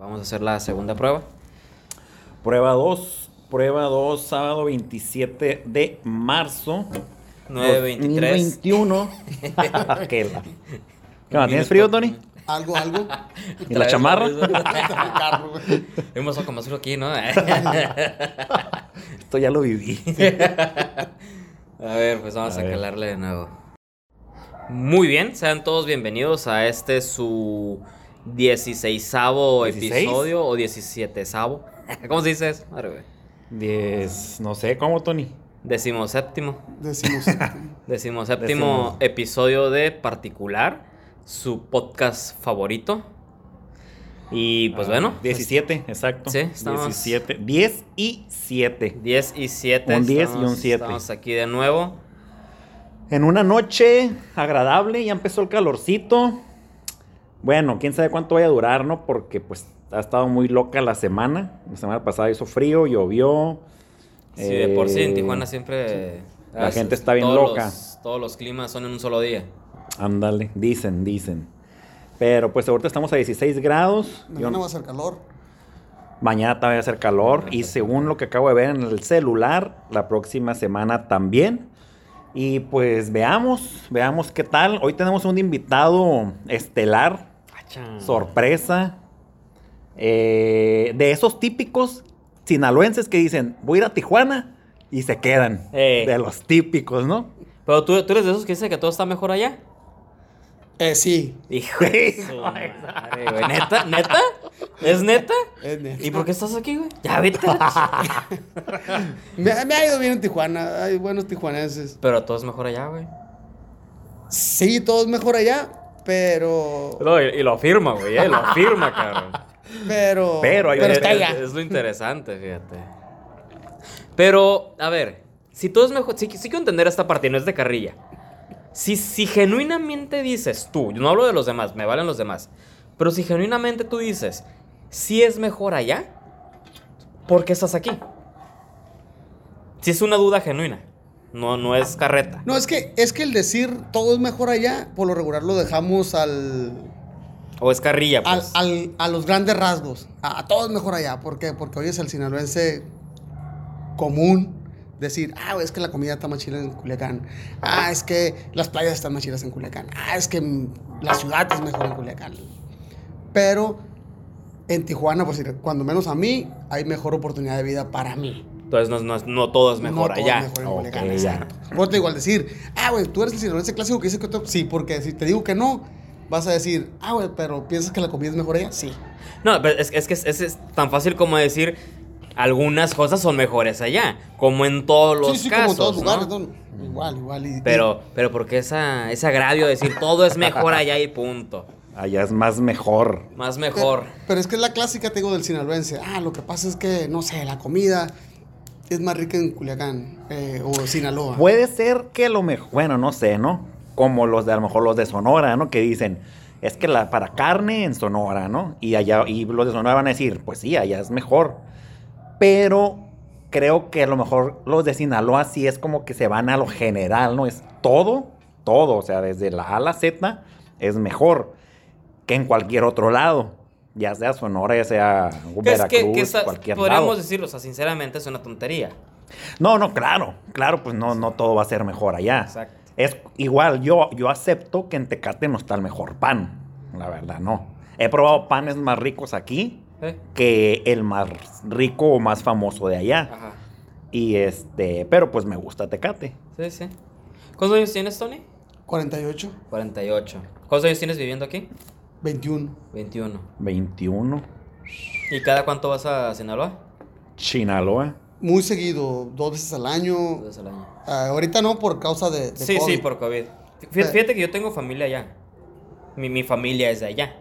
Vamos a hacer la segunda prueba. Prueba 2, prueba 2, sábado 27 de marzo. 9.23. 2021. ¿Qué, la- ¿Qué más? ¿Tienes frío, Tony? Algo, algo. ¿Y la chamarra? Hemos sacado más frío aquí, ¿no? Esto ya lo viví. A ver, pues vamos A a, calarle de nuevo. Muy bien, sean todos bienvenidos a este su 16 ¿16? episodio o 17 ¿Cómo se dice eso? Madre, güey. Diez, no sé, ¿cómo, Tony? Decimo séptimo. Decimos. Decimo séptimo Decimos. episodio de Particular, su podcast favorito. Y pues Ah, bueno, 17, exacto. Sí, estamos- 17. 10 y 7. 10 y 7. Un 10 y un 7. Estamos aquí de nuevo. En una noche agradable, ya empezó el calorcito. Bueno, quién sabe cuánto vaya a durar, ¿no? Porque pues ha estado muy loca la semana. La semana pasada hizo frío, llovió. Sí, de por sí en Eh, Tijuana siempre. La ah, gente está bien todos loca. los- todos los climas son en un solo día. Ándale, dicen, dicen. Pero pues ahorita estamos a 16 grados. Mañana va a ser calor. Mañana también va a hacer calor. Y según lo que acabo de ver en el celular, la próxima semana también. Y pues veamos, veamos qué tal. Hoy tenemos un invitado estelar, sorpresa. eh, de esos típicos sinaloenses que dicen, voy a ir a Tijuana y se quedan. Eh. De los típicos, ¿no? Pero tú, tú eres de esos que dice que todo está mejor allá. Eh, sí. Hijo de su madre, güey. ¿Neta? ¿Neta? ¿Es neta? Es neta. ¿Y por qué estás aquí, güey? Ya vete. Me, me ha ido bien en Tijuana. Hay buenos tijuanenses. Pero todo es mejor allá, güey. Sí, todo es mejor allá. Pero. No, y, y lo afirma, güey. eh, Lo afirma, cabrón. Pero. Pero hay- está es, allá. es lo interesante, fíjate. Pero, a ver, si todo es mejor, sí, sí quiero entender esta parte, no es de carrilla. Si, si genuinamente dices tú, yo no hablo de los demás, me valen los demás, pero si genuinamente tú dices, si es mejor allá, ¿por qué estás aquí? Si es una duda genuina, no, no es carreta. No, es que, es que el decir todo es mejor allá, por lo regular lo dejamos al. O es carrilla, al- pues. al- a los grandes rasgos. A, a todo es mejor allá. ¿Por qué? Porque hoy es el sinaloense común decir, ah, es que la comida está más chila en Culiacán. Ah, es que las playas están más chilas en Culiacán. Ah, es que la ciudad es mejor en Culiacán. Pero en Tijuana, pues cuando menos a mí, hay mejor oportunidad de vida para mí. Entonces no, es- no no todo es mejor No todo allá. es mejor en Ok, Culiacán, ya. exacto. Eso te digo, al decir, ah, güey, tú eres el sinaloense clásico que dice que tú... Sí, porque si te digo que no, vas a decir, ah, güey, pero ¿piensas que la comida es mejor allá? Sí. No, pero es, es que es, es- es tan fácil como decir algunas cosas son mejores allá, como en todos los sí, sí, casos. como en todos ¿no? lugares, ¿no? Igual, igual. y- Pero, pero porque esa, ese agravio de decir todo es mejor allá y punto. Allá es más mejor. Más mejor. Pero, pero es que es la clásica, te digo, del sinaloense. Ah, lo que pasa es que, no sé, la comida es más rica en Culiacán eh, o Sinaloa. Puede ser que lo mejor, bueno, no sé, ¿no? Como los de a lo mejor los de Sonora, ¿no? Que dicen, es que la para carne en Sonora, ¿no? Y allá y los de Sonora van a decir, pues sí, allá es mejor. Pero creo que a lo mejor los de Sinaloa sí es como que se van a lo general, ¿no? Es todo, todo, o sea, desde la A a la Z es mejor que en cualquier otro lado. Ya sea Sonora, ya sea Veracruz, que, que esa- cualquier podríamos lado. decirlo, o sea, sinceramente es una tontería. No, no, claro, claro, pues no, no todo va a ser mejor allá. Exacto. Es igual, yo, yo acepto que en Tecate no está el mejor pan, la verdad, no. He probado panes más ricos aquí ¿Eh? que el más rico o más famoso de allá. Ajá. Y este, pero pues me gusta Tecate. Sí, sí. ¿Cuántos años tienes, Tony? 48, 48. ¿Cuántos años tienes viviendo aquí? 21. 21. 21, ¿Y cada cuánto vas a Sinaloa? Chinaloa. Muy seguido, dos veces al año. Dos veces al año. Ah, ahorita no, por causa de, de Sí, sí, COVID. por COVID. Fíjate, fíjate que yo tengo familia allá. Mi, mi familia es de allá.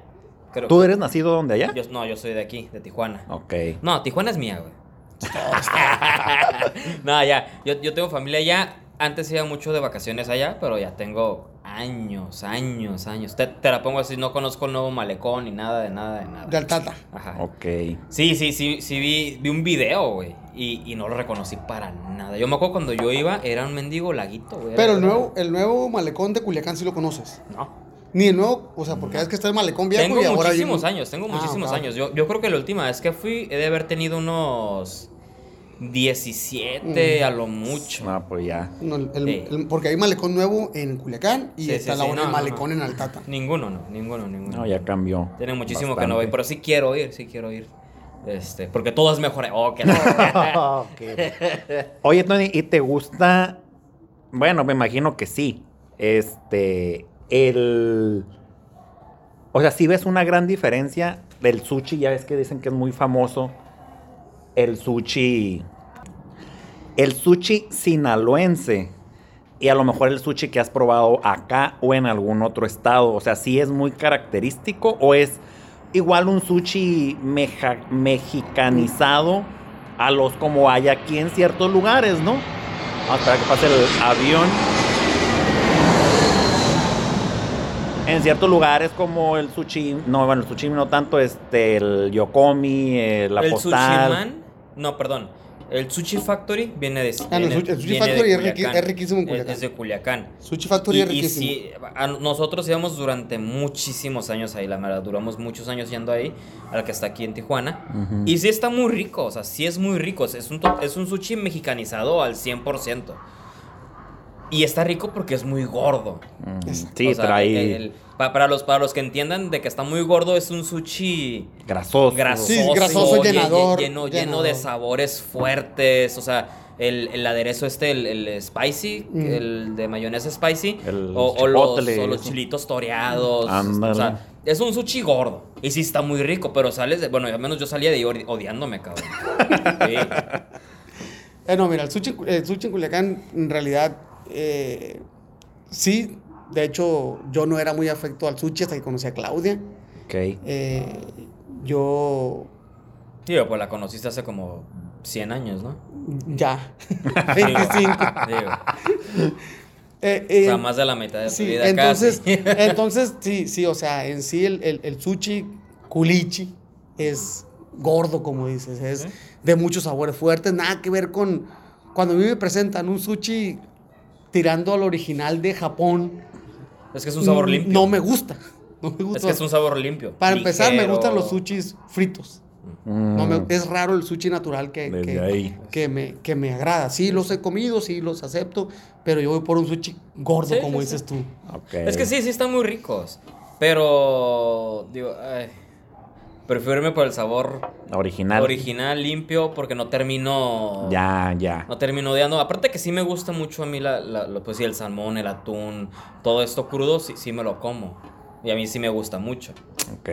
Creo- ¿Tú eres nacido donde allá? Yo, no, yo soy de aquí, de Tijuana. Ok. No, Tijuana es mía, güey. no, ya. Yo, yo tengo familia allá. Antes iba mucho de vacaciones allá, pero ya tengo años, años, años. Te, te la pongo así, no conozco el nuevo malecón ni nada de nada de nada. De Altata. Ajá. Ok. Sí, sí, sí, sí vi, vi un video, güey. Y, y no lo reconocí para nada. Yo me acuerdo cuando yo iba, era un mendigo laguito, güey. Pero el nuevo, el nuevo malecón de Culiacán sí lo conoces. No. Ni el nuevo, o sea, porque es que está el malecón viejo Tengo y ahora hay muchísimos años, tengo Ah, muchísimos años. Yo, yo creo que la última vez que fui he de haber tenido unos 17 Mm. a lo mucho. No, pues ya. No, el- el- Sí. el- porque hay malecón nuevo en Culiacán y Sí, está sí, la sí, otra no, malecón no. en Altata. Ninguno, no, ninguno, ninguno. No, ya cambió. Tiene muchísimo que no voy, pero sí quiero ir, sí quiero ir. Este, porque todo es mejor. Oh, que no. Oye, Tony, ¿y te gusta? Bueno, me imagino que sí. Este, el... O sea, si ves una gran diferencia del sushi, ya ves que dicen que es muy famoso. El sushi... El sushi sinaloense. Y a lo mejor el sushi que has probado acá o en algún otro estado. O sea, si es muy característico o es igual un sushi meja- mexicanizado a los como hay aquí en ciertos lugares, ¿no? Vamos a esperar que pase el avión. En ciertos lugares como el sushi, no, bueno, el sushi no tanto, este, el yokomi, eh, la el postal. Sushi Man, no, perdón. El Sushi Factory viene de. Ah, no, el viene- Sushi- el Factory es riqui- Culiacán. es riquísimo en Es- Culiacán. Es de Culiacán. Sushi Factory Y, es y riquísimo. sí, a- nosotros íbamos durante muchísimos años ahí, la verdad, duramos muchos años yendo ahí, al que está aquí en Tijuana. Y sí está muy rico, o sea, sí es muy rico, es un, to- es un sushi mexicanizado al 100%. Y está rico porque es muy gordo. Mm, Sí, O sea, trae el- pa- para, los, para los que entiendan de que está muy gordo, es un sushi grasoso. grasoso, Sí, grasoso, lle- llenador, lleno, lleno de sabores fuertes, o sea, el, el aderezo este, el, el spicy, Mm. el de mayonesa spicy, El o, o los, o chilitos toreados, Ándale. o sea, es un sushi gordo, y sí está muy rico, pero sales de, bueno, al menos yo salía de ahí odi- odiándome, cabrón. Sí. Eh, no, mira, el sushi, el sushi en Culiacán, en realidad, eh, sí. De hecho, yo no era muy afecto al sushi hasta que conocí a Claudia. Ok. Eh, yo. Digo, pues la conociste hace como 100 años, ¿no? Ya. Digo, 25. digo, Eh, o eh, sea, más de la mitad de tu sí, vida entonces, casi. entonces, sí, sí, o sea, en sí el, el, el sushi culichi es gordo, como dices, es de muchos sabores fuertes, nada que ver con cuando a mí me presentan un sushi tirando al original de Japón. Es que es un sabor mm, limpio. No me gusta. No me gusta. Es que es un sabor limpio. Para empezar, me gustan los sushis fritos. No me- Mm, es raro el sushi natural que, que, me, que me agrada. Sí, los he comido, sí, los acepto, pero yo voy por un sushi gordo, Sí, como sí, dices sí. tú. Es que sí, sí están muy ricos. Pero. Digo, ay, prefiero irme por el sabor Original. original, limpio, porque no termino. Ya, ya. No termino odiando. Aparte que sí me gusta mucho a mí la, la- lo- pues sí, el salmón, el atún, todo esto crudo, sí, sí me lo como. Y a mí sí me gusta mucho. Ok.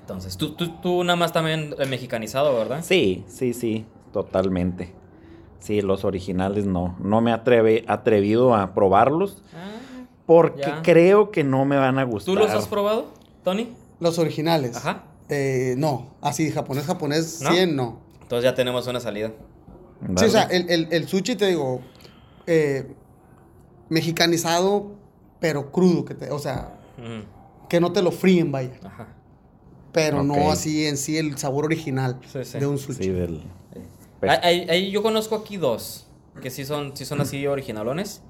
Entonces, tú, tú, tú nada más también el mexicanizado, ¿verdad? Sí, sí, sí, totalmente. Sí, los originales no. No me atreve, atrevido a probarlos Ah, porque Ya. creo que no me van a gustar. ¿Tú los has probado, Tony? Los originales. Ajá. Eh, no, así, japonés, japonés, ¿No? 100 no. Entonces ya tenemos una salida. Sí, o sea, el, el, el sushi, te digo, eh, mexicanizado, pero crudo, que te, o sea, que no te lo fríen, vaya. Ajá. Pero no así en sí el sabor original Sí, sí. de un sushi. Sí, del... Ahí- ahí- ahí yo conozco aquí dos que sí son, sí son así originalones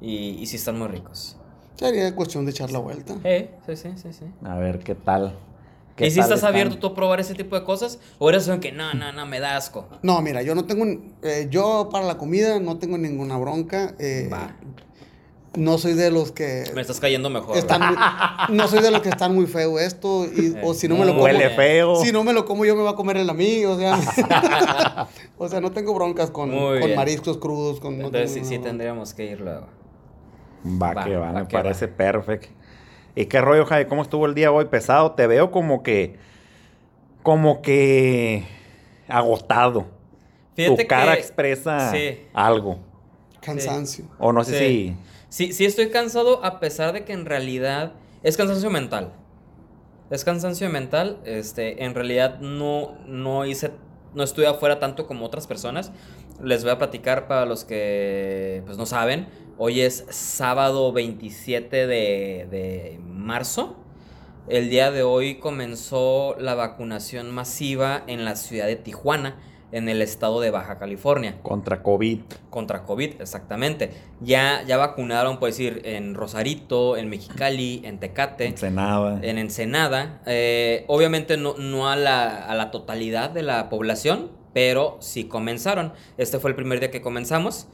y, y sí están muy ricos. Sería cuestión de echar la vuelta. Eh, sí, sí, sí, sí. A ver qué tal. ¿Qué ¿Y si estás están? abierto tú a probar ese tipo de cosas? ¿O eres un que no, no, no, me da asco? No, mira, yo no tengo, eh, yo para la comida no tengo ninguna bronca. eh, Va. no soy de los que Me estás cayendo mejor. están güey. muy- no soy de los que están muy feo esto y, o si no me lo como, Huele feo. si no me lo como yo me va a comer el a mí, o sea, o sea, no tengo broncas con, mariscos crudos, con no Entonces sí, sí tendríamos que ir luego. Va, Va, que va, va me que parece perfecto. ¿Y qué rollo, Javi? ¿Cómo estuvo el día hoy? Pesado. Te veo como que. Como que. Agotado. Fíjate tu cara que- expresa sí. algo. Cansancio. O no sé Sí. Sí, sí estoy cansado a pesar de que en realidad es cansancio mental. Es cansancio mental. Este, en realidad no, no hice, no estuve afuera tanto como otras personas. Les voy a platicar para los que pues no saben. Hoy es sábado 27 de, de marzo. El día de hoy comenzó la vacunación masiva en la ciudad de Tijuana en el estado de Baja California Contra COVID. contra COVID, exactamente. Ya, ya vacunaron, puedes decir, en Rosarito, en Mexicali, en Tecate, Ensenada. en Ensenada. Eh, obviamente no, no a, la, a la totalidad de la población, pero sí comenzaron. Este fue el primer día que comenzamos.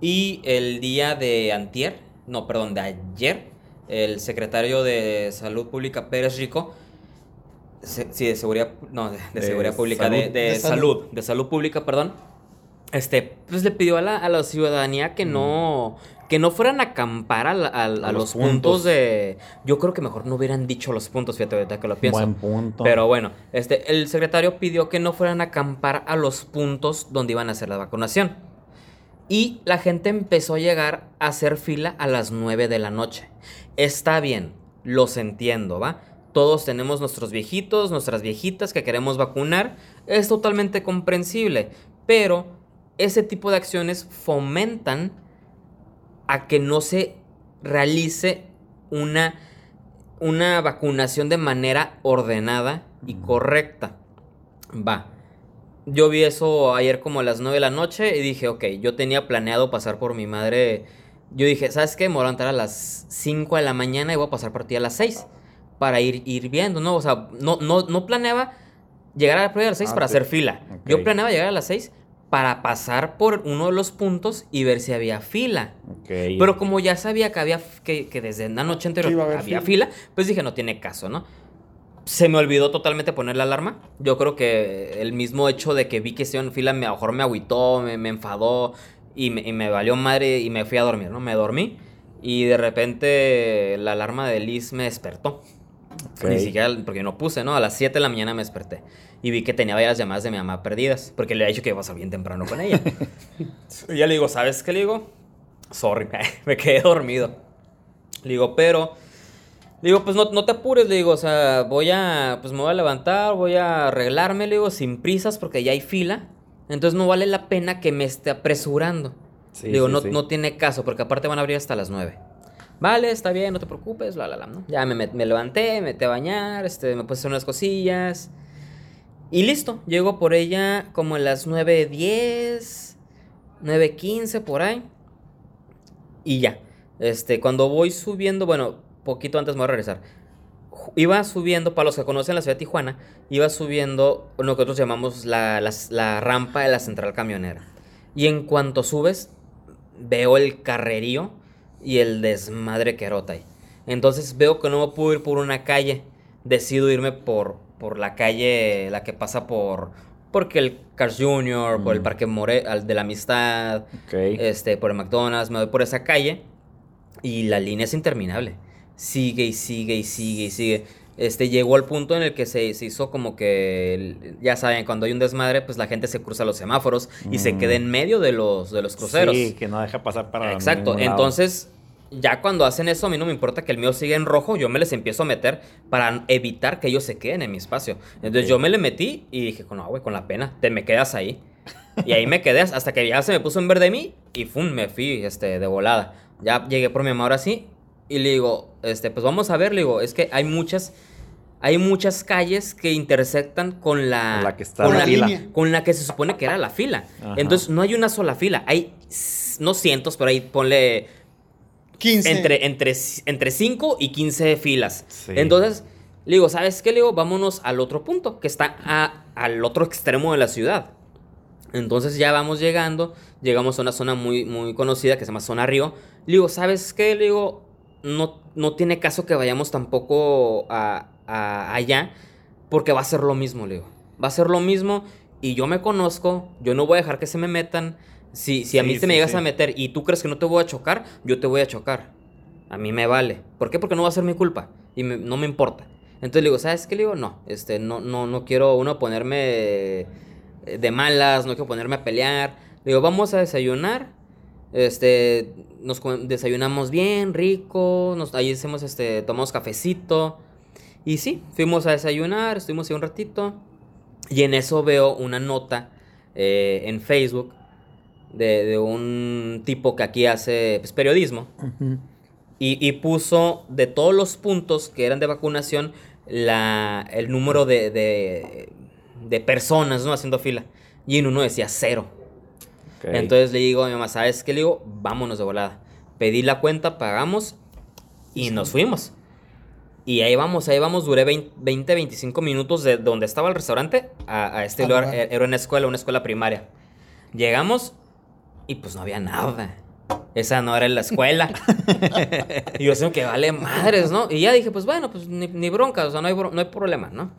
Y el día de antier, no, perdón, de ayer, el secretario de Salud Pública, Pérez Rico, se- sí, de seguridad, no, de, de De seguridad pública, salud. de, de De salud. salud, de salud pública, perdón. Este, pues le pidió a la, a la ciudadanía que no, que no fueran a acampar a, la- a- a A los, los puntos. puntos. de. Yo creo que mejor no hubieran dicho los puntos, fíjate ahorita que lo pienso. Buen punto. Pero bueno, este, el secretario pidió que no fueran a acampar a los puntos donde iban a hacer la vacunación. Y la gente empezó a llegar a hacer fila a las 9 de la noche. Está bien, los entiendo, ¿va? Todos tenemos nuestros viejitos, nuestras viejitas que queremos vacunar. Es totalmente comprensible. Pero ese tipo de acciones fomentan a que no se realice una, una vacunación de manera ordenada y correcta. Va. Yo vi eso ayer como a las 9 de la noche y dije, ok, yo tenía planeado pasar por mi madre. Yo dije, ¿sabes qué? Me voy a levantar a las 5 de la mañana y voy a pasar por ti a las 6 para ir, ir viendo, ¿no? O sea, no, no, no planeaba llegar a la prueba a las 6 Ah, para hacer fila. Yo planeaba llegar a las 6 para pasar por uno de los puntos y ver si había fila. Ok. Pero como ya sabía que había que, que desde la noche anterior había fila, pues dije, no tiene caso, ¿no? Se me olvidó totalmente poner la alarma. Yo creo que el mismo hecho de que vi que en fila me, a lo mejor me agüitó, me, me enfadó y me, y me valió madre y me fui a dormir, ¿no? Me dormí y de repente la alarma de Liz me despertó. Ok. Ni siquiera, porque no puse, ¿no? A las 7 de la mañana me desperté. Y vi que tenía varias llamadas de mi mamá perdidas. Porque le había dicho que iba a salir bien temprano con ella. y ya le digo, ¿sabes qué le digo? Sorry, me quedé dormido. Le digo, pero... Le digo, pues no, no te apures, le digo, o sea, voy a... Pues me voy a levantar, voy a arreglarme, le digo, sin prisas porque ya hay fila. Entonces no vale la pena que me esté apresurando. Sí, digo, sí, no, sí. no tiene caso porque aparte van a abrir hasta las 9. Vale, está bien, no te preocupes, bla, bla, bla, ¿no? Ya me, met- me levanté, me metí a bañar, este, me puse a hacer unas cosillas. Y listo, llego por ella como a las 9.10, 9.15 por ahí. Y ya. Este, cuando voy subiendo, bueno, poquito antes me voy a regresar. Iba subiendo, para los que conocen la ciudad de Tijuana, iba subiendo lo que nosotros llamamos la, la rampa de la central camionera. Y en cuanto subes, veo el carrerío y el desmadre que rota ahí. Entonces veo que no puedo ir por una calle. Decido irme por, por la calle, la que pasa por... Porque el Cars Jr., por el Mm. Parque More, al de la Amistad, este, por el McDonald's, me voy por esa calle y la línea es interminable. Sigue y sigue y sigue y sigue. Este, llegó al punto en el que se, se hizo como que, ya saben, cuando hay un desmadre, pues la gente se cruza los semáforos y se Mm. queda en medio de los, de los cruceros. Sí, que no deja pasar para Exacto, entonces ya cuando hacen eso a mí no me importa que el mío siga en rojo, yo me les empiezo a meter para evitar que ellos se queden en mi espacio. Entonces yo me le metí y dije, no, güey, con la pena, te me quedas ahí. Y ahí me quedé hasta que ya se me puso en verde a mí y ¡fum! me fui este, de volada. Ya llegué por mi mamá ahora sí y le digo, este, pues vamos a ver, le digo, es que hay muchas... Hay muchas calles que intersectan con la, Con la que está con la la, fila. línea, con la que se supone que era la fila. Ajá. Entonces no hay una sola fila, hay no cientos, pero ahí ponle 15. entre, entre, entre 5 y 15 filas. Sí. Entonces, le digo, ¿sabes qué? Le digo, vámonos al otro punto, que está a- al otro extremo de la ciudad. Entonces ya vamos llegando, llegamos a una zona muy, muy conocida que se llama Zona Río. Le digo, ¿sabes qué? Le digo, no, no tiene caso que vayamos tampoco a, a- allá, porque va a ser lo mismo, le digo. Va a ser lo mismo y yo me conozco, yo no voy a dejar que se me metan. Si, si a Sí, mí te sí, me llegas sí. a meter y tú crees que no te voy a chocar, yo te voy a chocar. A mí me vale. ¿Por qué? Porque no va a ser mi culpa y me- no me importa. Entonces le digo, ¿sabes qué? Le digo, no, este, no, no, no quiero uno ponerme eh, de malas, no quiero ponerme a pelear. Le digo, vamos a desayunar. Este, nos desayunamos bien, rico. Nos, ahí hacemos, este, tomamos cafecito. Y sí, fuimos a desayunar, estuvimos ahí un ratito. Y en eso veo una nota eh, en Facebook de, de un tipo que aquí hace pues, periodismo. Y, y puso de todos los puntos que eran de vacunación la, el número de, de, de personas ¿no? haciendo fila. y en uno decía cero. Entonces le digo a mi mamá, ¿sabes qué? Le digo, vámonos de volada. Pedí la cuenta, pagamos y nos fuimos. Y ahí vamos, ahí vamos, duré 20, 20, 25 minutos de donde estaba el restaurante a, a este lugar. era una escuela, una escuela primaria. Llegamos y pues no había nada. Esa no era la escuela. y yo sé que vale madres, ¿no? Y ya dije, pues bueno, pues ni, ni bronca, o sea, no hay, no hay problema, ¿no?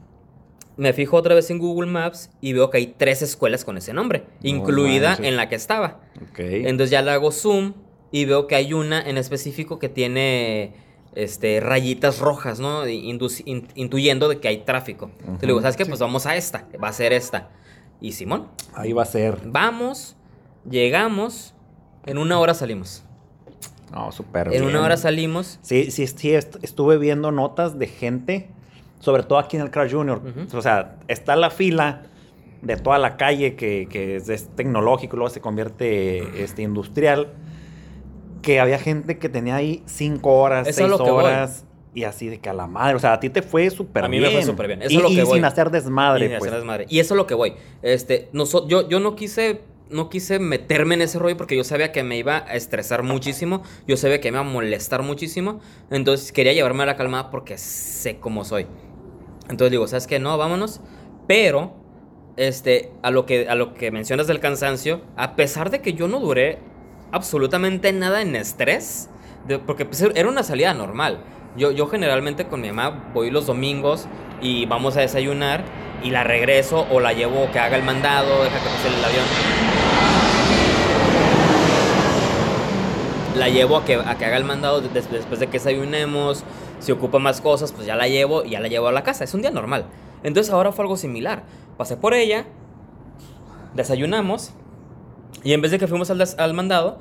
Me fijo otra vez en Google Maps y veo que hay tres escuelas con ese nombre, No incluida manches. en la que estaba. Ok. Entonces ya le hago zoom y veo que hay una en específico que tiene este, rayitas rojas, ¿no? Indu- in- intuyendo de que hay tráfico. Entonces le digo, ¿sabes qué? Pues vamos a esta, va a ser esta. Y Simón, Ahí va a ser. vamos, llegamos, en una hora salimos. No, súper En una bien. hora salimos. Sí, sí, sí, est- estuve viendo notas de gente, sobre todo aquí en el Crash Junior. Ujú. O sea, está la fila de toda la calle que, que es, es tecnológico, luego se convierte este, industrial, que había gente que tenía ahí cinco horas, Eso es seis lo horas, y así de que a la madre. O sea, a ti te fue súper A mí bien. me fue súper bien. Eso y, es lo que y voy. sin hacer desmadre, Y de pues. hacer desmadre. Y eso es lo que voy. Este, noso- yo, yo no quise. No quise meterme en ese rollo porque yo sabía que me iba a estresar muchísimo. Yo sabía que me iba a molestar muchísimo. Entonces quería llevarme a la calmada porque sé cómo soy. Entonces digo, ¿sabes qué? No, vámonos. Pero, este, a lo que, a lo que mencionas del cansancio, a pesar de que yo no duré absolutamente nada en estrés, porque pues, era una salida normal. Yo, yo generalmente con mi mamá voy los domingos y vamos a desayunar y la regreso o la llevo que haga el mandado, deja que pase el avión. La llevo a que, a que haga el mandado des- después de que desayunemos. Si ocupa más cosas, pues ya la llevo y ya la llevo a la casa. Es un día normal. Entonces ahora fue algo similar. Pasé por ella, desayunamos y en vez de que fuimos al, des- al mandado,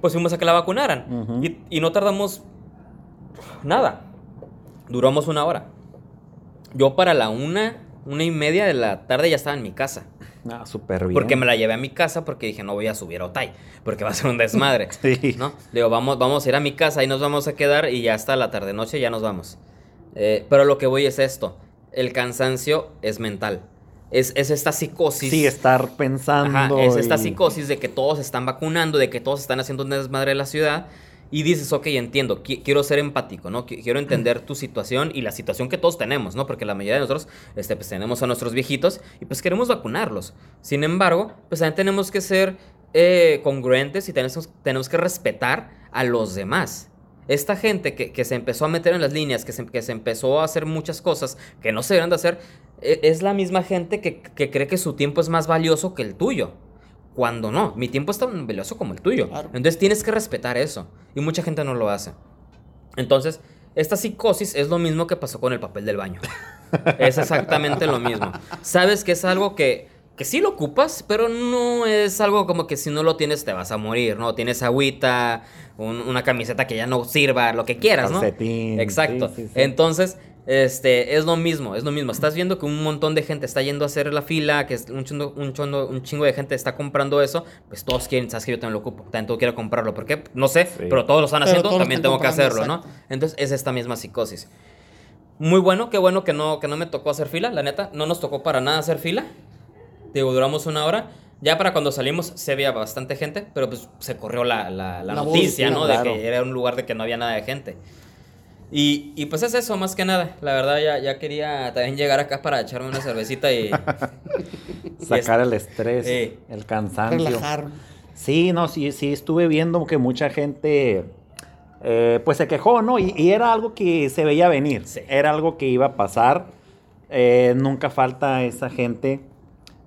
pues fuimos a que la vacunaran. Y no tardamos nada. Duramos una hora. Yo para la una, una y media de la tarde ya estaba en mi casa. Ah, súper bien. Porque me la llevé a mi casa porque dije, no voy a subir a Otay, porque va a ser un desmadre. Sí. ¿No? Digo, vamos, vamos a ir a mi casa y nos vamos a quedar y ya hasta la tarde noche ya nos vamos. Eh, pero lo que voy es esto. El cansancio es mental. Es, es esta psicosis. Sí, estar pensando. Ajá, es esta psicosis de que todos están vacunando, de que todos están haciendo un desmadre en la ciudad. Y dices, ok, entiendo, qui- quiero ser empático, ¿no? Qui- Quiero entender tu situación y la situación que todos tenemos, ¿no? Porque la mayoría de nosotros, este, pues tenemos a nuestros viejitos y pues queremos vacunarlos. Sin embargo, pues también tenemos que ser eh, congruentes y tenemos, tenemos que respetar a los demás. Esta gente que, que se empezó a meter en las líneas, que se, que se empezó a hacer muchas cosas que no se deben de hacer, e- es la misma gente que, que cree que su tiempo es más valioso que el tuyo. Cuando no, mi tiempo es tan valioso como el tuyo. Claro. Entonces tienes que respetar eso. Y mucha gente no lo hace. Entonces, esta psicosis es lo mismo que pasó con el papel del baño. Es exactamente lo mismo. Sabes que es algo que, que sí lo ocupas, pero no es algo como que si no lo tienes te vas a morir, ¿no? Tienes agüita, un- una camiseta que ya no sirva, lo que quieras, ¿no? Calcetín, Exacto. sí, sí, sí. Entonces, este, es lo mismo, es lo mismo. Estás viendo que un montón de gente está yendo a hacer la fila, que un, chingo, un, chondo- un chingo de gente está comprando eso, pues todos quieren, sabes que yo también lo ocupo, también a comprarlo. ¿Por qué? No sé, Sí. pero todos lo están haciendo, también tengo que hacerlo, ¿no? exacto. Entonces es esta misma psicosis. Muy bueno, qué bueno que no, que no me tocó hacer fila, la neta, no nos tocó para nada hacer fila. Digo, duramos una hora. Ya para cuando salimos se había bastante gente, pero pues se corrió la, la- la La voz, noticia, ¿no? claro. De que era un lugar de que no había nada de gente. Y, y pues es eso, más que nada. La verdad, ya, ya quería también llegar acá para echarme una cervecita y. Sacar el estrés, Sí. el cansancio. Relajar. Sí, no, sí, sí, estuve viendo que mucha gente eh, pues se quejó, ¿no? Y, y era algo que se veía venir, Sí. era algo que iba a pasar. Eh, nunca falta esa gente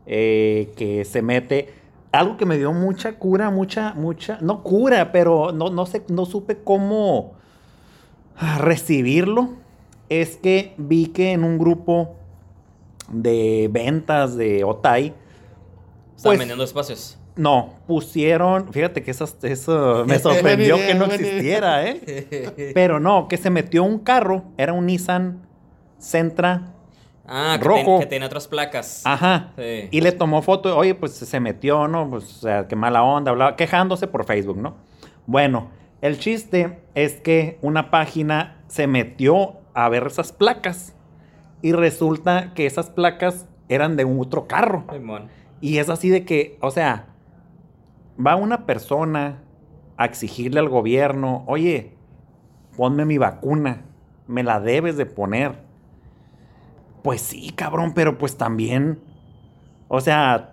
eh, que se mete. Algo que me dio mucha cura, mucha, mucha, no cura, pero no, no sé, no supe cómo recibirlo. Es que vi que en un grupo de ventas de Otay, Estaban Pues- vendiendo espacios. no, pusieron, fíjate que eso, eso me sorprendió que no existiera, ¿eh? Pero no, que se metió un carro, era un Nissan Sentra, Ah, que, Rojo. ten- que tiene otras placas. ajá, Sí. y le tomó foto, oye, pues se metió, ¿no? Pues, o sea, qué mala onda, hablaba, quejándose por Facebook, ¿no? Bueno, el chiste es que una página se metió a ver esas placas y resulta que esas placas eran de un otro carro. Simón. Y es así de que, o sea, va una persona a exigirle al gobierno, oye, ponme mi vacuna, me la debes de poner. Pues sí, cabrón, pero pues también, o sea,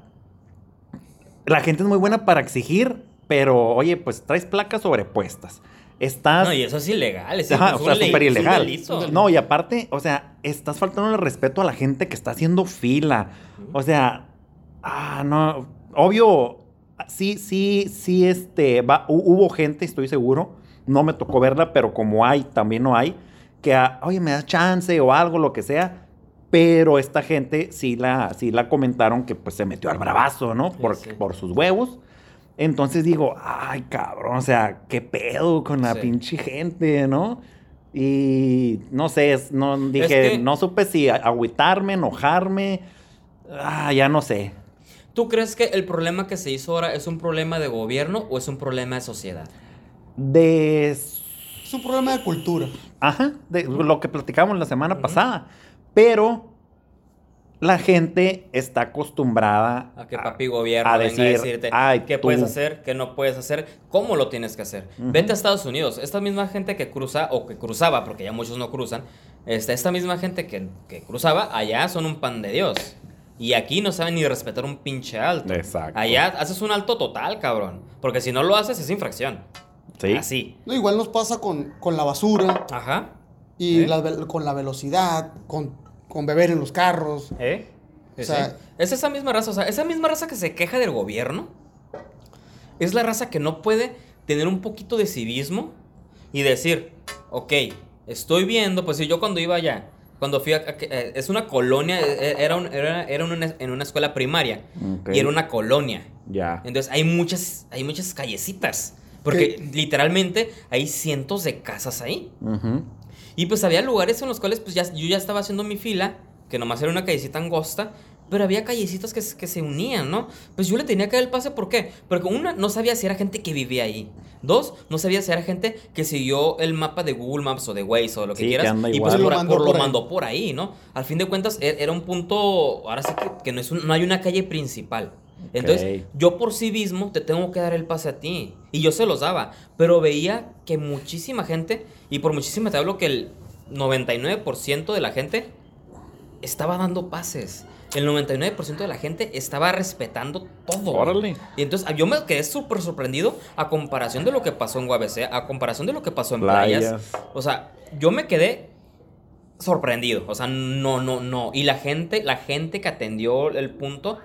la gente es muy buena para exigir, pero oye, pues traes placas sobrepuestas. Estás... No, y eso es ilegal. Es, Ajá, o sea, súper ilegal. No, y aparte, o sea, estás faltando el respeto a la gente que está haciendo fila. O sea, ah, no, obvio, sí, sí, sí, este, va, hu- hubo gente, estoy seguro, no me tocó verla, pero como hay, también no hay, que, ah, oye, me das chance o algo, lo que sea. Pero esta gente sí la, sí la comentaron que pues se metió al bravazo, ¿no? Sí, por, sí. por sus huevos. Entonces digo, ay, cabrón, o sea, qué pedo con la Sí. pinche gente, ¿no? Y no sé, es- no dije, que- no supe si agüitarme, enojarme. Ah, ya no sé. ¿Tú crees que el problema que se hizo ahora es un problema de gobierno o es un problema de sociedad? De. Es un problema de cultura. Ajá, de lo que platicamos la semana pasada. Pero la gente está acostumbrada A que papi gobierno a venga a decirte "Ay, qué tú". puedes hacer, qué no puedes hacer, cómo lo tienes que hacer. Ujú. Vete a Estados Unidos. Esta misma gente que cruza, o que cruzaba, porque ya muchos no cruzan, este, esta misma gente que, que cruzaba, allá son un pan de Dios. Y aquí no saben ni respetar un pinche alto. Exacto. Allá haces un alto total, cabrón. Porque si no lo haces es infracción. Sí. Así. No, igual nos pasa con, con la basura Ajá. y ¿Eh? la con la velocidad, con, con beber en los carros. ¿Eh? O sea- sí. es esa misma raza, o sea, esa misma raza que se queja del gobierno es la raza que no puede tener un poquito de civismo y decir, ok, estoy viendo, pues si yo cuando iba allá, cuando fui a, a- eh, es una colonia, eh, era, un- era, era una- en una escuela primaria y era una colonia. Ya. Entonces hay muchas, hay muchas callecitas, porque literalmente hay cientos de casas ahí. Ujú. Y pues había lugares en los cuales pues ya, yo ya estaba haciendo mi fila, que nomás era una callecita angosta, pero había callecitas que, se- que se unían, ¿no? Pues yo le tenía que dar el pase, ¿por qué? Porque una, no sabía si era gente que vivía ahí. Dos, no sabía si era gente que siguió el mapa de Google Maps o de Waze o lo que Sí, que quieras. anda y pues Lo por, mandó por- ahí. mandó por ahí, ¿no? Al fin de cuentas e- era un punto, ahora sí que, que no, es un- no hay una calle principal. Entonces, yo por sí mismo te tengo que dar el pase a ti. Y yo se los daba. Pero veía que muchísima gente, y por muchísima te hablo que el 99% de la gente estaba dando pases. El 99% de la gente estaba respetando todo. Órale. Y entonces yo me quedé súper sorprendido a comparación de lo que pasó en UABC, a comparación de lo que pasó en playas. Playas. O sea, yo me quedé sorprendido. O sea, no, no, no. Y la gente, la gente que atendió el punto,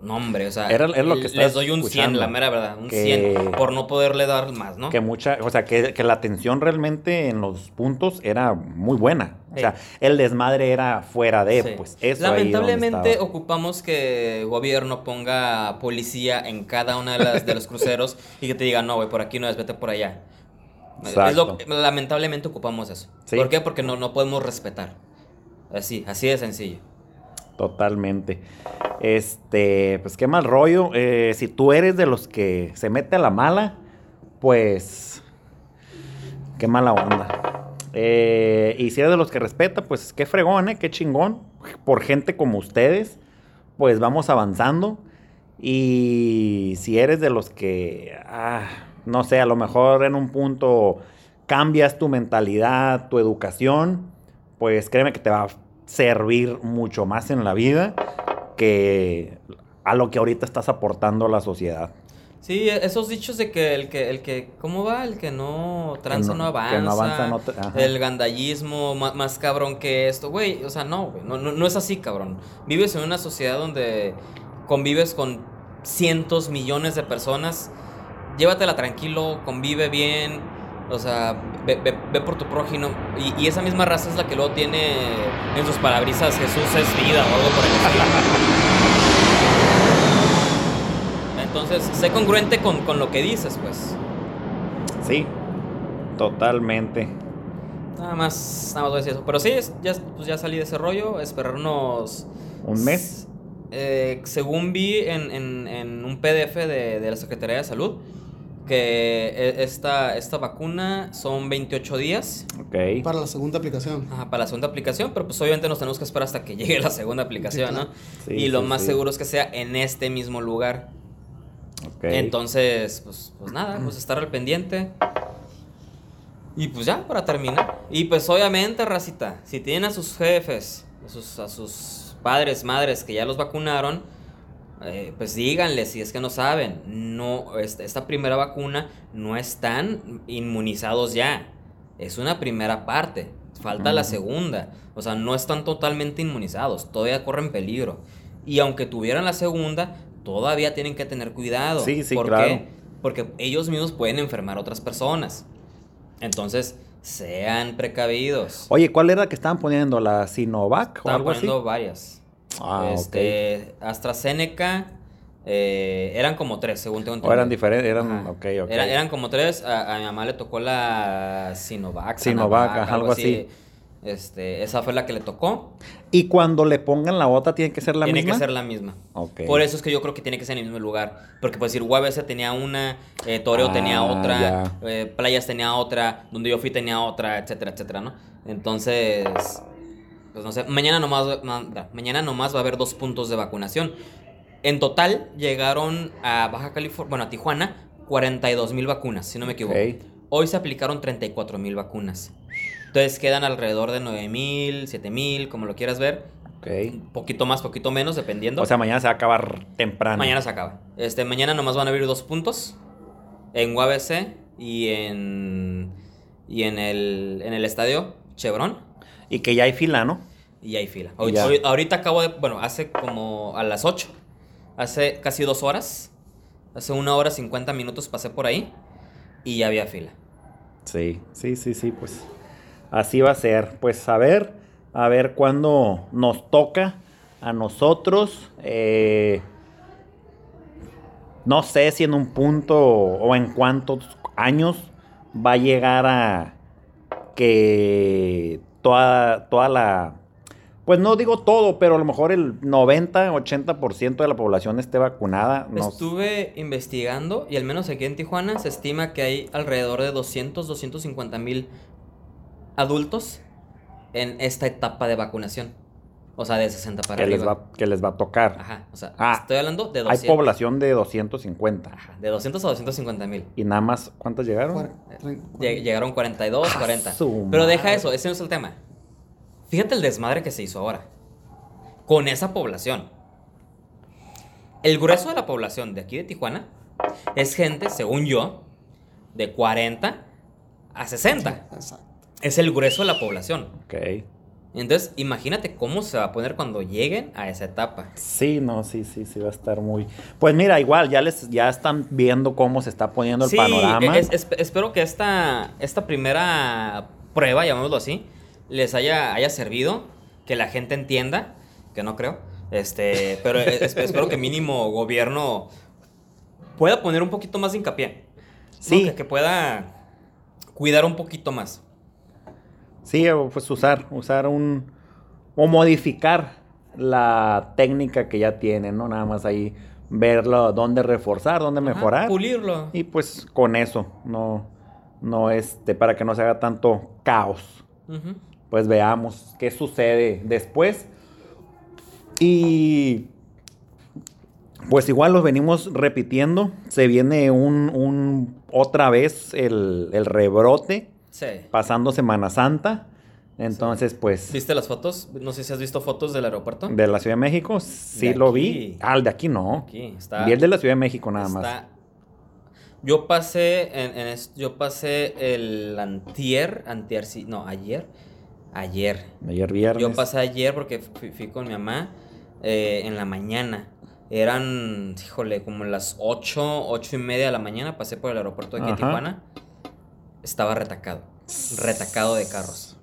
no, hombre, o sea, Era- era lo que les doy un 100, escuchando. la mera verdad, un Que- 100 por no poderle dar más, ¿no? Que mucha, o sea, que, que la atención realmente en los puntos era muy buena. O sea, el desmadre era fuera de, Sí. pues eso Lamentablemente ocupamos que el gobierno ponga policía en cada una de las de los cruceros y que te diga, no, güey, por aquí no es, vete por allá. Es lo- Exacto. lamentablemente ocupamos eso. Sí. ¿Por qué? Porque no, no podemos respetar. Así, así de sencillo. Totalmente. Este, pues qué mal rollo. Eh, si tú eres de los que se mete a la mala, pues qué mala onda. Eh, y si eres de los que respeta, pues qué fregón, ¿eh? Qué chingón. Por gente como ustedes, pues vamos avanzando. Y si eres de los que, ah, no sé, a lo mejor en un punto cambias tu mentalidad, tu educación, pues créeme que te va servir mucho más en la vida que a lo que ahorita estás aportando a la sociedad. Sí, esos dichos de que el que, el que, ¿cómo va? El que no tranza no- no, avanza. que no avanza, no te- el gandallismo más, más cabrón que esto. Güey, o sea, no, güey, no, no, no es así, cabrón. Vives en una sociedad donde convives con cientos, millones de personas. Llévatela tranquilo, convive bien. O sea, ve, ve- ve por tu prójimo. Y, y esa misma raza es la que luego tiene en sus palabrisas Jesús es vida o algo por el estilo. Entonces, sé congruente con, con lo que dices, pues. Sí, totalmente. Nada más, nada más voy a decir eso. Pero sí, ya, pues ya salí de ese rollo. Esperarnos. ¿Un mes? Eh, según vi en, en- en un PDF de, de la Secretaría de Salud, que e- esta, esta vacuna son 28 días Ok. Para la segunda aplicación. ajá, para la segunda aplicación, pero pues obviamente nos tenemos que esperar hasta que llegue la segunda aplicación, ¿no? Sí, y lo sí, más sí. seguro es que sea en este mismo lugar. ok. Entonces, pues, pues nada, pues estar al pendiente. Y pues ya, para terminar. Y pues obviamente, racita, si tienen a sus jefes, a sus, a sus padres, madres que ya los vacunaron, eh, pues díganles si es que no saben. No, esta, esta primera vacuna no están inmunizados ya. Es una primera parte. Falta la segunda. O sea, no están totalmente inmunizados. Todavía corren peligro. Y aunque tuvieran la segunda, todavía tienen que tener cuidado. Sí, sí, ¿Por claro. qué? Porque ellos mismos pueden enfermar a otras personas. Entonces, sean precavidos. Oye, ¿cuál era la que estaban poniendo? ¿La Sinovac o Estaban algo así? poniendo varias. Ah, este, AstraZeneca eh, eran como tres, según tengo ok. entendido. O eran diferentes, eran. Era- eran como tres. A, a mi mamá le tocó la Sinovac. Sinovac, algo así. Este, esa fue la que le tocó. Y cuando le pongan la otra, ¿tiene que ser la tiene misma? que ser la misma. Ok. Por eso es que yo creo que tiene que ser en el mismo lugar. Porque, pues, decir, UABC tenía una, eh, Toreo Ah, tenía otra, eh, Playas tenía otra, donde yo fui tenía otra, etcétera, etcétera, ¿no? Entonces, pues no sé, mañana nomás, mañana nomás va a haber dos puntos de vacunación. En total llegaron a Baja California, bueno, a Tijuana, 42 mil vacunas, si no me equivoco. Hoy se aplicaron 34 mil vacunas. Entonces quedan alrededor de 9 mil, 7 mil, como lo quieras ver. Ok. Un poquito más, poquito menos, dependiendo. O sea, mañana se va a acabar temprano. Mañana se acaba. Este, mañana nomás van a abrir dos puntos. En UABC y en. Y en el, en el estadio Chevron. Y que ya hay fila, ¿no? Y hay fila. Hoy- hoy- ahorita acabo de. Bueno, hace como a las 8. Hace casi dos horas. Hace una hora 50 minutos pasé por ahí. Y ya había fila. Sí, sí, sí, sí, pues así va a ser. Pues a ver, a ver cuándo nos toca a nosotros. eh, no sé si en un punto o en cuántos años va a llegar a que toda, toda la... Pues no digo todo, pero a lo mejor el 90, 80% de la población esté vacunada. No- Estuve investigando y al menos aquí en Tijuana se estima que hay alrededor de 200, 250 mil adultos en esta etapa de vacunación. O sea, de 60 para que, arriba. les va, que les va a tocar. Ajá, o sea, Ah, estoy hablando de Hay 200. población de 250. Ajá, de 200 a 250 mil. ¿Y nada más cuántas llegaron? Cuar- Llegaron 42, ¡Ah, 40. su Pero deja eso, ese no es el tema. Fíjate el desmadre que se hizo ahora. Con esa población. El grueso de la población de aquí de Tijuana es gente, según yo, de 40 a 60. Exacto. Es el grueso de la población. Ok. Entonces, imagínate cómo se va a poner cuando lleguen a esa etapa. Sí, no, sí, sí, sí, va a estar muy... Pues mira, igual, ya les ya están viendo cómo se está poniendo el Sí, panorama. es- es- espero que esta, esta primera prueba, llamémoslo así, les haya, haya servido, que la gente entienda, que no creo, este, pero es- espero que mínimo gobierno pueda poner un poquito más de hincapié. ¿no? Sí. Que, que pueda cuidar un poquito más. Sí, o pues usar, usar un... o modificar la técnica que ya tienen, ¿no? Nada más ahí verlo, dónde reforzar, dónde Ajá, mejorar. Pulirlo. Y pues con eso, no, no este, para que no se haga tanto caos. Pues veamos qué sucede después. Y pues igual los venimos repitiendo. Se viene un, un- otra vez el, el rebrote Sí. pasando Semana Santa. Entonces, pues ¿Viste las fotos? No sé si has visto fotos del aeropuerto. de la Ciudad de México, sí De lo vi. Ah, el de aquí no. Aquí está. Vi el de la Ciudad de México nada más. Yo pasé en, en yo pasé el antier, antier sí, no, ayer, ayer. Ayer viernes. Yo pasé ayer porque fui, fui con mi mamá eh, en la mañana. Eran, híjole, como las 8, 8 y media de la mañana pasé por el aeropuerto de aquí. Tijuana. Estaba retacado, retacado de carros.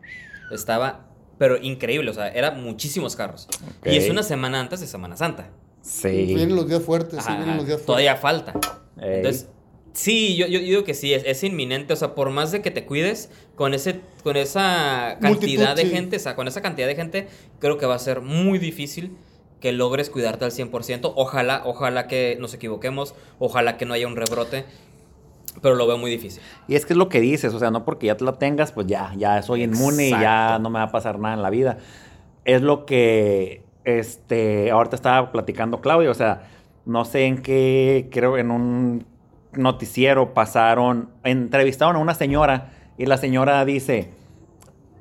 Estaba, pero increíble, o sea, eran muchísimos carros. Y es una semana antes de Semana Santa. Sí. Vienen los días fuertes, sí, vienen los días fuertes. todavía falta. Ey. Entonces, sí, yo, yo digo que sí, es, es inminente. O sea, por más de que te cuides, con ese, con esa cantidad Multitud, de sí. gente, o sea, con esa cantidad de gente, creo que va a ser muy difícil que logres cuidarte al 100%. Ojalá, ojalá que nos equivoquemos, ojalá que no haya un rebrote. Pero lo veo muy difícil. Y es que es lo que dices, o sea, no porque ya te la tengas, pues ya, ya soy inmune y ya Exacto. no me va a pasar nada en la vida. Es lo que, este, ahorita estaba platicando Claudio, o sea, no sé en qué, creo en un noticiero pasaron, entrevistaron a una señora y la señora dice,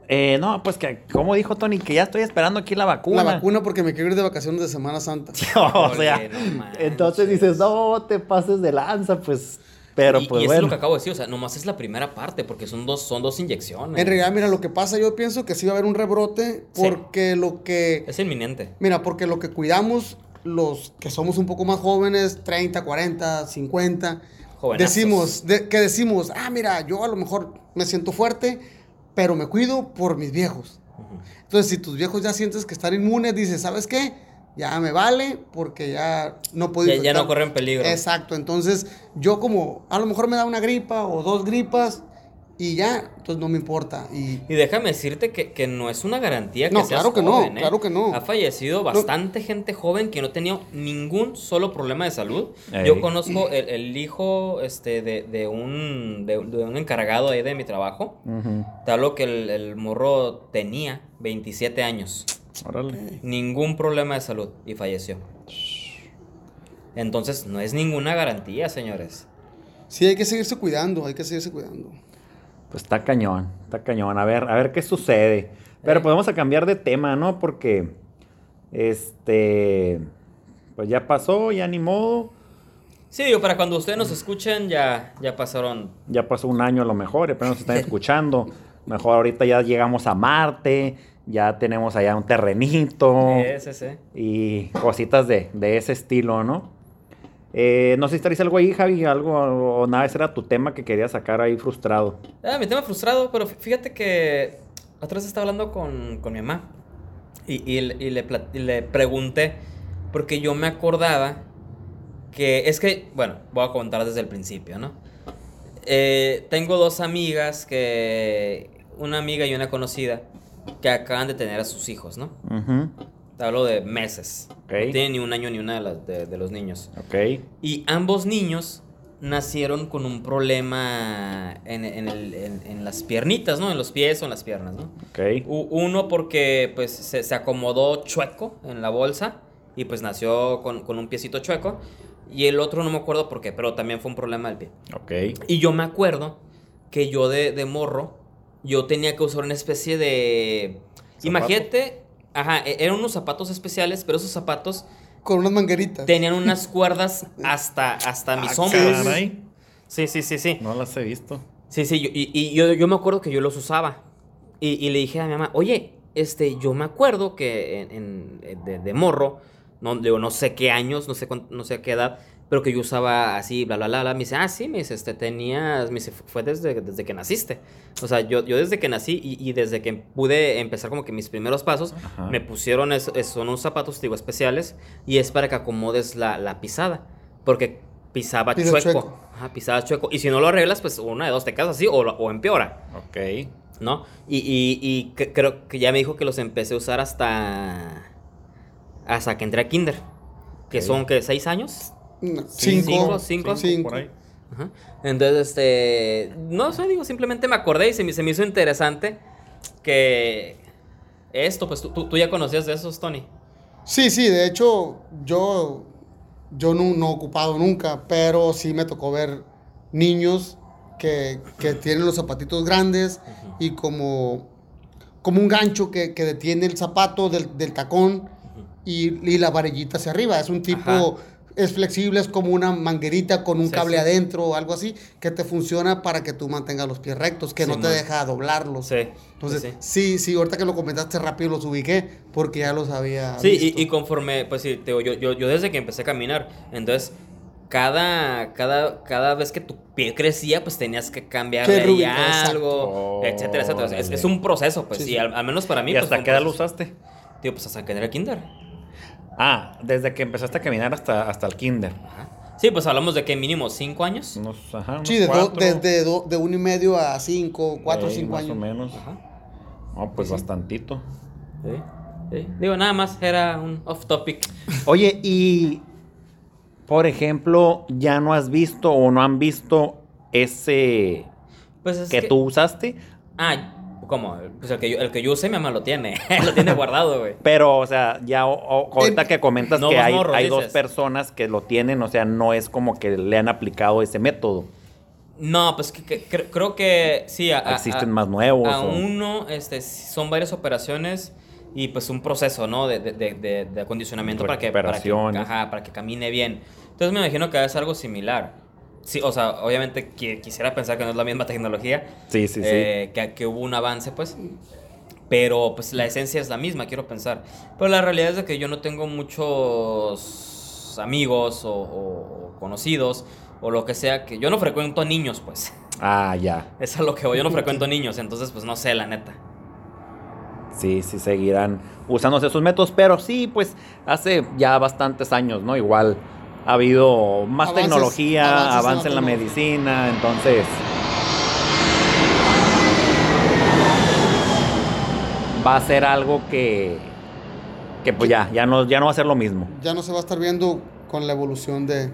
eh, no, pues que, como dijo Tony, que ya estoy esperando aquí la vacuna. La vacuna porque me quiero ir de vacaciones de Semana Santa. o sea, no entonces dices, no te pases de lanza, pues, pero y, pues y eso bueno. es lo que acabo de decir, o sea, nomás es la primera parte, porque son dos, son dos inyecciones. En realidad, mira, lo que pasa, yo pienso que sí va a haber un rebrote Sí. porque lo que... Es inminente. Mira, porque lo que cuidamos los que somos un poco más jóvenes, 30, 40, 50, Jovenazos. decimos, de- que decimos, ah, mira, yo a lo mejor me siento fuerte, pero me cuido por mis viejos. Entonces, si tus viejos ya sientes que están inmunes, dices, ¿sabes qué? Ya me vale porque ya no puedo Ya, ya no infectar". corren peligro. Exacto, entonces yo como, a lo mejor me da una gripa o dos gripas y ya, entonces no me importa. Y Y déjame decirte que, que no es una garantía que No, seas claro que no, joven, ¿eh? claro que no. Ha fallecido bastante gente joven que no tenía ningún solo problema de salud. Ey. Yo conozco el, el hijo este, de, de un, de, de un encargado ahí de mi trabajo. Te hablo que el, el morro tenía 27 años. Órale. Ningún problema de salud y falleció. Entonces, no es ninguna garantía, señores. sí, hay que seguirse cuidando, hay que seguirse cuidando. Pues está cañón, está cañón. A ver, a ver qué sucede. Pero Eh. podemos a cambiar de tema, ¿no? Porque, este, pues ya pasó, ya ni modo. Sí, digo, para cuando ustedes nos escuchen, ya, ya pasaron Ya pasó un año a lo mejor, apenas nos están escuchando. Mejor ahorita ya llegamos a Marte, ya tenemos allá un terrenito ese, ese. y cositas de, de ese estilo, ¿no? Eh, no sé si traes algo ahí, Javi, algo o nada, ese era tu tema que querías sacar ahí frustrado. Ah, mi tema frustrado, pero fí- fíjate que otra vez estaba hablando con, con mi mamá y, y le- y le, y le pregunté, porque yo me acordaba que es que, bueno, voy a contar desde el principio, ¿no? Eh, tengo dos amigas que, una amiga y una conocida, que acaban de tener a sus hijos, ¿no? Ujú, Te hablo de meses. No tienen ni un año ni una de, las- de- de los niños. Ok. Y ambos niños nacieron con un problema en, en el- en- en las piernitas, ¿no? En los pies o en las piernas, ¿no? Ok. U- Uno porque pues se, se acomodó chueco en la bolsa y pues nació con, con un piecito chueco. Y el otro no me acuerdo por qué, pero también fue un problema del pie. Ok. Y yo me acuerdo que yo de, de morro, yo tenía que usar una especie de... ¿Zapato? Imagínate, ajá, e- eran unos zapatos especiales, pero esos zapatos Con unas mangueritas. tenían unas cuerdas hasta, hasta mis Ah, hombros. caray. Sí, sí, sí, sí. No las he visto. Sí, sí, yo- y, y yo, yo me acuerdo que yo los usaba. Y, y le dije a mi mamá, oye, este, yo me acuerdo que en, en- de, de morro, no, digo, no sé qué años, no sé, no sé a qué edad, pero que yo usaba así, bla, bla, bla, bla. Me dice, ah, sí, me dice, este, tenías, me dice, fue desde, desde que naciste. O sea, yo, yo desde que nací y, y desde que pude empezar como que mis primeros pasos, Ajá. me pusieron, es- es- son unos zapatos, digo, especiales, y es para que acomodes la, la pisada. Porque pisaba Pisa chueco. chueco. Ajá, pisaba chueco. Y si no lo arreglas, pues una de dos te quedas así o, o empeora, Ok. ¿no? Y, y- y que- creo que ya me dijo que los empecé a usar hasta. hasta que entré a Kinder. Que son, que ¿Seis años? No, cinco, cinco, cinco. Por ahí. Ajá. Entonces, este. No sé, digo, simplemente me acordé y se me, se me hizo interesante que. Esto, pues tú, tú, ya conocías de esos, Tony. Sí, sí, de hecho, yo, yo no, no he ocupado nunca, pero sí me tocó ver niños que, que tienen los zapatitos grandes y como, como un gancho que, que detiene el zapato del, del tacón y, y la varillita hacia arriba. Es un tipo, Ajá. Es flexible, es como una manguerita con un Sí, cable sí. adentro o algo así, que te funciona para que tú mantengas los pies rectos, que no te man. deja doblarlos. Sí. Entonces, sí. sí, sí, ahorita que lo comentaste rápido los ubiqué porque ya los había Sí, visto. y, y conforme, pues sí, te digo, yo, yo, yo desde que empecé a caminar, entonces cada, cada, cada vez que tu pie crecía, pues tenías que exacto. algo, etcétera, etcétera. Es, es un proceso, pues, Sí, y al, al menos para mí. ¿Y pues, hasta qué edad lo usaste? Tío, pues hasta que era kinder. Ah, desde que empezaste a caminar hasta, hasta el kinder. Ajá. Sí, pues hablamos de que mínimo cinco años. Unos, ajá, unos Sí, de, do- de uno y medio a cinco, cuatro o ahí, cinco más años. o menos. Ajá. No, pues bastantito. Sí, sí. Digo, nada más era un off topic. Oye, y por ejemplo, ya no has visto o no han visto ese Pues es que, tú usaste. Ah, ¿cómo? Pues el que yo, el que yo use, mi mamá lo tiene. lo tiene guardado, güey. Pero, o sea, ya o- o- ahorita que comentas que hay, morros, hay dos personas que lo tienen, o sea, no es como que le han aplicado ese método. No, pues que, que- cre- creo que sí. A, Existen a- más nuevos. A o- uno, este, son varias operaciones y pues un proceso, ¿no? De, de, de, de- de acondicionamiento para que, para que, Recuperaciones. ajá, para que camine bien. Entonces me imagino que es algo similar. Sí, o sea, obviamente qui- quisiera pensar que no es la misma tecnología. Sí, sí, sí. eh, Que, que hubo un avance, pues. Pero pues la esencia es la misma, quiero pensar. Pero la realidad es de que yo no tengo muchos amigos o, o- o conocidos o lo que sea que yo no frecuento niños, pues. Ah, ya. Es a lo que voy. Yo no frecuento niños, entonces pues no sé, la neta. Sí, sí seguirán usándose esos métodos, pero sí, pues hace ya bastantes años, ¿no? Igual ha habido más Avances, tecnología, avances en la avance en la medicina, entonces va a ser algo que que pues ya, ya no, ya no va a ser lo mismo. Ya no se va a estar viendo con la evolución de,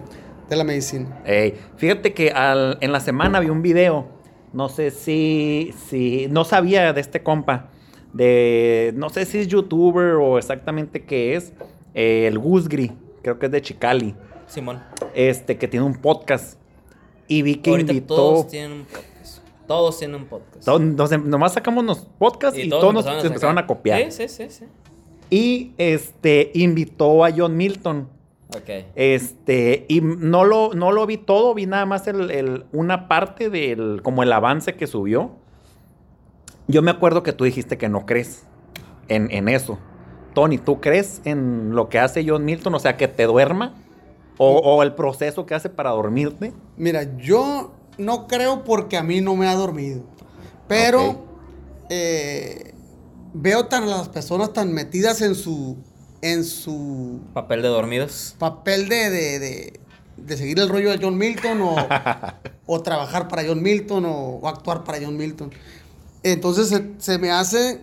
de la medicina. Ey, fíjate que al- en la semana vi un video, no sé si, si, no sabía de este compa, de, no sé si es youtuber o exactamente qué es, eh, el Gusgri, creo que es de Chicali, Simón. este, que tiene un podcast, y vi que Ahorita invitó, todos tienen un podcast. Todos tienen un podcast. to- nos em- nomás sacamos los podcasts y, todos nos empezaron empezaron a copiar. Sí, sí, sí, sí. Y este, invitó a John Milton. Ok. Este, y no lo, no lo vi todo, vi nada más el, el- una parte del, como el avance que subió. Yo me acuerdo que tú dijiste que no crees en, en eso. Tony, ¿tú crees en lo que hace John Milton? O sea, que te duerma. O, o el proceso que hace para dormirte. Mira, yo no creo porque a mí no me ha dormido. Pero eh, veo tan a las personas tan metidas en su en su Papel de dormidos. papel de, de, de- de seguir el rollo de John Milton o, o trabajar para John Milton o, o actuar para John Milton. Entonces se, se me hace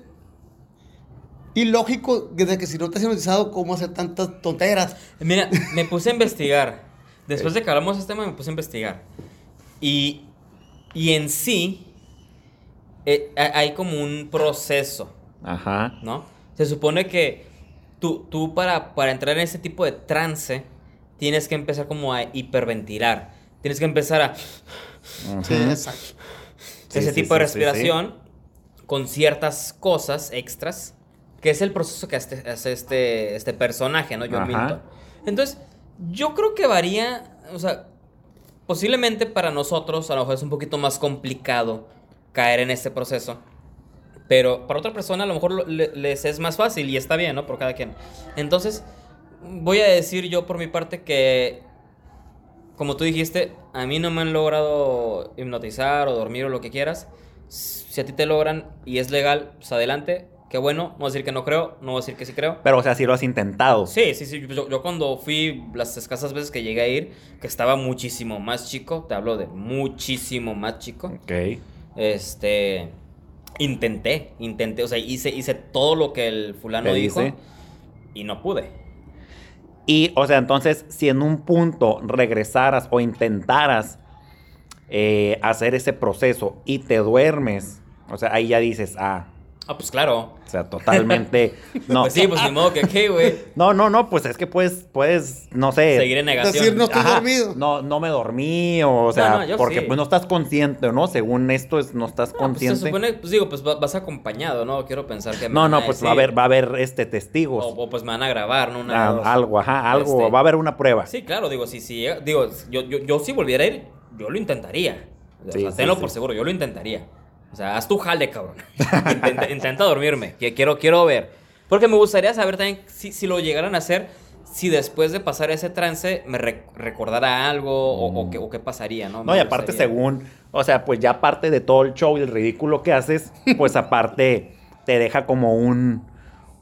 ilógico de que si no te has hipnotizado, ¿cómo hacer tantas tonteras? Mira, me puse a investigar. Después de que hablamos de este tema, me puse a investigar. Y, y en sí, eh, ha- hay como un proceso, Ajá. ¿no? Se supone que tú, tú para, para entrar en ese tipo de trance, tienes que empezar como a hiperventilar. Tienes que empezar a... Sí, exacto. Ese sí, tipo de sí, sí, sí. respiración con ciertas cosas extras, que es el proceso que hace, hace este, este personaje, ¿no? John Ajá. Milton. Entonces, yo creo que varía, o sea, posiblemente para nosotros a lo mejor es un poquito más complicado caer en este proceso. Pero para otra persona a lo mejor lo- le- les es más fácil y está bien, ¿no? Por cada quien. Entonces, voy a decir yo por mi parte que como tú dijiste, a mí no me han logrado hipnotizar o dormir o lo que quieras. Si a ti te logran y es legal, pues adelante. Qué bueno. No voy a decir que no creo, no voy a decir que sí creo. Pero, o sea, si lo has intentado. Sí, sí, sí. Yo, yo cuando fui las escasas veces que llegué a ir, que estaba muchísimo más chico, te hablo de muchísimo más chico. Ok. Este. Intenté, intenté, o sea, hice, hice todo lo que el fulano ¿Qué dijo dice? y no pude. Y, o sea, entonces, si en un punto regresaras o intentaras eh, hacer ese proceso y te duermes, o sea, ahí ya dices, ah, Ah, pues claro. o sea, totalmente. No, Pues sí, pues ni modo que qué, güey. no, no, no, pues es que puedes, puedes, no sé. Seguir en negación. Decir, no estoy Ajá, dormido. No, no me dormí, o, o sea, no, porque sí. pues no estás consciente, ¿no? Según esto, es, no estás No, pues, consciente. se supone, pues digo, pues va- vas acompañado, ¿no? Quiero pensar que me no, van no, a pues va a haber, va a haber este testigos. O, o, pues me van a grabar, ¿no? Una, Ah, dos. algo, ajá, algo, Este, va a haber una prueba. Sí, claro, digo, si, si, llega- digo, yo, yo, yo si volviera a ir, yo lo intentaría. O Sí, sea, sí, tenlo sí. por seguro, yo lo intentaría. O sea, haz tu jale, cabrón. intenta, intenta dormirme, que quiero, quiero ver. Porque me gustaría saber también si, si lo llegaran a hacer, si después de pasar ese trance me re- recordara algo o, o qué, o qué pasaría, ¿no? No, y aparte gustaría. según, o sea, pues ya aparte de todo el show y el ridículo que haces, pues aparte te deja como un,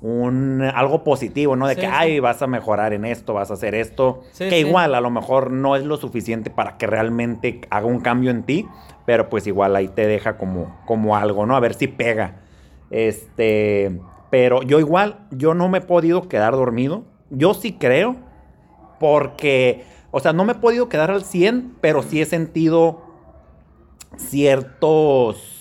un algo positivo, ¿no? De Sí, que, sí. ay, vas a mejorar en esto, vas a hacer esto, Sí, que igual a lo mejor no es lo suficiente para que realmente haga un cambio en ti, pero pues igual ahí te deja como, como algo, ¿no? A ver si pega. Este, pero yo igual, yo no me he podido quedar dormido. Yo sí creo, porque, o sea, no me he podido quedar al 100, pero sí he sentido ciertos...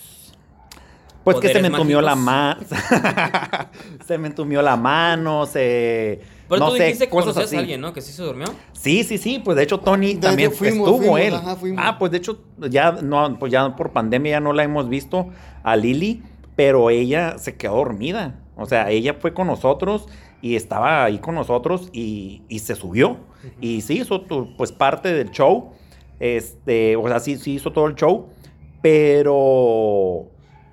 Pues que se me ¿Poderes entumió la mano. se me entumió la mano, se... Pero no tú sé, dijiste que cosas así. a alguien, ¿no? Que sí se durmió. Sí, sí, sí, pues de hecho Tony De también hecho, fuimos, estuvo fuimos, él. ajá, fuimos. Ah, pues de hecho ya no, pues ya por pandemia ya no la hemos visto a Lili, pero ella se quedó dormida. O sea, ella fue con nosotros y estaba ahí con nosotros y, y se subió. Y sí hizo tu- pues parte del show. Este, o sea, sí, sí hizo todo el show, pero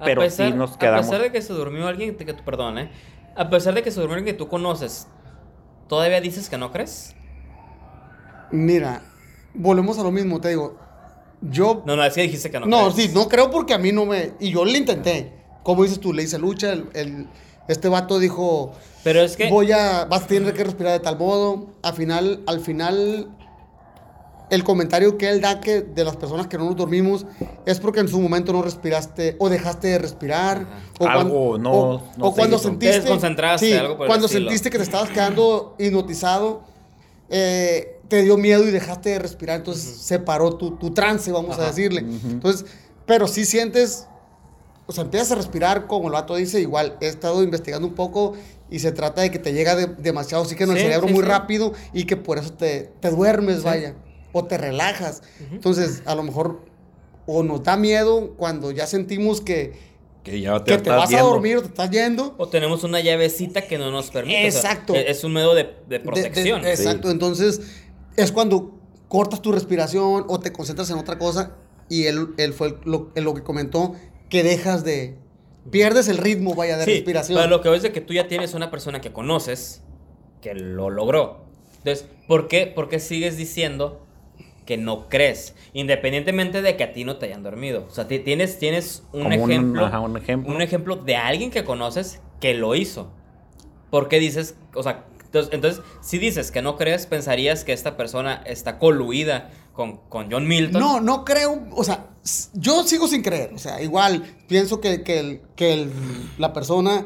pero pesar, sí nos A quedamos. pesar de que se durmió alguien que tú, perdón, ¿eh? A pesar de que se durmió alguien que tú conoces, ¿todavía dices que no crees? Mira, volvemos a lo mismo, te digo. Yo. No, no, es que dijiste que no No, crees. sí, no creo porque a mí no me. Y yo le intenté. Como dices tú, le hice lucha. El, el- este vato dijo: Pero es que... Voy a. Vas a tener que respirar de tal modo. Al final, al final. El comentario que él da que de las personas que no nos dormimos es porque en su momento no respiraste o dejaste de respirar. O Algo no- o, no o cuando hizo. sentiste. Sí, algo por cuando sentiste que te estabas quedando hipnotizado, eh, te dio miedo y dejaste de respirar. Entonces se paró tu, tu trance, vamos a Ajá. decirle. Entonces, pero sí sientes. O sea, empiezas a respirar, como el vato dice, igual he estado investigando un poco y se trata de que te llega de- demasiado oxígeno al Sí, cerebro sí, muy sí. rápido y que por eso te, te duermes, Sí. vaya, o te relajas. Entonces, a lo mejor, o nos da miedo cuando ya sentimos que, que ya que te vas viendo. a dormir o te estás yendo. O tenemos una llavecita que no nos permite. o sea, Exacto. es es un medio de, de De- de- protección. exacto, entonces es cuando cortas tu respiración o te concentras en otra cosa y él, él fue lo, él lo que comentó, que dejas de... Pierdes el ritmo, vaya, de Sí, respiración. Pero lo que ves de que tú ya tienes una persona que conoces que lo logró. Entonces, ¿por qué, por qué sigues diciendo que no crees? Independientemente de que a ti no te hayan dormido. O sea, ti- tienes, tienes un Como un- ejemplo. ajá, un ejemplo. un ejemplo de alguien que conoces que lo hizo. ¿Por qué dices? O sea, entonces, entonces, si dices que no crees, pensarías que esta persona está coluida con, con John Milton. No, no creo, o sea, yo sigo sin creer, o sea, igual pienso que, que, el- que el- la persona,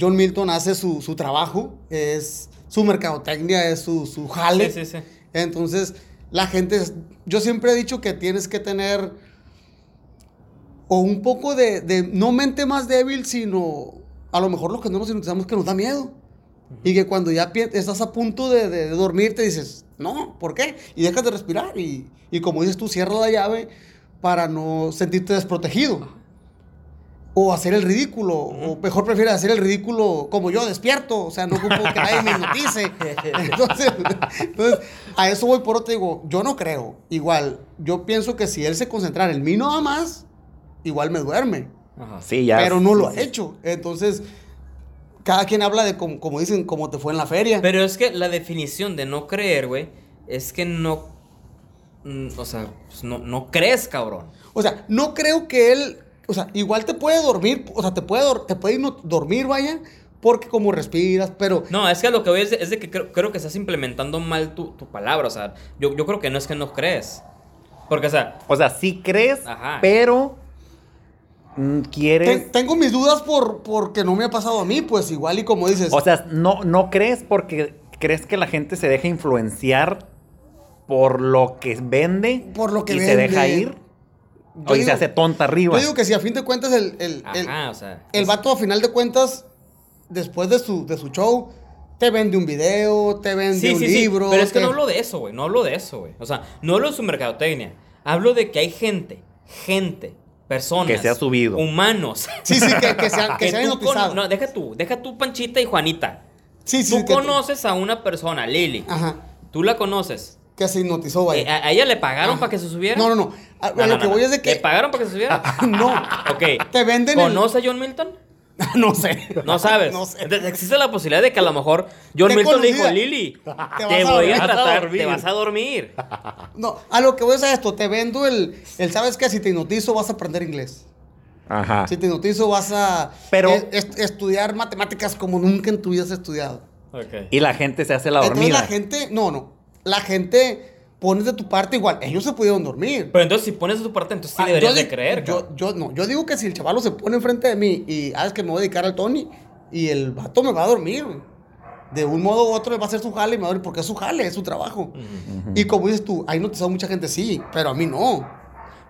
John Milton, hace su, su trabajo, es su mercadotecnia, es su, su jale. Sí, sí, sí. Entonces, la gente, es- yo siempre he dicho que tienes que tener o un poco de, de no mente más débil, sino a lo mejor lo que no nos hipnotizamos es que nos da miedo. Y que cuando ya estás a punto de, de dormir, te dices, no, ¿por qué? Y dejas de respirar. Y, y como dices tú, cierras la llave para no sentirte desprotegido. O hacer el ridículo. O mejor prefieres hacer el ridículo como yo, despierto. O sea, no ocupo que nadie me hipnotice. Entonces, entonces, a eso voy por otro. Digo, yo no creo. Igual, yo pienso que si él se concentrara en mí nada más, igual me duerme. Ajá. Sí, ya. pero no lo ha hecho. Entonces, cada quien habla de como, como dicen, cómo te fue en la feria. Pero es que la definición de no creer, güey, es que no. mm, O sea, pues no, no crees, cabrón. O sea, no creo que él, o sea, igual te puede dormir, o sea, te puede, te puede no- dormir, vaya, porque como respiras, pero No, es que lo que voy es de, es de que creo, creo que estás implementando mal tu, tu palabra. O sea, yo, yo creo que no es que no crees. Porque, o sea, O sea, sí crees, Ajá. pero mm, quieres. tengo mis dudas por porque no me ha pasado a mí, pues igual y como dices, O sea, no, no crees porque crees que la gente se deja influenciar por lo que vende Por lo que y se vende. deja ir. Yo O se hace tonta arriba. yo digo que si a fin de cuentas el, el, el, ajá, o sea. el es- vato a final de cuentas, después de su, de su show, te vende un video, te vende Sí, un sí, sí. libro. Pero es que no hablo de eso, güey. No hablo de eso, güey. O sea, no hablo de su mercadotecnia. Hablo de que hay gente, gente, personas. Que se ha subido. Humanos. Sí, sí, que, que sean, que tú cono- No, deja tú, deja tú, Panchita y Juanita. sí, sí, Tú conoces a una persona, Lili. Ajá, Tú la conoces. Que se hipnotizó, vaya. Eh, ¿A, a ella le pagaron Ajá. para que se subiera? No, no, no. A, a No, lo no, que no, voy es de que. ¿Le pagaron para que se subiera? no. ok. Te venden el- ¿Conoce a John Milton? no sé. No sabes. No sé. Entonces, existe la posibilidad de que a lo mejor John Te Milton le dijo. Lili, te, vas a voy a tratar, dormir". te vas a dormir. No, a lo que voy es a esto. Te vendo el, el ¿sabes qué? Si te hipnotizo vas a aprender inglés. Ajá. Si te hipnotizo vas a Pero- es- es- estudiar matemáticas como nunca en tu vida has estudiado. Y la gente se hace la Entonces dormida. la gente, no, no. La gente pones de tu parte igual. Ellos se pudieron dormir. Pero entonces, si pones de tu parte, entonces sí Ah, deberías yo de creer, yo, cabrón. yo, no, yo digo que si el chavalo se pone enfrente de mí y sabes que me voy a dedicar al Tony y el vato me va a dormir. De un modo u otro él va a hacer su jale y me va a dormir porque es su jale, es su trabajo. Y como dices tú, hay notizado mucha gente, sí, pero a mí no.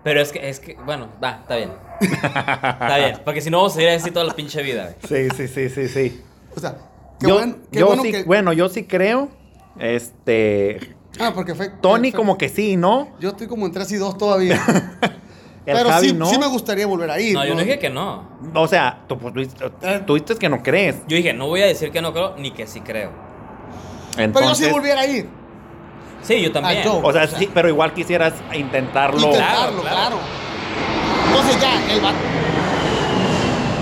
Pero es que, es que, bueno, va, está bien. Está bien. Porque si no, vamos a seguir así toda la pinche vida, güey. Sí, sí, sí, sí, sí. O sea, qué yo, bueno, qué yo bueno sí, que... bueno, yo sí creo. Este. Ah, porque fue... Tony, fue- como que sí, ¿no? Yo estoy como en 3 y 2 todavía. El Pero Javi sí, no. sí me gustaría volver a ir. No, yo no dije que no. O sea, tú, pues, tú- tú dices que no crees. Yo dije, no voy a decir que no creo, ni que sí creo. Pero yo Entonces, sí volviera a ir. Sí, yo también. Yo. o sea, sí, pero igual quisieras intentarlo. Intentarlo, Claro, claro. claro. Entonces ya, el vato.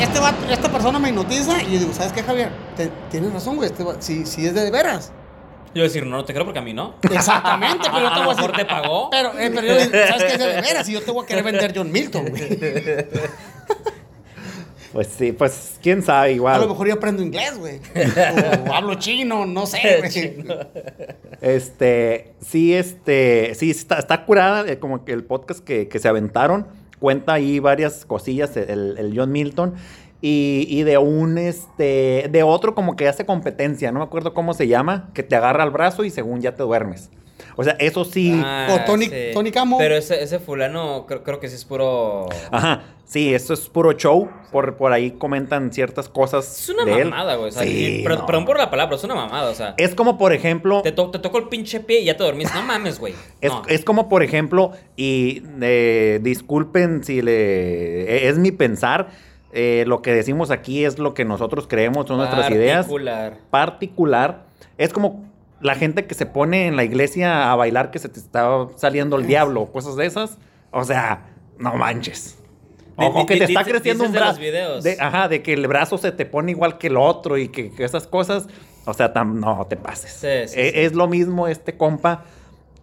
Este vato, esta persona me hipnotiza y yo digo, ¿sabes qué, Javier? Te- tienes razón, güey. Este si, si es de veras. Yo decir, no, no te creo porque a mí no. Exactamente, pero yo A te voy a decir. te pagó. Pero, eh, pero yo ¿sabes qué es de veras? Y yo te voy a querer vender John Milton, güey. Pues sí, pues quién sabe, A igual. lo mejor yo aprendo inglés, güey. O hablo chino, no sé, güey. Este, sí, este, sí, está, está curada, eh, como que el podcast que, que se aventaron, cuenta ahí varias cosillas, el, el John Milton, y, y de un, este, de otro como que hace competencia, no me acuerdo cómo se llama, que te agarra al brazo y según ya te duermes. O sea, eso sí, Ah, O Tony- Tony Camo. Pero ese, ese fulano creo, creo que sí es puro... ajá, sí, eso es puro show, por, por ahí comentan ciertas cosas Es una de mamada, güey. O sea, Sí, no. Perdón por la palabra, es una mamada, o sea... Es como, por ejemplo... Te, to- te toco el pinche pie y ya te dormís. No mames, güey. Es, No. es como, por ejemplo, y eh, disculpen si le e- es mi pensar, eh, lo que decimos aquí es lo que nosotros creemos, son nuestras ideas. Particular. Particular. Es como la gente que se pone en la iglesia a bailar que se te está saliendo el diablo, cosas de esas. O sea, no manches. O, que te está creciendo un brazo. videos. de- ajá, de que el brazo se te pone igual que el otro y que, que esas cosas. O sea, tam- no te pases. Sí, sí, E- sí. Es lo mismo este compa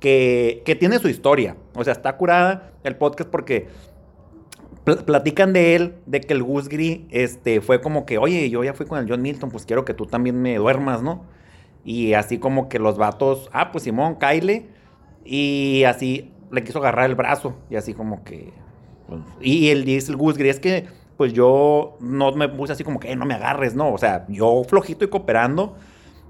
que, que tiene su historia. O sea, está curada el podcast porque pl- platican de él, de que el Gus Gris este, fue como que, oye, yo ya fui con el John Milton, pues quiero que tú también me duermas, ¿no? Y así como que los vatos, ah, pues Simón, Kyle. Y así le quiso agarrar el brazo. Y así como que. pues, y él dice el Gus Gris, es que pues yo no me puse así como que "Eh, no me agarres, no. O sea, yo flojito y cooperando.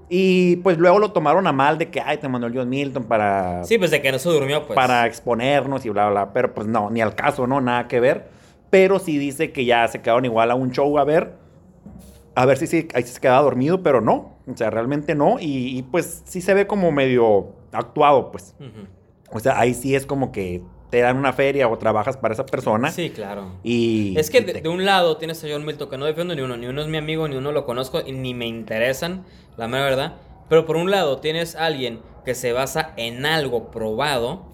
Y pues luego lo tomaron a mal de que, ay, te mandó el John Milton para, Sí, pues de que no se durmió, pues. para exponernos y bla, bla. Pero pues no, ni al caso, ¿no? Nada que ver. Pero sí dice que ya se quedaron igual a un show a ver. A ver si, sí ahí se quedaba dormido, pero no. O sea, realmente no. Y, y, pues sí se ve como medio actuado, pues. O sea, ahí sí es como que te dan una feria o trabajas para esa persona. Sí, claro. Y. Es que y de, un lado tienes a John Milton, que no defiendo ni uno, ni uno es mi amigo, ni uno lo conozco, y ni me interesan, la mera verdad. Pero por un lado tienes a alguien que se basa en algo probado,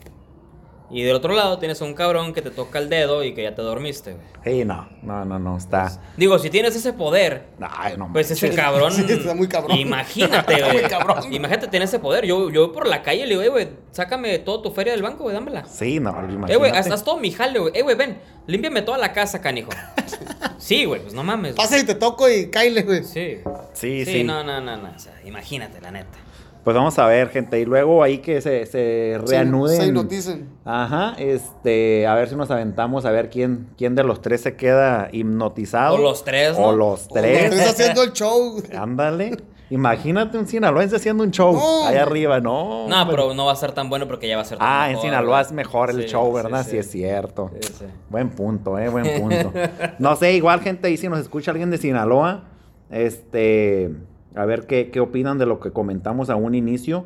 y del otro lado tienes a un cabrón que te toca el dedo y que ya te dormiste, güey. Sí, no, no, no, no, está. Digo, si tienes ese poder, Ay, no, pues ese cabrón. Sí, está muy cabrón. Imagínate, Está güey. muy cabrón. Imagínate tener ese poder. Yo, yo voy por la calle y le digo, "Eh, güey, sácame toda tu feria del banco, güey, dámela. Sí, no, Eh, güey, imagínate. haz, haz todo mi jale, güey. Eh, güey, ven, límpiame toda la casa, canijo. Sí, güey, pues no mames. Pasa y te toco y caile, güey. Sí. Sí, Sí, sí. no, no, no, no. O sea, imagínate, la neta. Pues vamos a ver, gente. Y luego ahí que se, se reanuden. Se hipnoticen. Ajá, este, a ver si nos aventamos a ver quién, quién de los tres se queda hipnotizado. O los tres, ¿no? O los Los tres. tres haciendo el show. Ándale. Imagínate un sinaloense haciendo un show No. ahí arriba, ¿no? No, hombre. pero no va a ser tan bueno porque ya va a ser tan Ah, en Sinaloa es mejor el Sí, show, sí, ¿verdad? Sí, sí. es cierto. Sí, sí. Buen punto, eh, buen punto. No sé, igual gente ahí si nos escucha alguien de Sinaloa, este, a ver qué, qué opinan de lo que comentamos a un inicio,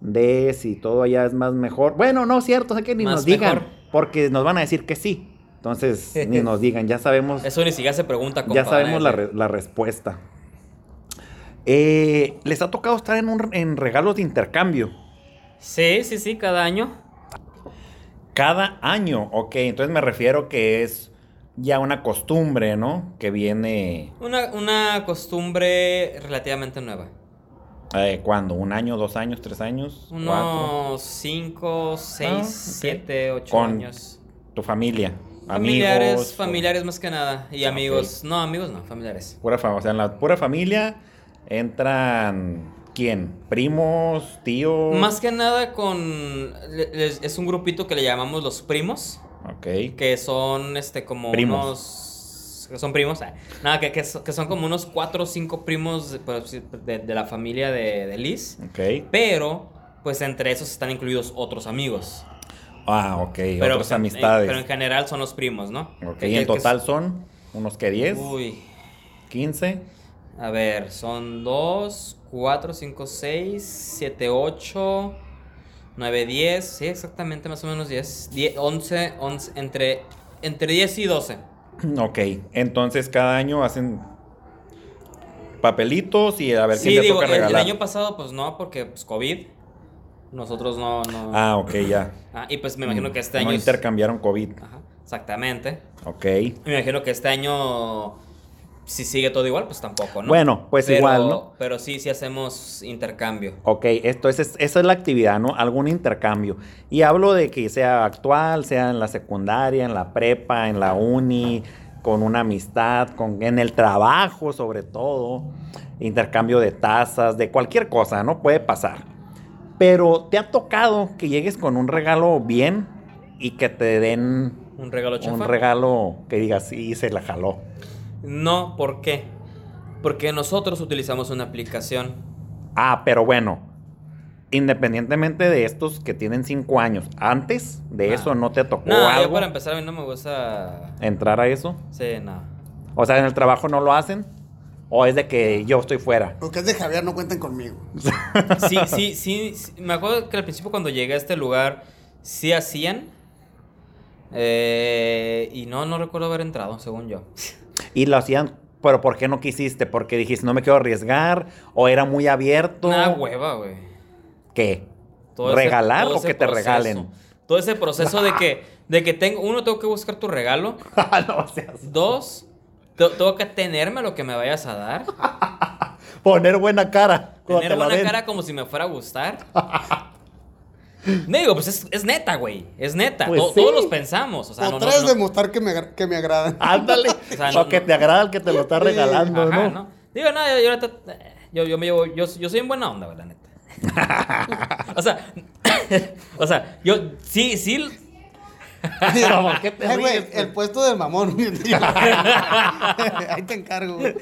de si todo allá es más mejor. Bueno, no, cierto, sé que ni Más nos digan, mejor. porque nos van a decir que sí. Entonces, ni nos digan, ya sabemos, Eso ni siquiera se pregunta compa, ya sabemos la, re- la respuesta. Eh, ¿Les ha tocado estar en, un, en regalos de intercambio? Sí, sí, sí, cada año. Cada año, ok, entonces me refiero que es ya una costumbre, ¿no? Que viene, Una, una costumbre relativamente nueva. eh, ¿cuándo? ¿Un año, dos años, tres años? ¿Cuatro? Unos 5, 6, Ah, ok. 7, 8 Con años. Tu familia, Familiares, amigos. familiares más que nada. Y Ah, amigos. No, amigos no, familiares. Pura o sea, en la pura familia entran, ¿quién? ¿Primos, tíos? Más que nada con. Es un grupito que le llamamos los primos. Ok, Que son este como Primos. unos. Que son primos. ah, Nada, que, que, so- que son como unos 4 o 5 primos de, de- de la familia de, de Liz. ok. Pero, pues entre esos están incluidos otros amigos. Ah, ok. Pero, otras pues, en- amistades. pero en general son los primos, ¿no? ok, Que- y en total son unos que 10, Uy. 15. A ver, son 2, 4, 5, 6, 7, 8, 9, 10. Sí, exactamente, más o menos 10. 10 11, 11, entre, entre 10 y 12. Ok, entonces cada año hacen papelitos y a ver Sí, quién le digo, toca el, el regalar. año pasado, pues no, porque pues COVID. Nosotros no. no Ah, ok, ya. Ah, y pues me imagino que este no año. es- intercambiaron COVID. Ajá, exactamente. Ok. Me imagino que este año. Si sigue todo igual, pues tampoco, ¿no? Bueno, pues Pero- igual, ¿no? Pero sí, sí hacemos intercambio. Ok, esto es, es- esa es la actividad, ¿no? Algún intercambio. Y hablo de que sea actual, sea en la secundaria, en la prepa, en la uni, con una amistad, con, en el trabajo sobre todo, intercambio de tazas, de cualquier cosa, ¿no? Puede pasar. Pero te ha tocado que llegues con un regalo bien y que te den ¿Un regalo chafa? un regalo que digas, sí, se la jaló. No, ¿por qué? Porque nosotros utilizamos una aplicación. Ah, pero bueno, independientemente de estos que tienen cinco años, antes de eso no te tocó No, yo algo para empezar a mí no me gusta... entrar a eso. Sí, no. O sea, en el trabajo no lo hacen. O es de que yo estoy fuera. Lo que es de Javier, no cuenten conmigo. Sí, sí, sí, sí, Me acuerdo que al principio cuando llegué a este lugar sí hacían. Eh, y no, no recuerdo haber entrado, según yo. Y lo hacían, pero ¿por qué no quisiste? Porque dijiste, no me quiero arriesgar. O era muy abierto. Una hueva, güey. ¿Qué? Todo ese- ¿Regalar todo o que te proceso. regalen? Todo ese proceso de que, de que tengo, uno, tengo que buscar tu regalo. no seas- Dos, te- tengo que tenerme a lo que me vayas a dar. Poner buena cara. Tener te buena cara como si me fuera a gustar. No digo, pues es, es neta, güey. Es neta. Pues To- sí. Todos los pensamos. O sea, o no, no, no- demostrar que me, que me agradan. Ándale. O sea, o no- que no- te agrada el que te lo está regalando, Ajá, ¿no? ¿no? Digo, no, yo, yo, eh, yo, yo me llevo. Yo, yo soy en buena onda, güey, la neta. o sea, o sea, yo sí, sí. Pero, ¿por qué te Eh, güey, el puesto del mamón. Ahí te encargo, güey.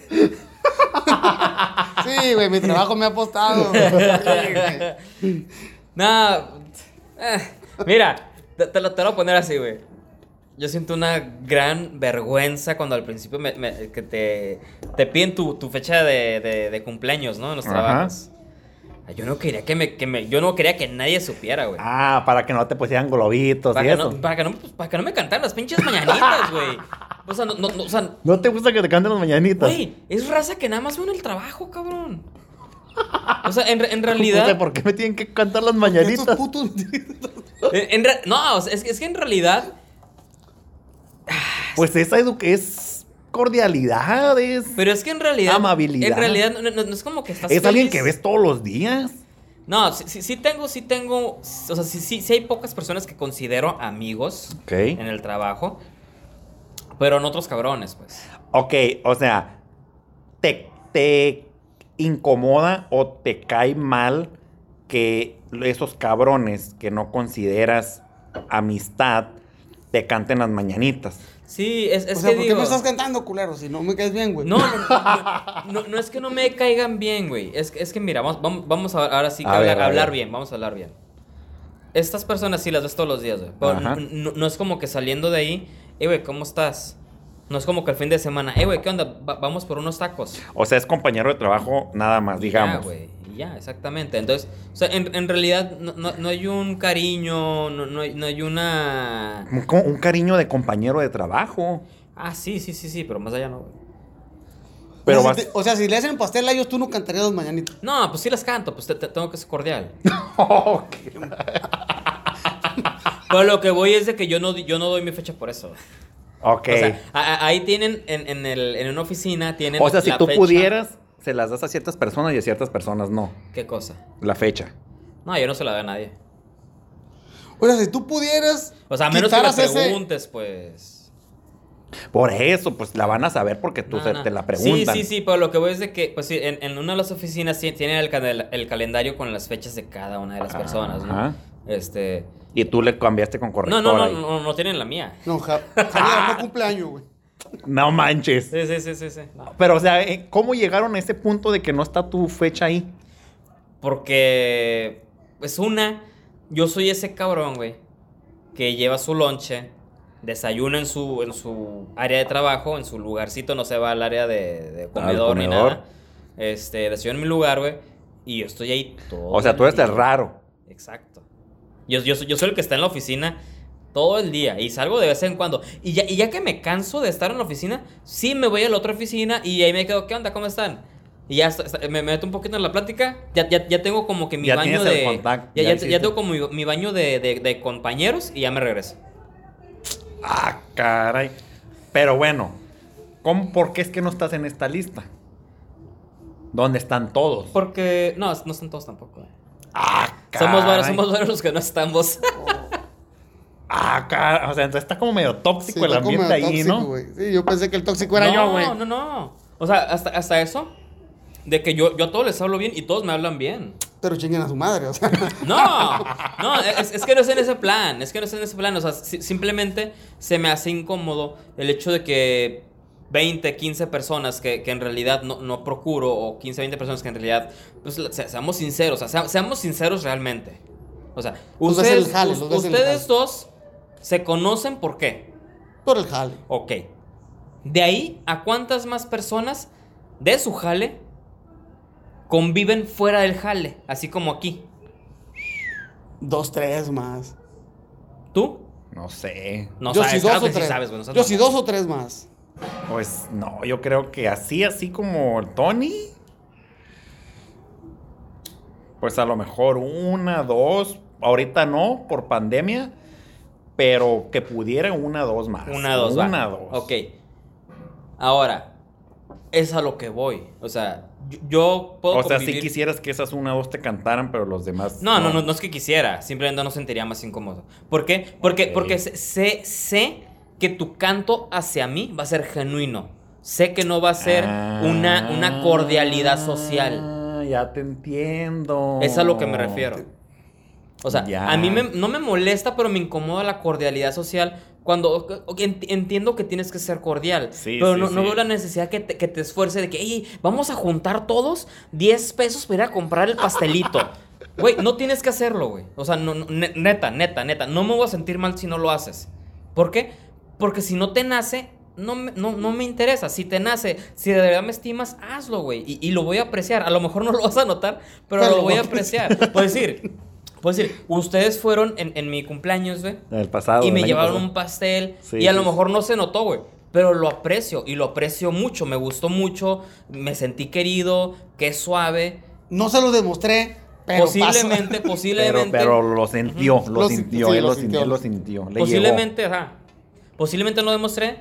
Sí, güey, mi trabajo me ha apostado. Güey. No, eh, mira, te, te lo, te lo voy a poner así, güey. Yo siento una gran vergüenza cuando al principio me, me- que te, te piden tu, tu fecha de, de- de cumpleaños, ¿no? En los Ajá. trabajos. Yo no quería que me, que me- yo no quería que nadie supiera, güey. Ah, para que no te pusieran globitos para, y que eso. no, para, que no, pues, para que no me cantaran las pinches mañanitas, güey. O sea, no, o sea, ¿No te gusta que te canten las mañanitas? güey, es raza que nada más veo en el trabajo, cabrón. O sea, en, realidad. por qué me tienen que cantar las mañanitas. putos. en- en re- no, o sea, es, que- es que en realidad. Pues esa edu es cordialidad, es, Pero es que en realidad. Amabilidad. En realidad no, no- no es como que estás. es alguien que ves todos los días. No, sí, sí, sí tengo, sí tengo. O sea, sí, sí, sí hay pocas personas que considero amigos Ok. en el trabajo. Pero en otros cabrones, pues. Ok, o sea, te, te incomoda o te cae mal que esos cabrones que no consideras amistad te canten las mañanitas. Sí, es, es o sea, que ¿por qué digo. me estás cantando, culero? Si no me caes bien, güey. No, no, no, no, no es que no me caigan bien, güey. Es, que- es que mira, vamos, vamos, vamos a ahora sí que A ver, hablar, a hablar bien, vamos a hablar bien. Estas personas sí las ves todos los días, güey. No es como que saliendo de ahí, eh, güey, ¿cómo estás? No es como que el fin de semana, eh, güey, ¿qué onda? Va- vamos por unos tacos. O sea, es compañero de trabajo nada más, Ya, digamos. güey. y Ya, exactamente. Entonces, o sea, en, en realidad no, no- no hay un cariño, no, no hay, no hay una... Un, un cariño de compañero de trabajo. Ah, sí, sí, sí, sí, pero más allá no, güey. Pero o, sea, vas- si te- o sea, si le hacen pastel a ellos, tú no cantarías los mañanitos. No, pues sí las canto, pues te- te- tengo que ser cordial. Ok. Pero lo que voy es de que yo no, yo no doy mi fecha por eso. Ok. O sea, a- a- ahí tienen, en, en, el, en una oficina, tienen. O sea, si la tú fecha. pudieras, se las das a ciertas personas y a ciertas personas no. ¿Qué cosa? La fecha. No, yo no se la doy a nadie. O sea, si tú pudieras. O sea, a menos que la ese- preguntes, pues. Por eso, pues la van a saber porque tú No, se- no. te la preguntan. Sí, sí, sí, pero lo que voy es de que, pues sí, en, en una de las oficinas sí tienen el, el calendario con las fechas de cada una de las personas, ¿no? Ajá. Este. Y tú le cambiaste con No, corrector no, no, ahí. no, no tienen la mía. No, Ja- Javier, no cumpleaños, güey. No manches. Sí, sí, sí, sí, sí. No. Pero, o sea, eh, ¿cómo llegaron a ese punto de que no está tu fecha ahí? Porque, pues una, yo soy ese cabrón, güey, que lleva su lonche, desayuna en su, en su área de trabajo, en su lugarcito, no se va al área de, de comedor, ni comedor. nada. Este, desayuna en mi lugar, güey, y yo estoy ahí todo O sea, tú eres el raro. Exacto. Yo, yo, soy- yo soy el que está en la oficina todo el día y salgo de vez en cuando. Y ya, y ya que me canso de estar en la oficina, sí me voy a la otra oficina y ahí me quedo, ¿qué onda? ¿Cómo están? Y ya está- está- me, me meto un poquito en la plática. Ya, ya, ya tengo como que mi Ya baño el de. contacto, ya, ya tengo como mi, mi baño de, de- de compañeros y ya me regreso. Ah, caray. Pero bueno, ¿cómo, ¿por qué es que no estás en esta lista? ¿Dónde están todos? Porque. No, no están todos tampoco. Ah, Somos varios, caray. somos varios los que no estamos. Ah, caray. O sea, entonces está como medio tóxico Sí, el ambiente ahí, tóxico, ¿no? Sí, yo pensé que el tóxico era no, yo, güey. No, no, O sea, hasta, hasta eso. De que yo, yo a todos les hablo bien y todos me hablan bien. Pero chinguen a su madre, o sea. No, no, es, es que no es en ese plan, es que no es en ese plan, o sea, si- simplemente se me hace incómodo el hecho de que 20, 15 personas que, que en realidad no, no procuro, o 15, 20 personas que en realidad, pues se- seamos sinceros, o sea, sea- seamos sinceros realmente. O sea, ustedes, jale, ustedes dos se conocen por qué. Por el jale. Ok. De ahí a cuántas más personas de su jale conviven fuera del jale, así como aquí. Dos, tres más. ¿Tú? No sé. No yo sabes, sí dos claro o que sí tres. sabes, güey, no seas yo sí dos o tres más. Pues no, yo creo que así, así como Tony. Pues a lo mejor una, dos. Ahorita no, por pandemia. Pero que pudiera una, dos más. Una, dos, va. Una, dos. Ok. Ahora, es a lo que voy. O sea, yo, yo puedo O sea, si quisieras que esas una, dos te cantaran, pero los demás. No, no, no, no es que quisiera. Simplemente no sentiría más incómodo. ¿Por qué? Porque, porque sé, sé que tu canto hacia mí va a ser genuino. Sé que no va a ser una, una cordialidad social. Ah, ya te entiendo. Es a lo que me refiero. O sea, Ya. a mí me- no me molesta, pero me incomoda la cordialidad social cuando entiendo que tienes que ser cordial. Sí, pero sí, no, no sí. veo la necesidad que te, que te esfuerce de que, "Ey, vamos a juntar todos 10 pesos para ir a comprar el pastelito. Güey, no tienes que hacerlo, güey. O sea, no, no, ne- neta, neta, neta. No me voy a sentir mal si no lo haces. ¿Por qué? Porque si no te nace, no me, no, no me interesa. Si te nace, si de verdad me estimas, hazlo, güey. Y, y lo voy a apreciar. A lo mejor no lo vas a notar, pero, lo voy a apreciar. Puedes decir, puedes decir, ustedes fueron en, en mi cumpleaños, güey. El pasado. Y me llevaron pasado. un pastel. Sí, y a sí, lo mejor no se notó, güey. Pero lo aprecio. Y lo aprecio mucho. Me gustó mucho. Me sentí querido. Qué suave. No se lo demostré, pero posiblemente, Pero, posiblemente. pero lo sintió, lo, Lo sintió, sí, él lo sintió. sintió, él lo sintió. Le posiblemente, ajá. Posiblemente no demostré.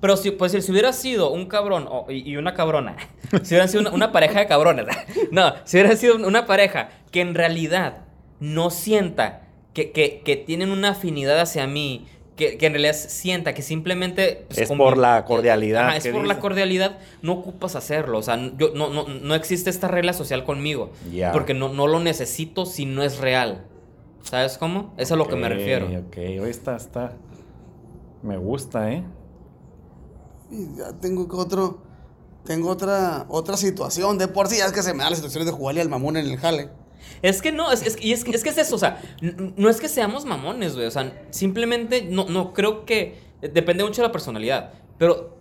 Pero si, pues, si hubiera sido un cabrón o- y, y una cabrona, si hubieran sido una, una pareja de cabrones, no, si hubiera sido una pareja que en realidad no sienta que, que, que tienen una afinidad hacia mí, que, que en realidad sienta que simplemente... pues, Es por la cordialidad Ajá, es por la cordialidad, no ocupas hacerlo. O sea, yo, no, no, no existe esta regla social conmigo. Ya. Porque no, no lo necesito si no es real. ¿Sabes cómo? Es a lo que me refiero. Ok, hoy está, está. Me gusta, ¿eh? Y ya tengo que otro. Tengo otra, otra situación. De por sí, ya es que se me da la situación de jugarle al mamón en el jale. Es que no, es, es, y es, que- es que es eso, o sea, no es que seamos mamones, güey, o sea, simplemente no, no creo que, depende mucho de la personalidad, pero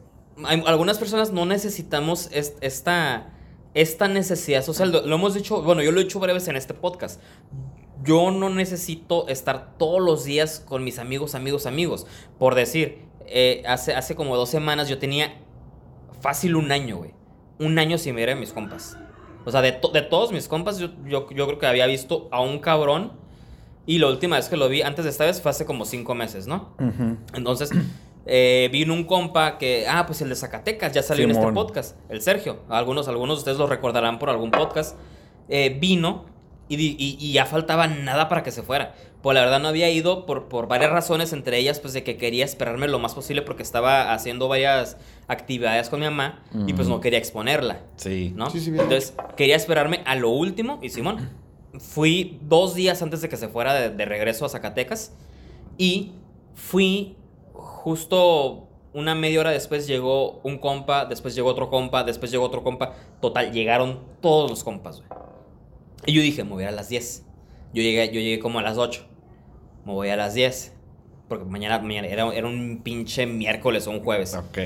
hay- algunas personas no necesitamos est- esta, esta necesidad social, lo, lo hemos dicho, bueno, yo lo he dicho varias veces en este podcast, yo no necesito estar todos los días con mis amigos, amigos, amigos, por decir, eh, hace, hace como dos semanas yo tenía fácil un año, güey, un año sin ver a mis compas. O sea, de, to- de todos mis compas, yo, yo, yo creo que había visto a un cabrón. Y la última vez que lo vi, antes de esta vez, fue hace como cinco meses, ¿no? Entonces, eh, vino un compa que, ah, pues el de Zacatecas, ya salió en este podcast, el Sergio. Algunos, algunos de ustedes lo recordarán por algún podcast. Eh, vino y, di- y- y ya faltaba nada para que se fuera. Pues la verdad no había ido por, por varias razones, entre ellas, pues de que quería esperarme lo más posible porque estaba haciendo varias actividades con mi mamá y pues no quería exponerla. Sí. ¿no? Sí, sí, bien. Entonces, quería esperarme a lo último y Simón. Fui dos días antes de que se fuera de, de regreso a Zacatecas y fui justo una media hora después llegó un compa, después llegó otro compa, después llegó otro compa. Total, llegaron todos los compas, güey. Y yo dije, me voy a las 10. Yo llegué, yo llegué como a las 8. Me voy a las 10. Porque mañana, mañana era, era un pinche miércoles o un jueves. Ok.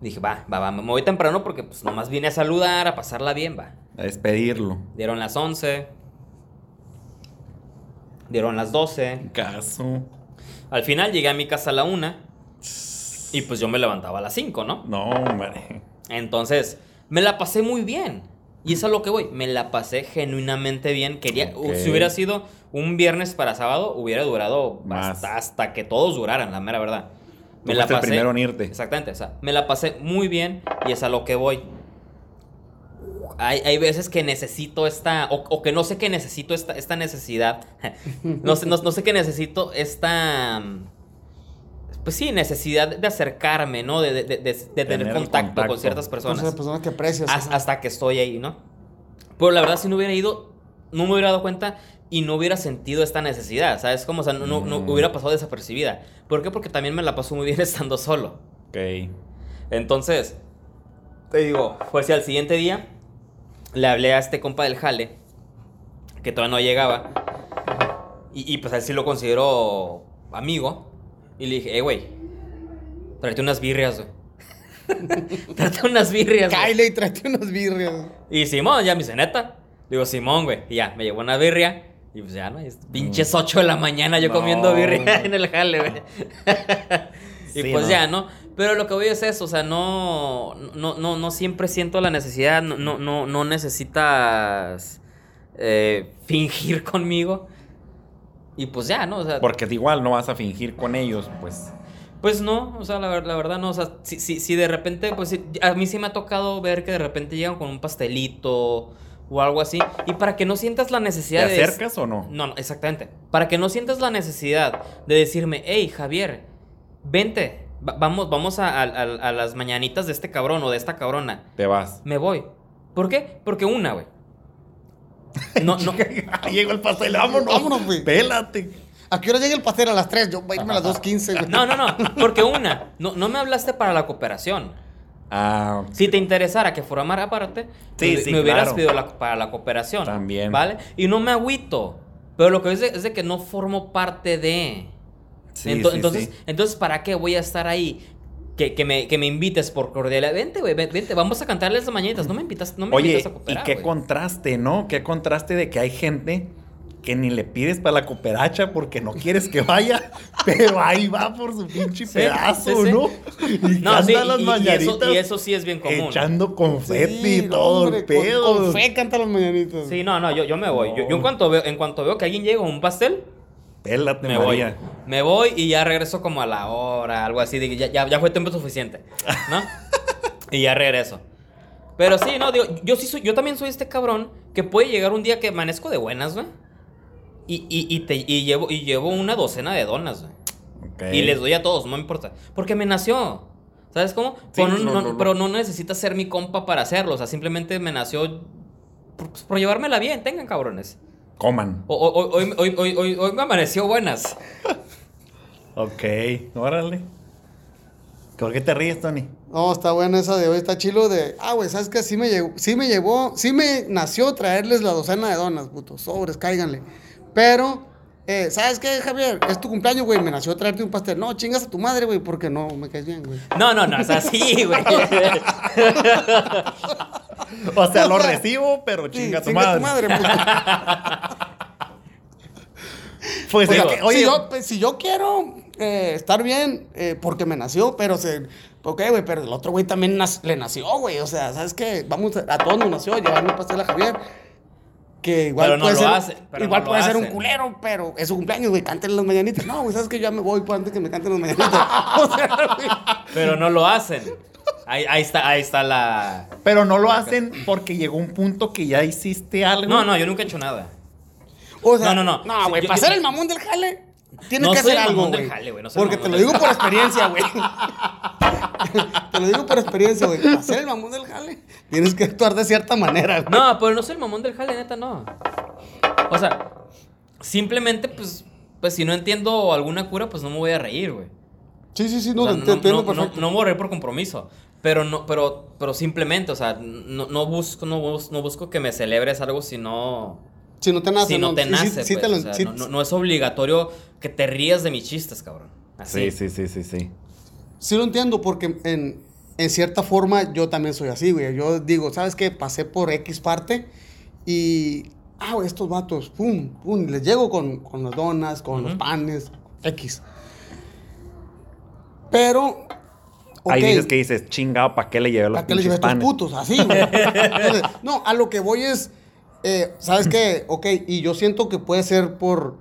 Dije, va, va, va, me voy temprano porque pues nomás vine a saludar, a pasarla bien, va. A despedirlo. Dieron las 11. Dieron las 12. Caso. Al final llegué a mi casa a la 1. Y pues yo me levantaba a las 5, ¿no? No, hombre. Entonces, me la pasé muy bien. Y es a lo que voy. Me la pasé genuinamente bien. Quería, si hubiera sido un viernes para sábado, hubiera durado hasta, hasta que todos duraran, la mera verdad. Tú fuiste el primero en irte. Exactamente, o sea, me la pasé muy bien y es a lo que voy. Hay, hay veces que necesito esta, o, o que no sé que necesito esta, esta necesidad. no, sé, no, no sé que necesito esta, pues sí, necesidad de acercarme, ¿no? De, de- de- de tener, Tener contacto, contacto. con ciertas Con personas. esas personas que aprecias. Has- ajá. hasta que estoy ahí, ¿no? Pero la verdad, si no hubiera ido, no me hubiera dado cuenta y no hubiera sentido esta necesidad, ¿sabes? Como, o sea, no, no- Mm. hubiera pasado desapercibida. ¿Por qué? Porque también me la paso muy bien estando solo. Ok. Entonces, te digo, fue así al siguiente día, le hablé a este compa del jale, que todavía no llegaba, y, y pues él sí lo considero amigo, y le dije, eh, güey, tráete unas birrias, güey. tráete unas birrias. Kyle, y tráete unas birrias. Y Simón, ya me dice, neta. Digo, Simón, güey. Y ya, me llevó una birria. Y pues ya, ¿no? Es pinches 8 de la mañana yo No, comiendo birria en el jale, güey. y Sí, pues no. ya, ¿no? Pero lo que voy es eso, o sea, no, no, no, no siempre siento la necesidad, no, no, no, no necesitas eh, fingir conmigo. Y pues ya, ¿no? O sea, Porque igual no vas a fingir con ellos, pues. pues no, o sea, la, ver- la verdad no, o sea, si, si, si de repente, pues a mí sí me ha tocado ver que de repente llegan con un pastelito o algo así, y para que no sientas la ¿Te necesidad de... acercas o no? No, no, exactamente. Para que no sientas la necesidad de decirme, hey, Javier, vente, va- vamos, vamos a, a- a- a las mañanitas de este cabrón o de esta cabrona. Te vas. Me voy. ¿Por qué? Porque una, güey. No, no, Llegó el pastel, vámonos. Vámonos, güey. Pélate. ¿A qué hora llega el pastel? A las 3. Yo voy a irme a las 2.15, güey. no, no, no, porque una, no, no me hablaste para la cooperación. Ah, Si te interesara que formara aparte, Sí, me, sí, me hubieras claro. pedido la- para la cooperación. También. ¿Vale? Y no me agüito. Pero lo que es de, es de que no formo parte de. sí, Ento- sí, entonces, sí. entonces, ¿para qué voy a estar ahí? Que, que me, que me invites por cordialidad. Vente, güey, ven- vente, vamos a cantarles las mañanitas. No me invitas, no me Oye, invitas a y cooperar. qué güey. contraste, ¿no? Qué contraste de que hay gente que ni le pides para la cooperacha porque no quieres que vaya, pero ahí va por su pinche Sí, pedazo, sí, sí. ¿no? Y No, canta sí, las y- y, mañanitas eso, y eso sí es bien común. echando confeti Sí, y todo hombre, el pedo. Con, fe canta las mañanitas. Sí, no, no, yo, yo me voy. Yo, yo en, No. cuanto veo, en cuanto veo que alguien llega con un pastel, Pélate, me María. voy. Me voy y ya regreso como a la hora, algo así. de que ya, ya, ya fue tiempo suficiente, ¿no? y ya regreso. Pero sí, no, digo, yo sí soy, yo también soy este cabrón que puede llegar un día que amanezco de buenas, güey. Y, y, y, te, y, llevo, y llevo una docena de donas, güey. Ok. Y les doy a todos, no me importa. Porque me nació. ¿Sabes cómo? Sí, pero, no, no, no- no, no. pero no necesitas ser mi compa para hacerlo. O sea, simplemente me nació por, pues, por llevármela bien. Tengan cabrones. Coman. Hoy, hoy, hoy, hoy, hoy me amaneció buenas. Ok, órale. ¿Por qué te ríes, Tony? No, está buena esa de hoy, está chilo de, ah, güey, ¿sabes qué? Sí me, llegó, sí me llevó, sí me nació traerles la docena de donas, putos, sobres, cáiganle. Pero, eh, ¿sabes qué, Javier? Es tu cumpleaños, güey, me nació traerte un pastel. No, chingas a tu madre, güey, porque no me caes bien, güey. No, no, no, o sea, sí, güey. O sea, lo recibo, pero Sí, chinga tu chinga madre. puto. Pues O es sea, que, oye, si, yo, pues, si yo quiero eh, estar bien, eh, porque me nació, pero se. Ok, güey, pero el otro güey también nas- le nació, güey. O sea, ¿sabes qué? Vamos, a, a todos nos nació llevarle un pastel a Javier. Que igual Pero no puede lo ser. hace, pero igual no lo puede ser un culero, pero es su cumpleaños, güey. Cántenle las mañanitas. No, güey, ¿sabes que Ya me voy pues, antes que me canten las mañanitas. O sea, güey. Pero no lo hacen. Ahí, ahí está, ahí está la. pero no lo hacen porque llegó un punto que ya hiciste algo. No, no, yo nunca he hecho nada. O sea, No, no, no. No, güey, yo- para yo- ser el mamón del jale, tienes No que soy hacer el algo, mamón del güey. jale, güey, no soy el Porque te lo del digo por experiencia, güey. te lo digo por experiencia, güey. Para ser el mamón del jale, tienes que actuar de cierta manera, güey. No, pero no soy el mamón del jale, neta, no. O sea, simplemente, pues, pues si no entiendo alguna cura, pues no me voy a reír, güey. Sí, sí, sí, no, O sea, te, te entiendo no, no, perfecto. no me voy a reír por compromiso. Pero no, pero, pero simplemente, o sea, no, no busco, no, bus- no busco que me celebres algo si no. Si no te nace, si no, te nace, pues, no, no- no es obligatorio que te rías de mis chistes, cabrón. Así. Sí, sí, sí, sí, sí. Sí lo entiendo porque en, en cierta forma yo también soy así, güey. Yo digo, ¿sabes qué? Pasé por X parte y... Ah, güey, estos vatos, pum, pum, les llego con, con las donas, con los panes, X. Pero... Ahí ok, dices que dices, chingado, ¿para qué le llevé los ¿Para qué le llevé estos panes? putos? Así, güey. Entonces, no, a lo que voy es, eh, ¿sabes qué? Ok, y yo siento que puede ser por,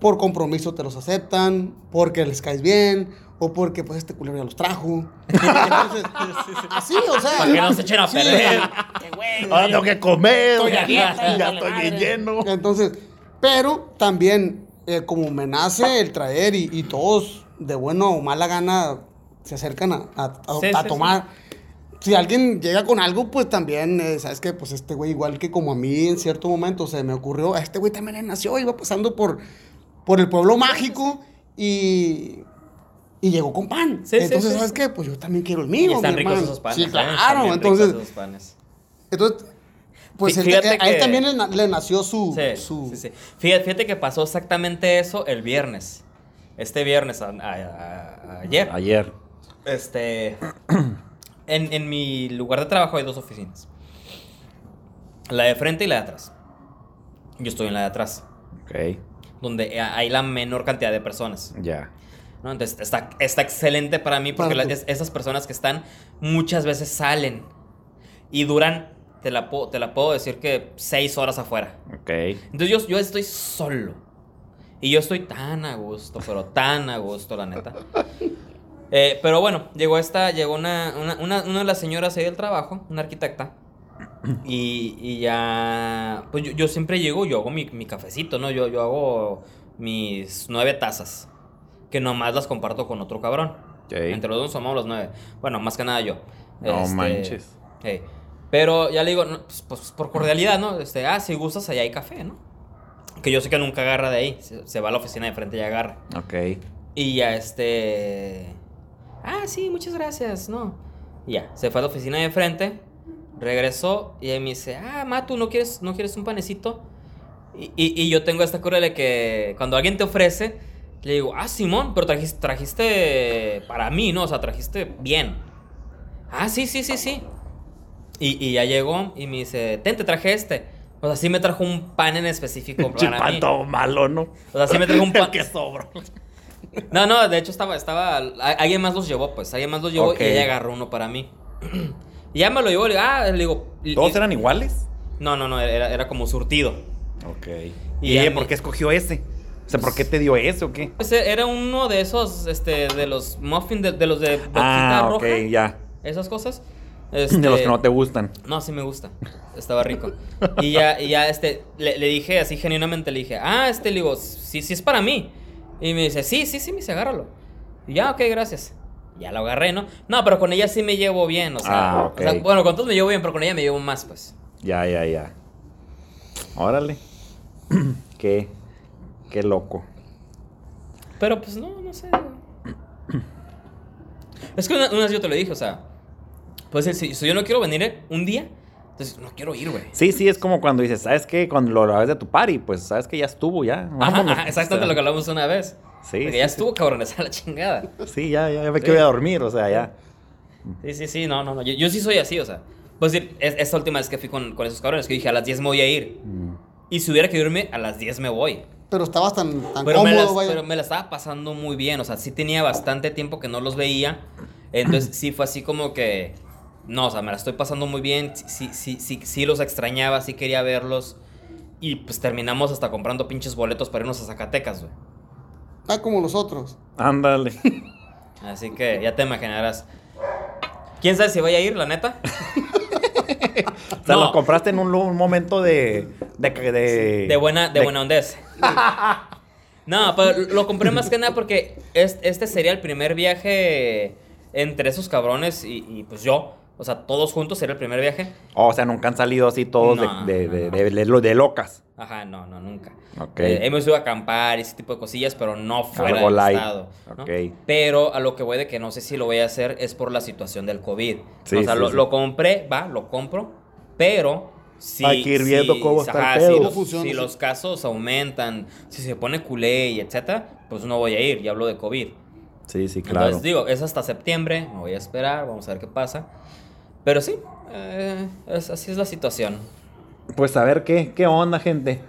por compromiso te los aceptan, porque les caes bien, o porque pues este culero ya los trajo. Entonces, así, o sea. Para que no se echen a sí, perder. que güey, Ahora tengo que comer, Estoy ya, a dieta, ya estoy madre. lleno. Entonces, pero también, eh, como me nace el traer y, y todos de buena o mala gana se acercan a, a- a- Sí, a sí, tomar. Si alguien llega con algo, pues también, eh, ¿sabes qué? Pues este güey, igual que como a mí en cierto momento se me ocurrió, a este güey también le nació, iba pasando por, por el pueblo mágico y, y llegó con pan. Sí, entonces, sí. ¿sabes qué? Pues yo también quiero el Y mío. están mi ricos hermano. esos panes. Sí, ¿eh? Están claro. bien Entonces, ricos esos panes. entonces, pues él- fíjate a él que- también le, na- le nació su... Sí, su sí, sí. Fíjate, fíjate que pasó exactamente eso el viernes. Este viernes, a- a- a- ayer. Ayer. Este. En, en mi lugar de trabajo hay dos oficinas: la de frente y la de atrás. Yo estoy en la de atrás, Ok, donde hay la menor cantidad de personas. ya. ¿No? Entonces está, está excelente para mí porque Para la- tú. es- esas personas que están muchas veces salen y duran, te la, puedo- te la puedo decir que seis horas afuera. Ok. Entonces yo, yo estoy solo. Y yo estoy tan a gusto, pero tan a gusto, la neta. Eh, pero bueno, llegó esta, llegó una, una, una, una de las señoras ahí del trabajo, una arquitecta. Y, y ya, pues yo, yo siempre llego, yo hago mi, mi cafecito, ¿no? Yo, yo hago mis nueve tazas, que nomás las comparto con otro cabrón. Ok. Entre los dos somos los nueve. Bueno, más que nada yo. No manches. hey. Pero ya le digo, no, pues, pues, por cordialidad, ¿no? Este, ah, si gustas, allá hay café, ¿no? Que yo sé que nunca agarra de ahí. Se, se va a la oficina de frente y agarra. Ok. Y ya este. Ah, sí, muchas gracias, ¿no? Y ya, se fue a la oficina de frente, regresó y ahí me dice, ah, Matu, ¿no quieres, ¿no quieres un panecito? Y, y- y yo tengo esta cura de que cuando alguien te ofrece, le digo, ah, Simón, pero trajiste, trajiste para mí, ¿no? O sea, trajiste bien. Ah, sí, sí, sí, sí. Y, y ya llegó y me dice, ten, te traje este. O sea, sí me trajo un pan en específico para mí. Malo, ¿no? O sea, sí me trajo un pan. Que sobra. No, no, de hecho estaba, estaba, alguien más los llevó, pues, alguien más los llevó Ok. y ella agarró uno para mí. y ya me lo llevó, le digo, ah, le digo... y- ¿Todos y- eran iguales? No, no, no, era, era como surtido. Ok. Y ¿Y, a ella mí- por qué escogió ese? O sea, ¿por qué te dio ese o qué? Pues eh, era uno de esos, este, de los muffins, de, de los de Ah, roja. ok, ya. Esas cosas. De los que Este, no te gustan. No, sí me gusta. Estaba rico. Y ya, y ya este, le, le dije así genuinamente, le dije, ah, este, le digo, sí, sí es para mí. Y me dice, sí, sí, sí, me dice, agárralo. Y ya, ok, gracias. Ya lo agarré, ¿no? No, pero con ella sí me llevo bien, o sea. Ah, ok. o sea, bueno, con todos me llevo bien, pero con ella me llevo más, pues. Ya, ya, ya. Órale. qué, qué loco. Pero pues no, no sé. es que una, una vez yo te lo dije, o sea, pues si, si yo no quiero venir eh, un día, entonces no quiero ir, güey. Sí, sí, es como cuando dices, ¿sabes qué? Cuando lo ves de tu party, pues sabes que ya estuvo, ya. Ajá, Vámonos. ajá, exactamente lo que hablamos una vez. Sí, Porque sí, ya sí. estuvo cabrones a la chingada. Sí, ya, ya, ya me Sí. quiero ir a dormir, o sea, ya. Sí, sí, sí, no, no, no. Yo, yo sí soy así, o sea. Pues decir, es- esta última vez que fui con, con esos cabrones, que dije a las 10 me voy a ir. Mm. Y si hubiera que irme, a las 10 me voy. Pero estabas tan, tan Pero me, cómodo, las- vaya. pero me la estaba pasando muy bien, o sea, sí tenía bastante tiempo que no los veía. Entonces sí fue así como que. No, o sea, me la estoy pasando muy bien. Sí, sí, sí, sí los extrañaba, sí quería verlos. Y pues terminamos hasta comprando pinches boletos para irnos a Zacatecas, güey. Ah, como los otros. Ándale. Así que ya te imaginarás. ¿Quién sabe si voy a ir, la neta? O sea, No. lo compraste en un, momento de. De, de, De buena, de, buena ondez. No, pero lo compré más que nada porque es- este sería el primer viaje entre esos cabrones y, y, pues yo. O sea, todos juntos sería el primer viaje. O sea, nunca han salido así todos de- No, de, no, de, no. de- de de locas. Ajá, no, no, nunca. Ok. Eh, hemos ido a acampar y ese tipo de cosillas, pero no fuera Algo del light. estado. ¿no? Ok. Pero a lo que voy de que no sé si lo voy a hacer es por la situación del COVID. Sí, o sea, sí, lo, sí. lo compré, va, lo compro, pero si, Hay que ir viendo cómo está el si pedo. los- ¿Cómo funciona, si los casos aumentan, si se pone culé y etcétera, pues no voy a ir, ya hablo de COVID. Sí, sí, claro. Entonces digo, es hasta septiembre, me voy a esperar, vamos a ver qué pasa. Pero sí, eh, es- así es la situación. Pues a ver qué, qué onda, gente.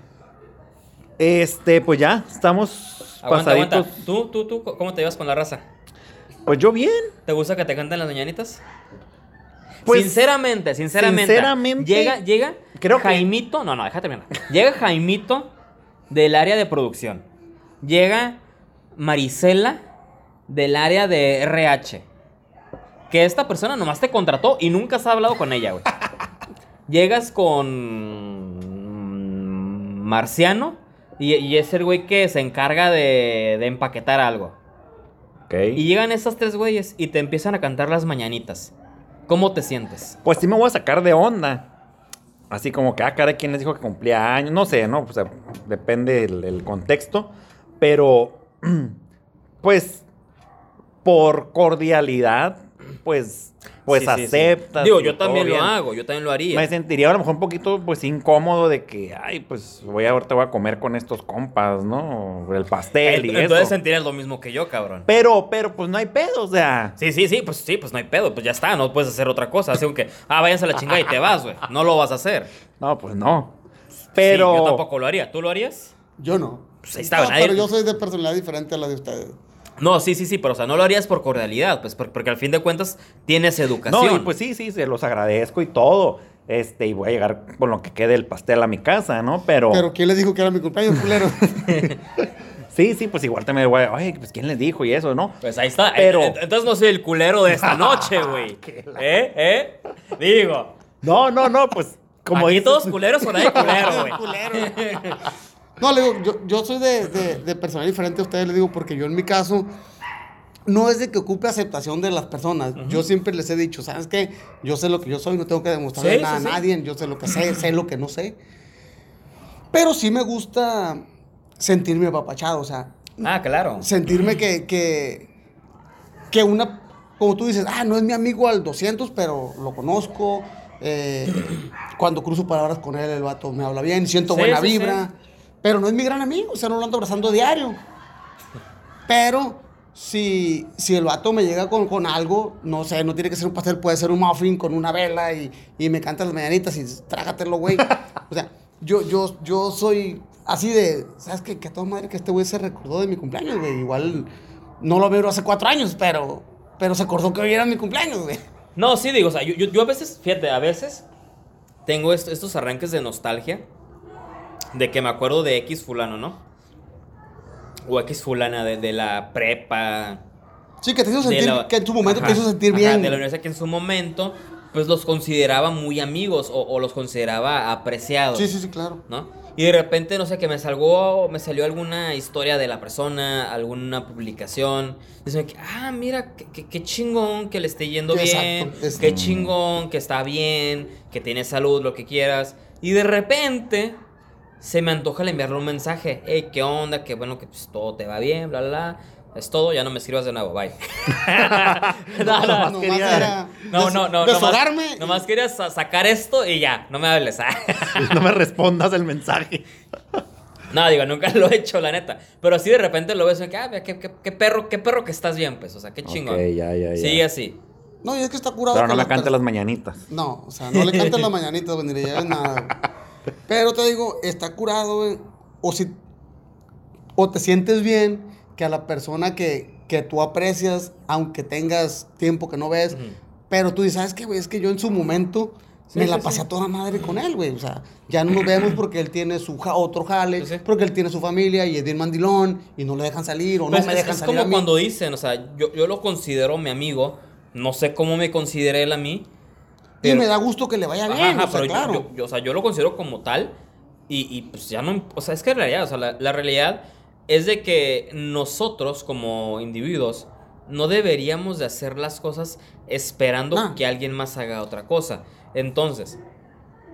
Este, pues ya, estamos Aguanta, pasaditos. aguanta. ¿Tú, tú, tú, cómo te llevas con la raza? Pues yo bien. ¿Te gusta que te canten las mañanitas? Pues, sinceramente, sinceramente. sinceramente, Llega, llega creo que- Jaimito. No, no, déjate terminar. Llega Jaimito del área de producción. Llega Marisela del área de RH. Que esta persona nomás te contrató y nunca has hablado con ella, güey. Llegas con Marciano y, y es el güey que se encarga de, de empaquetar algo. Y llegan esas tres güeyes y te empiezan a cantar las mañanitas. ¿Cómo te sientes? Pues sí me voy a sacar de onda. Así como que, ah, cara, ¿quién les dijo que cumplía años? No sé, ¿no? O sea, depende el, el contexto. Pero, pues, por cordialidad, pues, pues Sí, sí, sí. aceptas. Digo, yo también lo bien. hago, yo también lo haría. Me sentiría a lo mejor un poquito, pues, incómodo de que, ay, pues, voy a, ahorita voy a comer con estos compas, ¿no? El pastel y Entonces eso. sentirías lo mismo que yo, cabrón. Pero, pero, pues, no hay pedo, o sea... Sí, sí, sí, pues sí, pues no hay pedo, pues ya está, no puedes hacer otra cosa. Así que, ah, váyanse a la chingada y te vas, güey. No lo vas a hacer. No, pues, no. Pero... Sí, yo tampoco lo haría. ¿Tú lo harías? Yo no. Pues ahí está, No, nadie- pero yo soy de personalidad diferente a la de ustedes. No, sí, sí, sí, pero o sea, no lo harías por cordialidad, pues por- porque al fin de cuentas tienes educación. No, y pues sí, sí, se los agradezco y todo. Este, y voy a llegar con lo que quede el pastel a mi casa, ¿no? Pero, Pero ¿quién les dijo que era mi cumpleaños, culero? sí, sí, pues igual también voy a, oye, pues ¿quién les dijo? Y eso, ¿no? Pues ahí está. Pero- Entonces no soy el culero de esta noche, güey. ¿Eh? ¿Eh? Digo. No, no, no, pues como aquí dices- todos culeros o nadie culero, güey. No, le digo, yo, yo soy de, de, de personalidad diferente a ustedes, le digo, porque yo en mi caso no es de que ocupe aceptación de las personas. Yo siempre les he dicho, ¿sabes qué? Yo sé lo que yo soy, no tengo que demostrarle Sí, nada sí, sí. a nadie, yo sé lo que sé, sé lo que no sé. Pero sí me gusta sentirme apapachado, o sea, Ah, claro. sentirme que, que, que una, como tú dices, ah, no es mi amigo al 200, pero lo conozco. eh, cuando cruzo palabras con él, el vato me habla bien, siento buena sí, vibra. Pero no es mi gran amigo, o sea, no lo ando abrazando diario. Pero si, si el vato me llega con, con algo, no sé, no tiene que ser un pastel, puede ser un muffin con una vela y, y me canta las mañanitas y trágatelo, güey. O sea, yo, yo, yo soy así de, ¿sabes qué? Que a toda madre que este güey se recordó de mi cumpleaños, güey. Igual no lo veo hace cuatro años, pero, pero se acordó que hoy era mi cumpleaños, güey. No, sí, digo, o sea, yo, yo, yo a veces, fíjate, a veces tengo est- estos arranques de nostalgia de que me acuerdo de X fulano, ¿no? O X fulana de, de la prepa. Sí, que te hizo sentir, la- que en su momento te hizo sentir ajá, bien. de la universidad que en su momento, pues los consideraba muy amigos o, o los consideraba apreciados. Sí, sí, sí, claro. ¿no? Y de repente, no sé, que me salgó, me salió alguna historia de la persona, alguna publicación. Dicen que, ah, mira, qué, chingón que le esté yendo bien, es- qué chingón que está bien, que tiene salud, lo que quieras. Y de repente se me antoja el enviarle un mensaje. Hey, ¿qué onda? Que bueno, que pues, todo te va bien, bla, bla, bla. Es todo, ya no me escribas de nuevo, bye. no, no, Nomás quería- era no, no, no. Deshogarme. Nomás, nomás quería sa- sacar esto y ya, no me hables. no me respondas el mensaje. No, digo, nunca lo he hecho, la neta. Pero así de repente lo ves y que, ah, mira, qué, qué- qué perro, qué perro que estás bien, pues. O sea, qué chingón. Ok, ya, ya, ya. Sigue así. No, y es que está curado. Pero no me las cante las mañanitas. No, o sea, no le cantes las mañanitas, güey, ni le lleves nada. Pero te digo, está curado, güey. O si. O te sientes bien que a la persona que, que tú aprecias, aunque tengas tiempo que no ves, pero tú dices, ¿sabes qué, güey? Es que yo en su momento Sí, me sí, la sí. pasé a toda madre con él, güey. O sea, ya no nos vemos porque él tiene su ja- otro jale, porque él tiene su familia y es bien mandilón y no le dejan salir o Pues no me es, dejan es salir como a mí. cuando dicen, o sea, yo, yo lo considero mi amigo. No sé cómo me considere él a mí. Y pero- me da gusto que le vaya bien, ajá, o sea, pero yo- claro. yo, yo- o sea, yo lo considero como tal. Y, y, pues ya no. O sea, es que en realidad, o sea, la, la realidad es de que nosotros como individuos no deberíamos de hacer las cosas esperando No. que alguien más haga otra cosa. Entonces,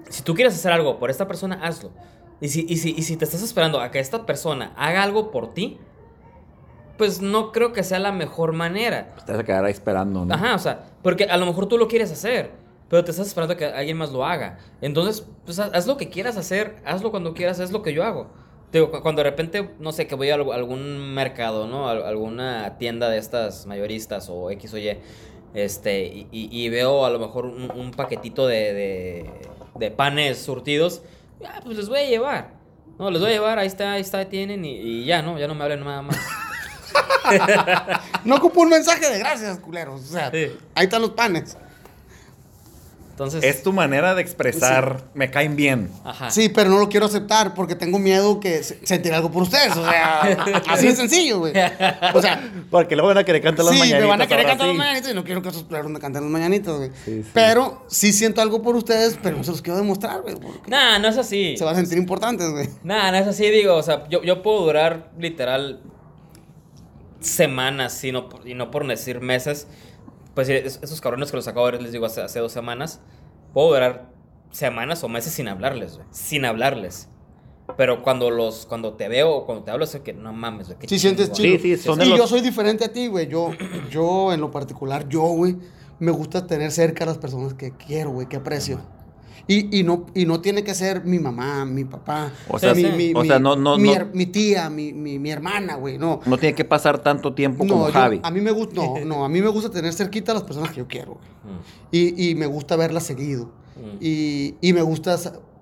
si tú quieres hacer algo por esta persona, hazlo. Y si, y si, y si te estás esperando a que esta persona haga algo por ti, pues no creo que sea la mejor manera. Te vas a quedar ahí esperando, ¿no? Ajá, o sea, porque a lo mejor tú lo quieres hacer, pero te estás esperando que alguien más lo haga. Entonces, pues haz, haz lo que quieras hacer, hazlo cuando quieras, es lo que yo hago. Te Digo, cu- cuando de repente, no sé, que voy a algún mercado, ¿no? Al- alguna tienda de estas mayoristas o X o Y, este, y, y- y veo a lo mejor un, un paquetito de, de, de panes surtidos, ah, pues les voy a llevar. No, les voy a llevar, ahí está, ahí está, tienen, y, y ya, ¿no? Ya no me hablen nada más. No ocupo un mensaje de gracias, culeros. O sea, Sí. ahí están los panes. Entonces, Es tu manera de expresar, me caen bien. ajá. Sí, pero no lo quiero aceptar porque tengo miedo que se- sentir algo por ustedes. O sea, así de sencillo, güey. O sea, Porque luego van a querer cantar las sí, mañanitas. me van a querer cantar sí. las mañanitas y no quiero que esos me canten las mañanitas, güey. Sí, sí. Pero sí siento algo por ustedes, pero no se los quiero demostrar, güey. Nah, no es así. Se van a sentir importantes, güey. Nah, no es así, digo, o sea, yo, yo puedo durar literal semanas, y no, por- y no por decir meses. Pues es- esos cabrones que los acabo de ver, les digo, hace, hace dos semanas, puedo durar semanas o meses sin hablarles, güey. Sin hablarles. Pero cuando los, cuando te veo o cuando te hablo, sé que no mames, güey. Sí, sientes chido. Sí, sí, son de y los- yo soy diferente a ti, güey. Yo, yo, en lo particular, yo, güey, me gusta tener cerca a las personas que quiero, güey, que aprecio. Y, y, no, y no tiene que ser mi mamá, mi papá, O sea, mi, sí. mi- o mi- sea, no- no- mi, no- mi tía, mi, mi, mi hermana, güey, no. No tiene que pasar tanto tiempo como yo- Javi. a mí me gusta, no, no, a mí me gusta tener cerquita a las personas que yo quiero, güey. Mm, Y, y me gusta verlas seguido. mm. Y, y me gusta,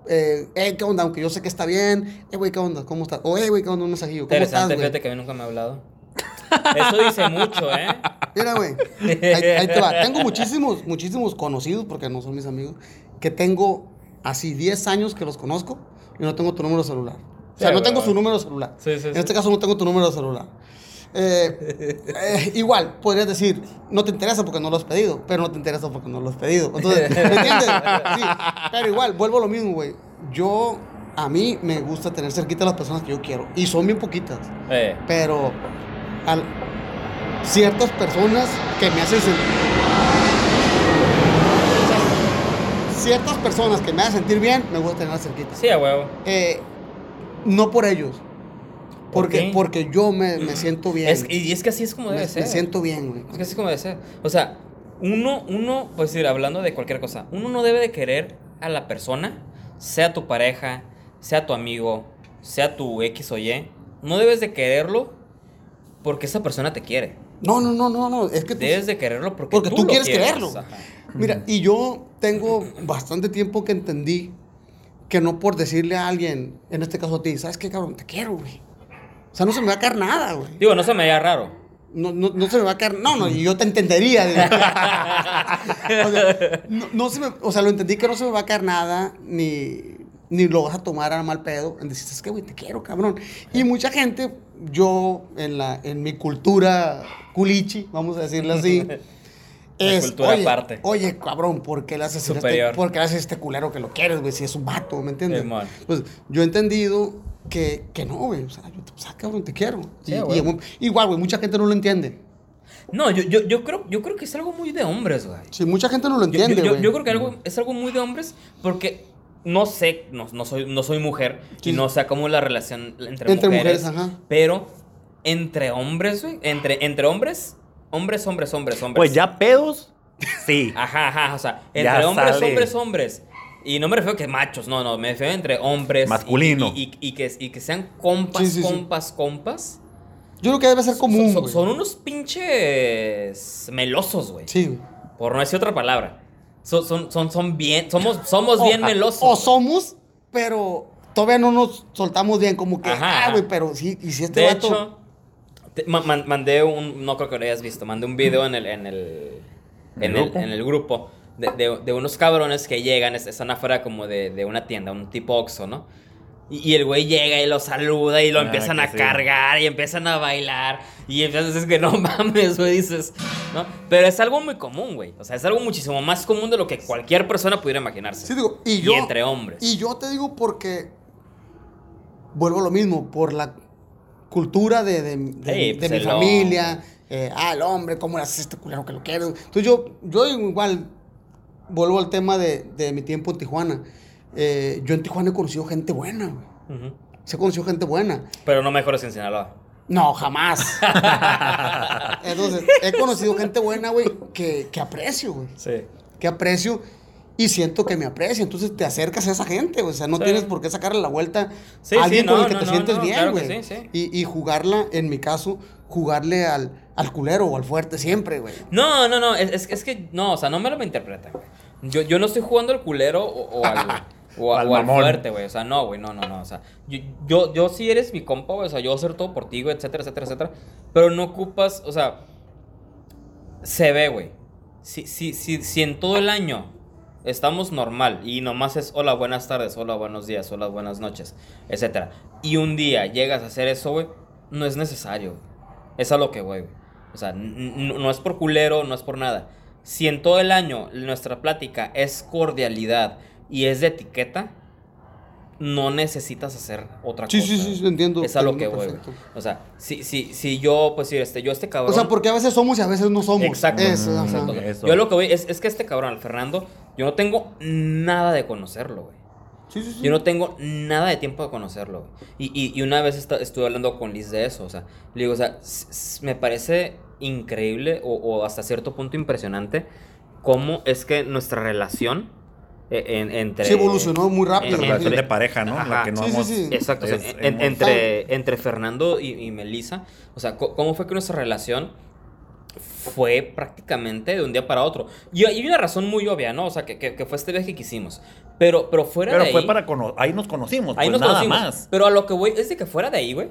eh, eh, ¿qué onda? Aunque yo sé que está bien, eh, güey, ¿qué onda? ¿Cómo estás? O, eh, güey, ¿qué onda? Un mensajillo, ¿cómo estás, Interesante, güey? fíjate que a mí nunca me ha hablado. Eso dice mucho, ¿eh? Mira, güey. Ahí, ahí te va. Tengo muchísimos, muchísimos conocidos, porque no son mis amigos, que tengo así 10 años que los conozco y no tengo tu número celular. O sea, Sí, no tengo su número celular. Sí, sí, en este caso no tengo tu número celular. Eh, eh, igual, podrías decir, no te interesa porque no lo has pedido, pero no te interesa porque no lo has pedido. Entonces, ¿me entiendes? Sí, pero igual, vuelvo a lo mismo, güey. Yo, a mí me gusta tener cerquita a las personas que yo quiero. Y son bien poquitas Eh, pero al- ciertas personas que me hacen sentir ciertas personas que me hacen sentir bien me gusta tenerlas cerquita sí, a huevo. Eh, no por ellos ¿Por porque porque yo me, me siento bien Es- y es que así es como me, debe me ser. siento bien güey Es que así como debe ser. O sea, uno, uno, pues decir, hablando de cualquier cosa, uno no debe de querer a la persona, sea tu pareja, sea tu amigo, sea tu X o Y, no debes de quererlo porque esa persona te quiere. no no no no no es que tú- Debes de quererlo porque, porque tú, quieres quieres. quererlo Ajá. Mira y yo tengo bastante tiempo que entendí que no por decirle a alguien en este caso a ti sabes qué cabrón te quiero güey o sea no se me va a caer nada güey Digo, no se me haga raro. No, no, no se me va a caer. No, no, y yo te entendería. o, sea, no, no se me, o sea, lo entendí que no se me va a caer nada, ni, ni lo vas a tomar a mal pedo. En decir, es que, güey, te quiero, cabrón. Y mucha gente, yo, en, la, en mi cultura culichi, vamos a decirle así. La cultura oye, aparte. Oye, cabrón, ¿por qué le haces este, Superior. ¿por qué le haces este culero que lo quieres, güey? Si es un vato, ¿me entiendes? Pues yo he entendido que, que no, güey. O sea, yo, o sea, cabrón, te quiero. Sí, Y- güey. y, igual, güey, mucha gente no lo entiende. No, yo, yo, yo, creo, yo creo que es algo muy de hombres, güey. Sí, mucha gente no lo entiende, yo- güey. yo creo que algo, es algo muy de hombres porque no sé, no, no soy, no soy mujer Sí. y no sé cómo es la relación entre, Entre mujeres. mujeres, ajá. Pero entre hombres, güey, entre, entre hombres, hombres, hombres, hombres, hombres. Pues ya pedos, sí. Ajá, ajá, o sea, Ya entre hombres, sale. hombres, hombres. Y no me refiero a que machos, no, no, me refiero entre hombres. Masculino. Y, y- y que, y que sean compas, Sí, sí, sí. compas, compas. Yo creo que debe ser común, son, unos pinches melosos, güey. Sí, güey. Por no decir otra palabra. Son, son, son, son bien, somos, somos bien melosos. O somos, pero todavía no nos soltamos bien, como que, Ajá, ah, güey, pero sí, y si este de vato... hecho, te- ma- man- mandé un, no creo que lo hayas visto, mandé un video en el, en el, ¿En el en el grupo de, de- de unos cabrones que llegan, es- están afuera como de, de una tienda, un tipo Oxxo, ¿no? Y, y el güey llega y lo saluda y lo Ah, empiezan a sí. cargar y empiezan a bailar. Y entonces que no mames, güey, dices, ¿no? Pero es algo muy común, güey. O sea, es algo muchísimo más común de lo que cualquier persona pudiera imaginarse. Sí, digo, y yo... entre hombres. Y yo te digo porque... Vuelvo a lo mismo, por la cultura de, de, de- Sí, de pues mi el familia. eh, ah, el hombre, ¿cómo le haces este culero que lo quieres? Entonces yo, yo igual vuelvo al tema de, de mi tiempo en Tijuana. Eh, yo en Tijuana he conocido gente buena, güey. Ujú. Se he conocido gente buena. Pero no mejores en Sinaloa. No, jamás. Entonces, he conocido gente buena, güey, que, que aprecio, güey. Sí. Que aprecio. Y siento que me aprecia. Entonces te acercas a esa gente, güey. O sea, no Sí. tienes por qué sacarle la vuelta Sí, a sí, alguien no, con el que no, te no, sientes no, bien, claro güey. sí, sí. Y, y jugarla, en mi caso, jugarle al, al culero o al fuerte siempre, güey. No, no, no, es, es- es que, no, o sea, no me lo interpreten, güey. Yo, yo no estoy jugando al culero o, o al, o, Al o al mamón. fuerte, güey. O sea, no, güey, no, no, no. O sea, yo, yo, yo sí eres mi compa, güey. O sea, yo voy a hacer todo por ti, güey, etcétera, etcétera, etcétera. Pero no ocupas, o sea, se ve, güey. Si, si, si, si en todo el año estamos normal y nomás es hola, buenas tardes, hola, buenos días, hola, buenas noches, etcétera. Y un día llegas a hacer eso, güey, no es necesario. Es a lo que voy, güey. O sea, no es por culero, no es por nada. Si en todo el año nuestra plática es cordialidad y es de etiqueta, no necesitas hacer otra Sí, cosa. sí, sí, sí, entiendo, Es a lo que voy. O sea, si, si, si yo, pues, si este, yo este cabrón... O sea, porque a veces somos y a veces no somos. Exacto. Eso, Mm, ajá. Exacto. Eso. Yo lo que voy es, es que este cabrón, Fernando, yo no tengo nada de conocerlo, güey. Sí, sí, sí. Yo no tengo nada de tiempo de conocerlo. güey. Y, y, y una vez estuve hablando con Liz de eso. O sea, le digo, o sea, me parece increíble o, o hasta cierto punto impresionante cómo es que nuestra relación eh, en- entre... Sí, evolucionó muy rápido, en- güey. relación entre- de pareja, ¿no? Ajá. La que no Sí, sí, hemos- sí. Exacto, o sea, es- en- hemos- entre, entre Fernando y, y Melissa, o sea, ¿cómo fue que nuestra relación fue prácticamente de un día para otro? Y hay una razón muy obvia, ¿no? O sea, que, que- que fue este viaje que hicimos. Pero, pero fuera Pero de fue ahí, para cono- ahí nos conocimos, ahí pues nos nada conocimos. más. Pero a lo que voy es de que fuera de ahí, güey.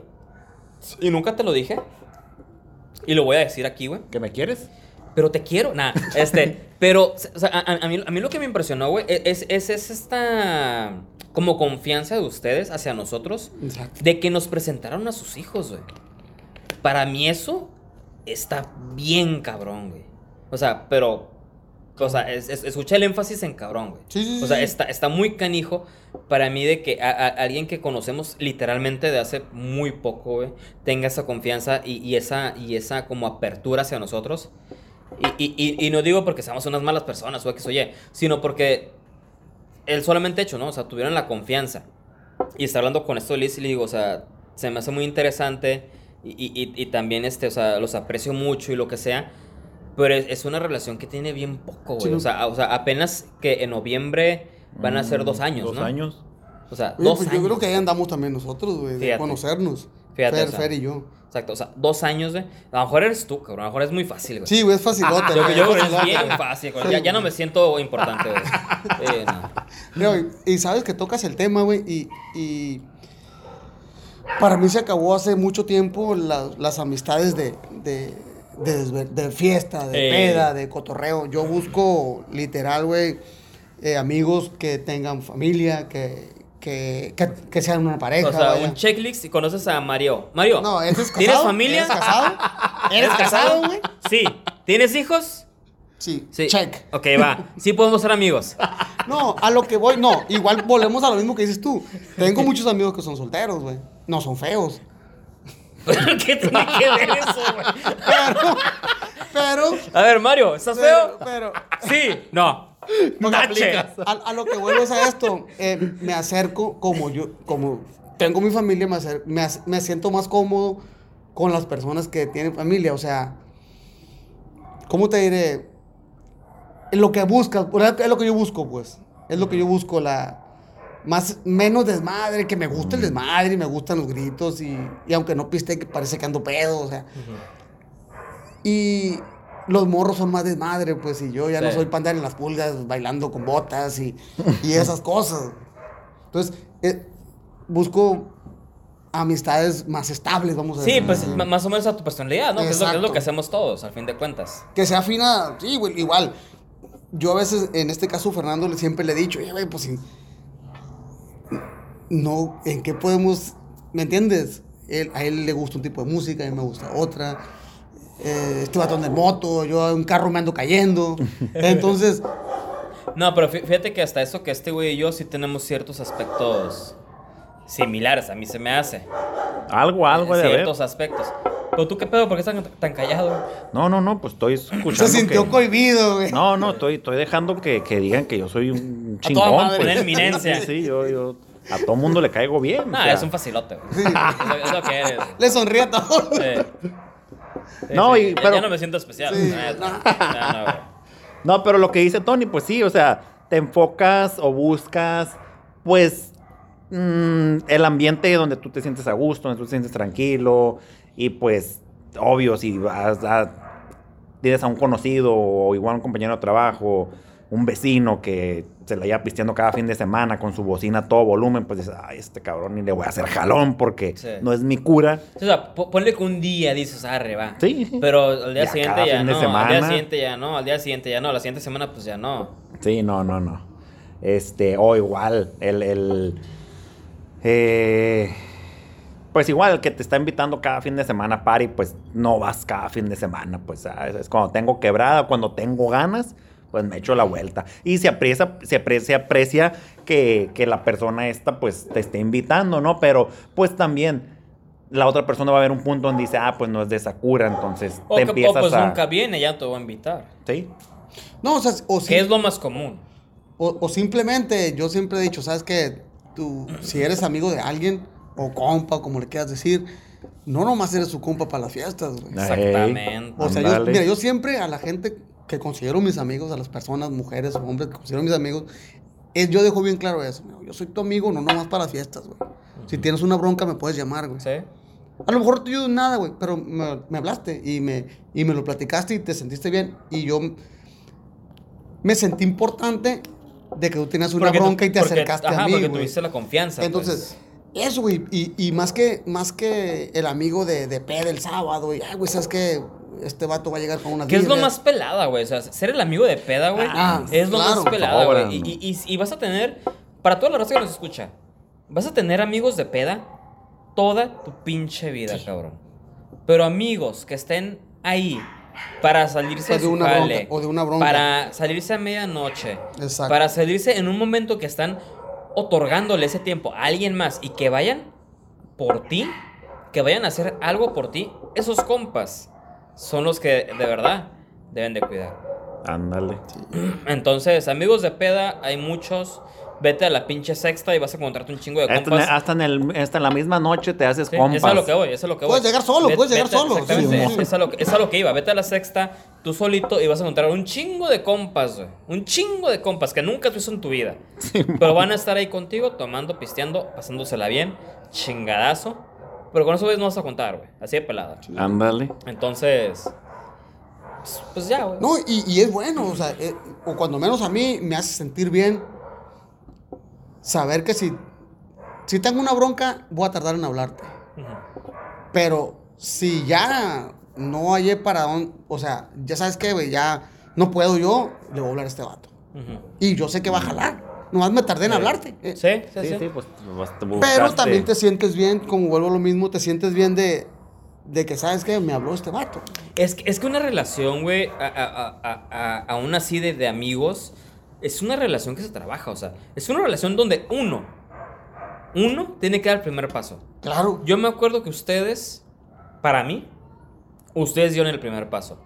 Y nunca te lo dije. Y lo voy a decir aquí, güey. ¿Que me quieres? Pero te quiero, nada. Este, pero, o sea, a, a- a mí, a mí lo que me impresionó, güey, e, es, es, es esta como confianza de ustedes hacia nosotros Exacto. de que nos presentaron a sus hijos, güey. Para mí eso está bien cabrón, güey. O sea, pero, o sea, es- es- escucha el énfasis en cabrón, güey. Sí, sí, O sea, está, está muy canijo para mí de que a, a- alguien que conocemos literalmente de hace muy poco, güey, tenga esa confianza y, y esa, y esa como apertura hacia nosotros. Y, y- y- y no digo porque seamos unas malas personas o que oye, sino porque el solamente hecho, ¿no? O sea, tuvieron la confianza. Y está hablando con esto de Liz y le digo, o sea, se me hace muy interesante y, y- y- también, este, o sea, los aprecio mucho y lo que sea. Pero es, es una relación que tiene bien poco, güey. Sí. O, sea, o sea, apenas que en noviembre van a ser dos Mm, años, Dos ¿no? años. O sea, Oye, dos pues años. yo creo que ahí andamos también nosotros, güey, de conocernos. Fíjate, Fer, o sea. Fer y yo. Exacto, o sea, dos años, güey. A lo mejor eres tú, cabrón. A lo mejor es muy fácil, güey. Sí, güey, es facilote. Yo, güey, yo es creo que es facilote, bien fácil, güey. Ya, ya no me siento importante, güey. Eh, no. Y sabes que tocas el tema, güey, y, y para mí se acabó hace mucho tiempo la- las amistades de, de, de, fiesta, de Eh. peda, de cotorreo. Yo busco literal, güey, eh, amigos que tengan familia, que, que, que, que sean una pareja. O sea, vaya. un checklist y conoces a Mario. Mario, No, ¿eres casado? ¿tienes familia? ¿Eres casado? ¿Eres casado, güey? Sí. ¿Tienes hijos? Sí, Sí. check. Ok, va. Sí podemos ser amigos. No, a lo que voy, no, igual volvemos a lo mismo que dices tú. Tengo muchos amigos que son solteros, güey. No son feos. ¿Pero qué tiene que ver eso, güey? Pero, pero, A ver, Mario, ¿estás pero, feo? pero, Sí. No. no. A, a lo que vuelvo es a esto. eh, me acerco como yo, como tengo mi familia, me, me, siento más cómodo con las personas que tienen familia. O sea, ¿cómo te diré? Es lo que buscas, es lo que yo busco, pues. Es lo que yo busco, la más menos desmadre, que me gusta el desmadre y me gustan los gritos y, y aunque no piste que parece que ando pedo, o sea. Y los morros son más desmadre, pues, y yo ya no Sí. soy panda en las pulgas bailando con botas y, y esas cosas. Entonces, eh, busco amistades más estables, vamos a Sí, decir. pues así. m- más o menos a tu personalidad, ¿no? Que es, lo, que es lo que hacemos todos, al fin de cuentas. Que sea fina, sí, igual. Yo a veces, en este caso, Fernando, siempre le he dicho, oye, güey, pues sí. No, ¿en qué podemos, me entiendes? Él- a él le gusta un tipo de música, a mí me gusta otra. Eh, este batón de moto, yo en un carro me ando cayendo. Entonces, No, pero fí- fíjate que hasta eso que este güey y yo sí tenemos ciertos aspectos similares, a mí se me hace. Algo, algo de haber. Ciertos aspectos. Pero tú qué pedo, ¿por qué estás tan, tan callado? No, no, no, pues estoy escuchando. se sintió que- cohibido, güey. No, no, estoy, estoy dejando que, que digan que yo soy un A toda chingón. madre. pues. Una eminencia. Sí, sí, yo, yo a todo mundo le caigo bien. No, o sea. es un facilote, güey. Sí. Es, lo- es lo que eres. Le sonríe a. Sí. Sí, No, sí, y- ya- pero- Ya no me siento especial. No. No, güey. No, pero lo que dice Tony, pues sí, o sea, te enfocas o buscas, pues, mm, el ambiente donde tú te sientes a gusto, donde tú te sientes tranquilo. Y pues, obvio, si vas a, tienes a un conocido o igual un compañero de trabajo, un vecino que se la lleva pisteando cada fin de semana con su bocina a todo volumen, pues dices, ay, este cabrón ni le voy a hacer jalón porque Sí. no es mi cura. O sea, po- ponle que un día dices, arre, va. Sí. Pero al día Ya siguiente ya no, al día semana. siguiente ya no, al día siguiente ya no, la siguiente semana pues ya no. Sí, no, no, no. Este, o igual, el, el eh, pues igual, el que te está invitando cada fin de semana a party, pues no vas cada fin de semana, pues ah, es, es cuando tengo quebrada, cuando tengo ganas, pues me echo la vuelta. Y se aprecia, se aprecia, se aprecia que, que la persona esta, pues te esté invitando, ¿no? Pero, pues también... La otra persona va a ver un punto donde dice, ah, pues no es de esa cura, entonces O, te que, o empiezas pues a... nunca viene, ya te voy a invitar. Sí, No, o sea, o, Que sí- es lo más común. o, o simplemente, yo siempre he dicho, ¿sabes qué? Tú, si eres amigo de alguien, o compa, o como le quieras decir, no nomás eres su compa para las fiestas, güey. Ey, Exactamente. O sea, yo, mira, yo siempre a la gente que considero mis amigos, a las personas, mujeres o hombres que considero mis amigos, es, yo dejo bien claro eso. Yo soy tu amigo, no nomás para las fiestas, güey. Si tienes una bronca, me puedes llamar, güey. ¿Sí? A lo mejor no te ayudo en nada, güey, pero me, me hablaste y me, y me lo platicaste y te sentiste bien. Y yo me sentí importante de que tú tenías una Porque tú- bronca y te porque- acercaste ajá, a mí, porque güey. tuviste la confianza. Entonces, pues. eso, güey. Y, y más, que, más que el amigo de, de P del sábado, y, ay, güey, ¿sabes qué? Este vato va a llegar con una ¿Qué es lo más pelada, güey? O sea, ser el amigo de peda, güey, Ah, es lo claro. más pelada, güey. Y, y- vas a tener, para toda la raza que nos escucha, vas a tener amigos de peda toda tu pinche vida, cabrón. Pero amigos que estén ahí para salirse O de una jale, bronca, o de una bronca. para salirse a medianoche, Exacto. para salirse en un momento que están otorgándole ese tiempo a alguien más y que vayan por ti, que vayan a hacer algo por ti, esos compas son los que de verdad deben de cuidar. ándale. Entonces, amigos de peda, hay muchos. Vete a la pinche sexta y vas a encontrarte un chingo de Hasta, en- compas. hasta en el, hasta en la misma noche te haces Sí, compas. es a lo que voy, es a lo que voy. Puedes llegar solo, puedes llegar solo. Exactamente, Sí, es, sí. es a lo que, es a lo que iba. Vete a la sexta, tú solito, y vas a encontrar un chingo de compas, güey. Un chingo de compas que nunca tú hizo en tu vida. pero van a estar ahí contigo, tomando, pisteando, pasándosela bien, chingadazo. Pero con eso güeyes no vas a contar, güey. Así de pelada. Ándale. Entonces, pues, pues ya, güey. No, y, y es bueno, o sea, eh, o cuando menos a mí me hace sentir bien saber que si, si tengo una bronca, voy a tardar en hablarte. Pero si ya no hallé para dónde, o sea, ya sabes que, güey, ya no puedo yo, le voy a hablar a este vato. Y yo sé que va a jalar. Nomás me tardé en hablarte. eh. Sí, sí, Sí, sí. sí, pues te Pero también te sientes bien, como vuelvo a lo mismo, te sientes bien de, de que sabes que me habló este vato. Es que, es que una relación, güey, a- a- a- a- aún así de, de amigos, es una relación que se trabaja, o sea, es una relación donde uno, uno tiene que dar el primer paso. Claro. Yo me acuerdo que ustedes, para mí, ustedes dieron el primer paso.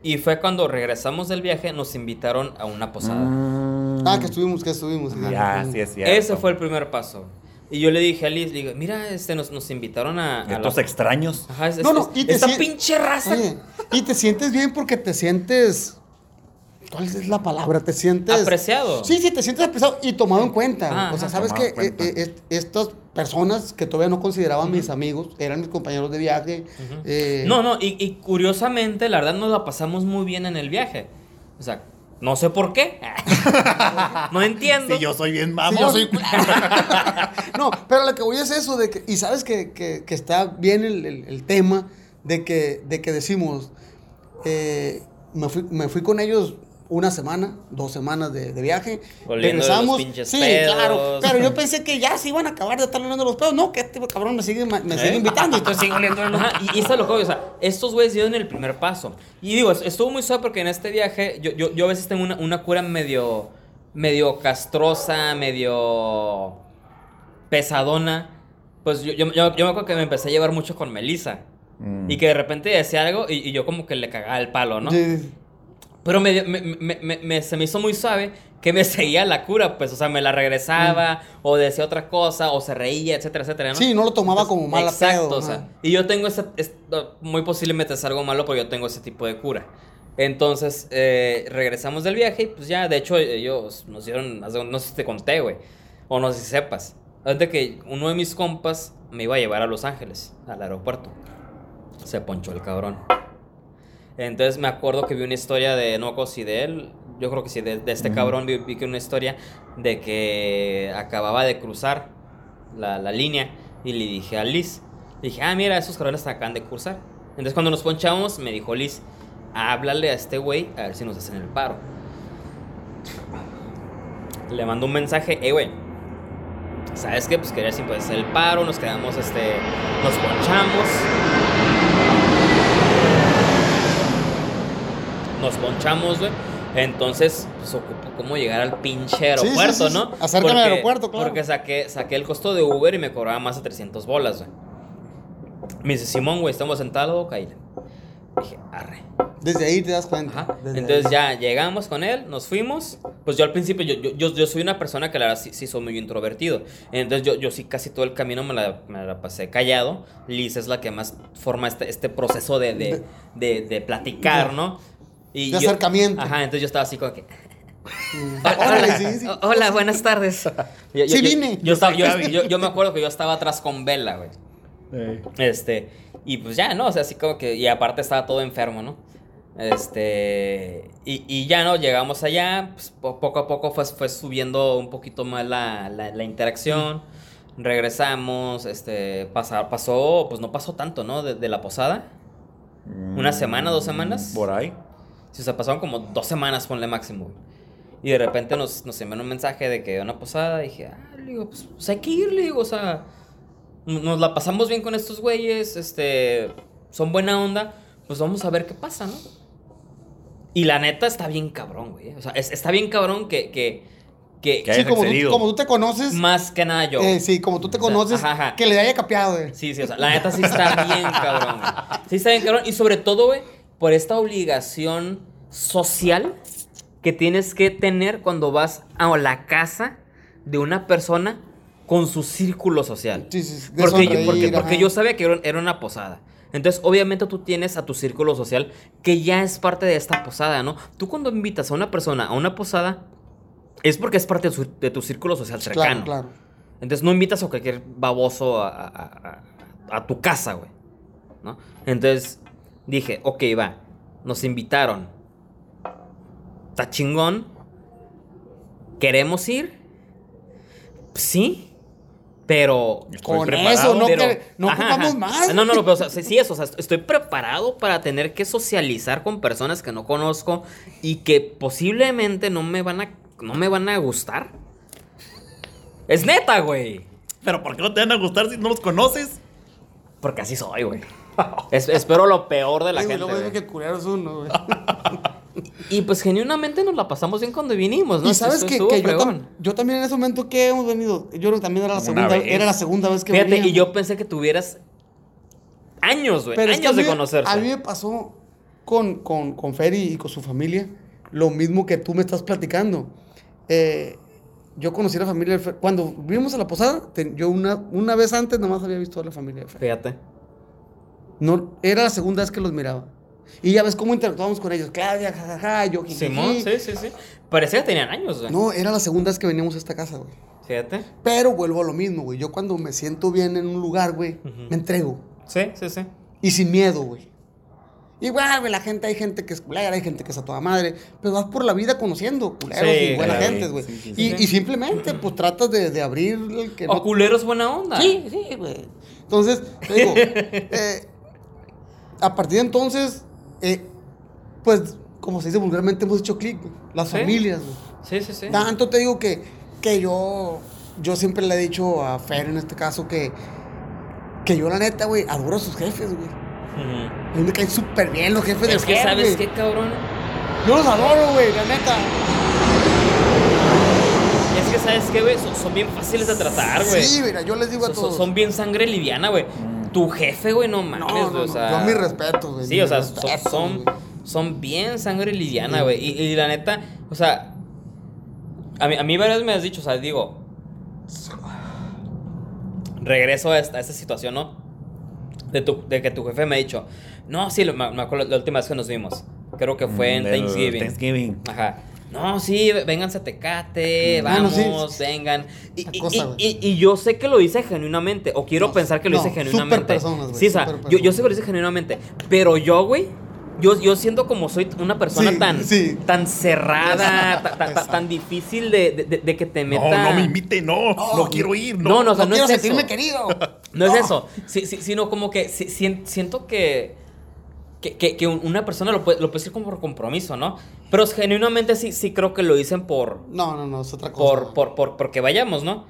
Y fue cuando regresamos del viaje, nos invitaron a una posada. Mm, Ah, que estuvimos, que estuvimos. Ya, sí es cierto. Ese fue el primer paso. Y yo le dije a Liz, le digo, mira, este, nos, nos invitaron a... a Estos la- extraños. Ajá, es- No, no, es- y te esta pinche raza. Oye, y te sientes bien porque te sientes. ¿Cuál es la palabra? Te sientes. Apreciado. Sí, sí, te sientes apreciado y tomado en cuenta. Ah, o sea, sabes que eh, eh, estas personas que todavía no consideraban mis amigos, eran mis compañeros de viaje. eh, No, no, y, y curiosamente, la verdad nos la pasamos muy bien en el viaje. O sea, no sé por qué. no entiendo. Sí, yo soy bien mamón. yo soy- no, pero lo que voy es eso de que, y sabes que, que- que está bien el, el- el tema de que, de que decimos, eh, me, fui, me fui con ellos una semana, dos semanas de, de viaje, Oliendo de los regresamos, pinches sí, pedos. claro, pero yo pensé que ya se iban a acabar de estar oliendo los pedos, no, que este cabrón me sigue, me sigue ¿Eh? invitando y entonces sigo oliendo los Ajá, y, y eso es lo que o sea, estos güeyes dieron el primer paso. Y digo, es- estuvo muy suave porque en este viaje yo, yo, yo a veces tengo una, una cura medio, medio castrosa, medio pesadona. Pues yo, yo, yo, yo me acuerdo que me empecé a llevar mucho con Melissa. Mm. Y que de repente decía algo y, y yo como que le cagaba el palo, ¿no? Sí. Pero me, me- me- se me hizo muy suave que me seguía la cura, pues, o sea, me la regresaba, o decía otra cosa, o se reía, etcétera, etcétera, ¿no? Sí, no lo tomaba como mala Exacto, pedo, o sea, y yo tengo ese, es- muy posiblemente es algo malo, pero yo tengo ese tipo de cura. Entonces, eh, regresamos del viaje y pues ya, de hecho, ellos nos dieron, no sé si te conté, güey, o no sé si sepas. Antes que uno de mis compas me iba a llevar a Los Ángeles, al aeropuerto. Se ponchó el cabrón. Entonces me acuerdo que vi una historia de, no si de él, yo creo que sí, de, este cabrón vi, vi, que una historia de que acababa de cruzar la, la línea y le dije a Liz, le dije, ah, mira, esos cabrones acaban de cruzar. Entonces cuando nos ponchamos, me dijo Liz, háblale a este güey a ver si nos hacen el paro. Le mando un mensaje, hey, güey, ¿sabes qué? Pues quería si puedes hacer el paro, nos quedamos, este, nos ponchamos. Nos ponchamos, güey. Entonces, pues ocupó cómo llegar al pinche aeropuerto, ¿no? Acércame al aeropuerto, claro. Porque saqué, saqué el costo de Uber y me cobraba más de 300 bolas, güey. Me dice, Simón, güey, estamos sentados, Kaila. Dije, arre. Desde ahí te das cuenta. Entonces ya llegamos con él, nos fuimos. Pues yo al principio, yo, yo, yo, soy una persona que la verdad sí, sí soy muy introvertido. Entonces yo, yo sí casi todo el camino me la, me la pasé callado. Liz es la que más forma este, este proceso de, de, de, de platicar, ¿no? Y de acercamiento. Ajá, entonces yo estaba así como que... hola, hola, buenas tardes. sí, vine. Yo, estaba, yo, yo, me acuerdo que yo estaba atrás con Bella, güey. Este, y pues ya, ¿no? O sea, así como que, y aparte estaba todo enfermo, ¿no? Este, y, y ya, ¿no? Llegamos allá, pues poco a poco fue, fue subiendo un poquito más la, la, interacción. Regresamos, este, pasar, pasó, pues no pasó tanto, ¿no? De, la posada. Una semana, dos semanas. Por ahí. O sea, pasaron como dos semanas, ponle máximo. Y de repente nos, nos enviaron un mensaje de que una posada. Y dije, ah, le digo, pues, pues, hay que ir, le digo, o sea, nos la pasamos bien con estos güeyes, este, son buena onda, pues vamos a ver qué pasa, ¿no? Y la neta está bien cabrón, güey. O sea, está bien cabrón que, que, que, sí, como tú, como tú, te conoces. Más que nada yo. Eh, sí, como tú te conoces, que le haya capeado, güey. Sí, sí, o sea, la neta sí está bien cabrón, güey. Sí está bien cabrón. Y sobre todo, güey, por esta obligación social que tienes que tener cuando vas a la casa de una persona con su círculo social. Sí, sí, porque, yo, porque, porque yo sabía que era una posada. Entonces, obviamente tú tienes a tu círculo social que ya es parte de esta posada, ¿no? Tú cuando invitas a una persona a una posada, es porque es parte de, tu círculo social cercano. Claro, claro. Entonces no invitas a cualquier baboso a, a tu casa, güey. ¿No? Entonces dije, ok, va, nos invitaron. Está chingón. ¿Queremos ir? Sí. Pero. Con eso, no, no ocupamos más. No, no, no, pero sí, eso. O sea, estoy preparado para tener que socializar con personas que no conozco y que posiblemente no me van a, no me van a gustar. Es neta, güey. Pero ¿por qué no te van a gustar si no los conoces? Porque así soy, güey. espero lo peor de la gente. Luego que es uno, güey. Y pues genuinamente nos la pasamos bien cuando vinimos, ¿no? Y sabes que, yo, también en ese momento que hemos venido, yo creo que también era la segunda, vez. era la segunda vez que Fíjate, y yo pensé que tuvieras años, güey, años de conocerse. A mí me pasó con, con, con Ferry y con su familia lo mismo que tú me estás platicando. Eh, yo conocí a la familia de Cuando vimos a la posada, yo una, una vez antes nomás había visto a la familia de Ferry. Fíjate. No, era la segunda vez que los miraba. Y ya ves cómo interactuamos con ellos. Claudia, jajaja, yo, Simón, sí, sí, sí. Parecía que tenían años, güey. No, era la segunda vez que veníamos a esta casa, güey. Fíjate. Pero vuelvo a lo mismo, güey. Yo cuando me siento bien en un lugar, güey, me entrego. Sí, sí, sí. Y sin miedo, güey. Igual, güey, la gente, hay gente que es culera, hay gente que es a toda madre, pero vas por la vida conociendo culeros y buena gente, güey. y, simplemente, pues, tratas de, de abrir el que O culeros buena onda. Sí, sí, güey. Entonces, te digo, eh, a partir de entonces, eh, pues, como se dice vulgarmente, hemos hecho clic, las familias. Sí, sí, sí. Tanto te digo que, que yo, yo siempre le he dicho a Fer en este caso que, que yo la neta, güey, adoro a sus jefes, güey. A mí me caen súper bien los jefes es de que sabes qué, cabrón. Yo los adoro, güey, la neta. Es que, ¿sabes qué, güey? Son, bien fáciles de tratar, güey. Sí, mira, yo les digo a todos. Son, bien sangre liviana, güey tu jefe, güey, no mames, no, o sea. Yo mi respeto, güey. Sí, o sea, son, son, bien sangre liviana, güey. Y, la neta, o sea, a mí, a mí varias veces me has dicho, o sea, digo, regreso a esta, situación, ¿no? De, tu, de que tu jefe me ha dicho, no, sí, me, acuerdo la última vez que nos vimos. Creo que fue en Mm, del Thanksgiving. Thanksgiving. Ajá. No, sí, vénganse a Tecate, no, vamos, sí. vengan. Y, Esa y- cosa, y- güey. y- y yo sé que lo dice genuinamente, o quiero No, pensar que lo no, súper genuinamente. personas, sí, o sea, yo, yo sé que lo dice genuinamente, pero yo, güey, yo, yo siento como soy una persona Sí, tan, sí. tan cerrada, ta- ta- ta- Exacto. tan difícil de, de- de que te meta... No, no me invite, no. No, No, quiero ir, no. No, no, o sea, no, no quiero es eso. sentirme querido. No es eso, sino como que si- si- siento que, que, que- que un- una persona lo puede, lo puede decir como por compromiso, ¿no? Pero genuinamente sí, sí creo que lo dicen por, No, no, no, es otra cosa. por, por, por, porque vayamos, ¿no?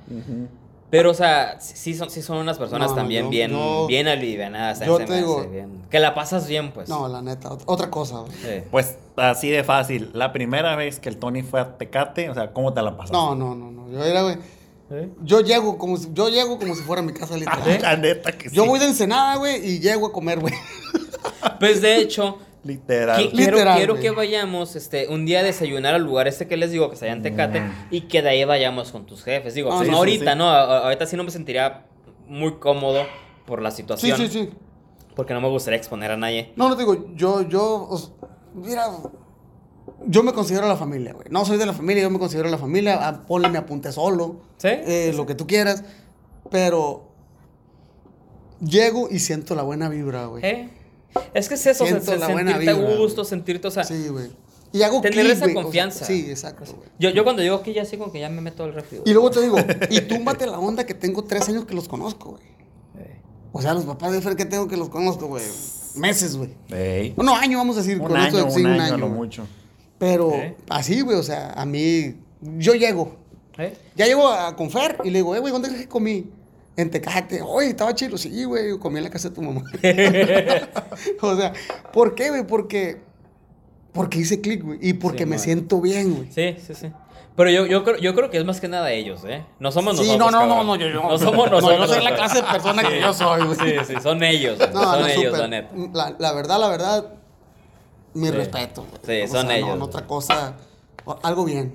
Pero, o sea, sí son, sí son unas personas No, también yo- bien, yo- bien alivianadas. yo te digo- bien. Que la pasas bien, pues. No, la neta, ot- otra cosa, güey. Sí. Pues así de fácil. La primera vez que el Tony fue a Tecate, o sea, ¿cómo te la pasaste? No, no, no, no. Yo era, güey. ¿Sí? Yo llego como si, yo llego como si fuera mi casa literal. La neta que sí. Yo voy de Ensenada, güey, y llego a comer, güey. Pues de hecho, Literal. qui- quiero, Literal, quiero que vayamos este, un día a desayunar al lugar este que les digo, que está allá en Tecate, y que de ahí vayamos con tus jefes. Digo, Ah, sí, no sí, ahorita, sí. ¿no? A- a- Ahorita sí no me sentiría muy cómodo por la Sí, situación. sí, sí. Porque no me gustaría exponer a nadie. No, no te digo, yo, yo, os- mira, yo me considero la familia, güey. No soy de la familia, yo me considero la familia. Ah, Ponle, me apunte solo. ¿Sí? eh, lo que tú quieras. Pero llego y siento la buena vibra, güey. ¿Eh? Es que es eso, Siento se- buena sentirte a gusto, sentirte, o sea, Sí, güey. Y hago Tener clic, esa o sea, confianza. sí, exacto, güey. yo, yo cuando llego aquí ya sé como que ya me meto al refri. Y luego te digo, y túmbate la onda que tengo tres años que los conozco, güey. Eh. O sea, los papás de Fer que tengo que los conozco, güey. Meses, güey. Ey. Bueno, año, vamos a decir. Un con esto año, de- sí, un año, a lo güey. mucho. Pero ¿Eh? así, güey, o sea, a mí, yo llego. ¿Eh? Ya llego a, con Fer y le digo, eh, güey, ¿dónde crees que comí? En Tecate. Oye, estaba chido. Sí, güey, comí en la casa de tu mamá. o sea, ¿por qué, güey? Porque, porque hice clic, güey. Y porque Sí, me man. siento bien, güey. Sí, sí, sí. Pero yo, yo, creo, yo creo que es más que nada ellos, ¿eh? No somos Sí, nosotros. no, no, no, cabrón. no, yo- yo- No somos no, yo nosotros. soy la clase de persona que yo soy, güey. Sí, sí, son ellos. No, son no, ellos, súper. la neta. La, la verdad, la verdad, mi Sí. respeto. Sí, son ellos. No, no, otra cosa, algo bien.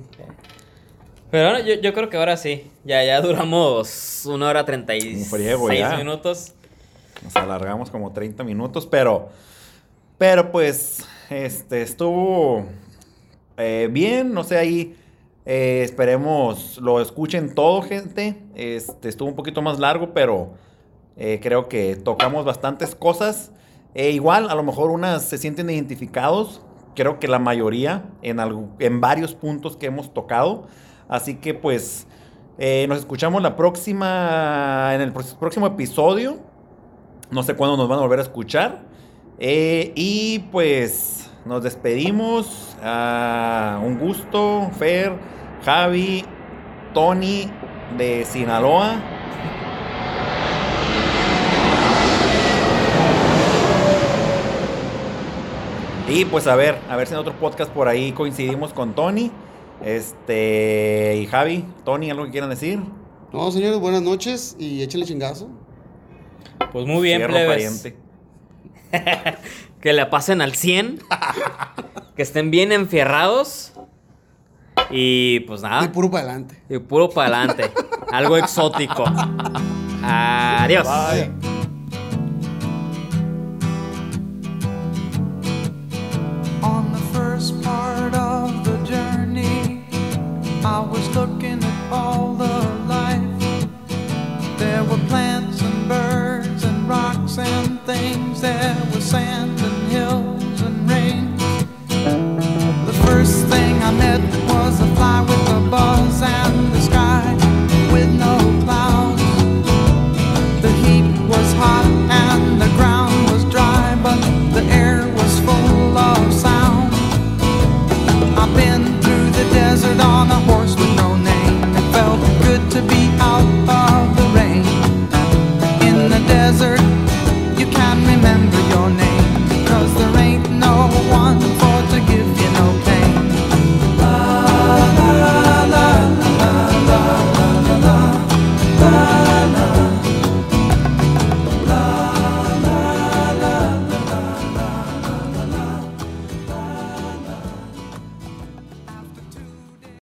Pero ahora yo, yo creo que ahora sí. Ya, ya duramos una hora treinta y seis minutos. Nos alargamos como 30 minutos, pero. Pero pues. Este estuvo. eh, bien, no sé, ahí. eh, esperemos lo escuchen todo, gente. Este estuvo un poquito más largo, pero. eh, creo que tocamos bastantes cosas. Eh, igual, a lo mejor unas se sienten identificados. Creo que la mayoría en, algo- en varios puntos que hemos tocado. Así que pues eh, nos escuchamos la próxima, en el próximo episodio. No sé cuándo nos van a volver a escuchar. Eh, y pues nos despedimos. Ah, un gusto, Fer, Javi, Tony de Sinaloa. Y pues a ver, a ver si en otro podcast por ahí coincidimos con Tony. Este, y Javi, Tony, ¿algo que quieran decir? No, señores, buenas noches y échenle chingazo. Pues muy bien, Fierro plebes. pariente. Que la pasen al 100. que estén bien enfierrados. Y pues Y nada. puro para adelante. Y puro para adelante. Algo exótico. Adiós. Bye. was looking at all the life. There were plants and birds and rocks and things. There was sand and hills and rain. The first thing I met was a flower.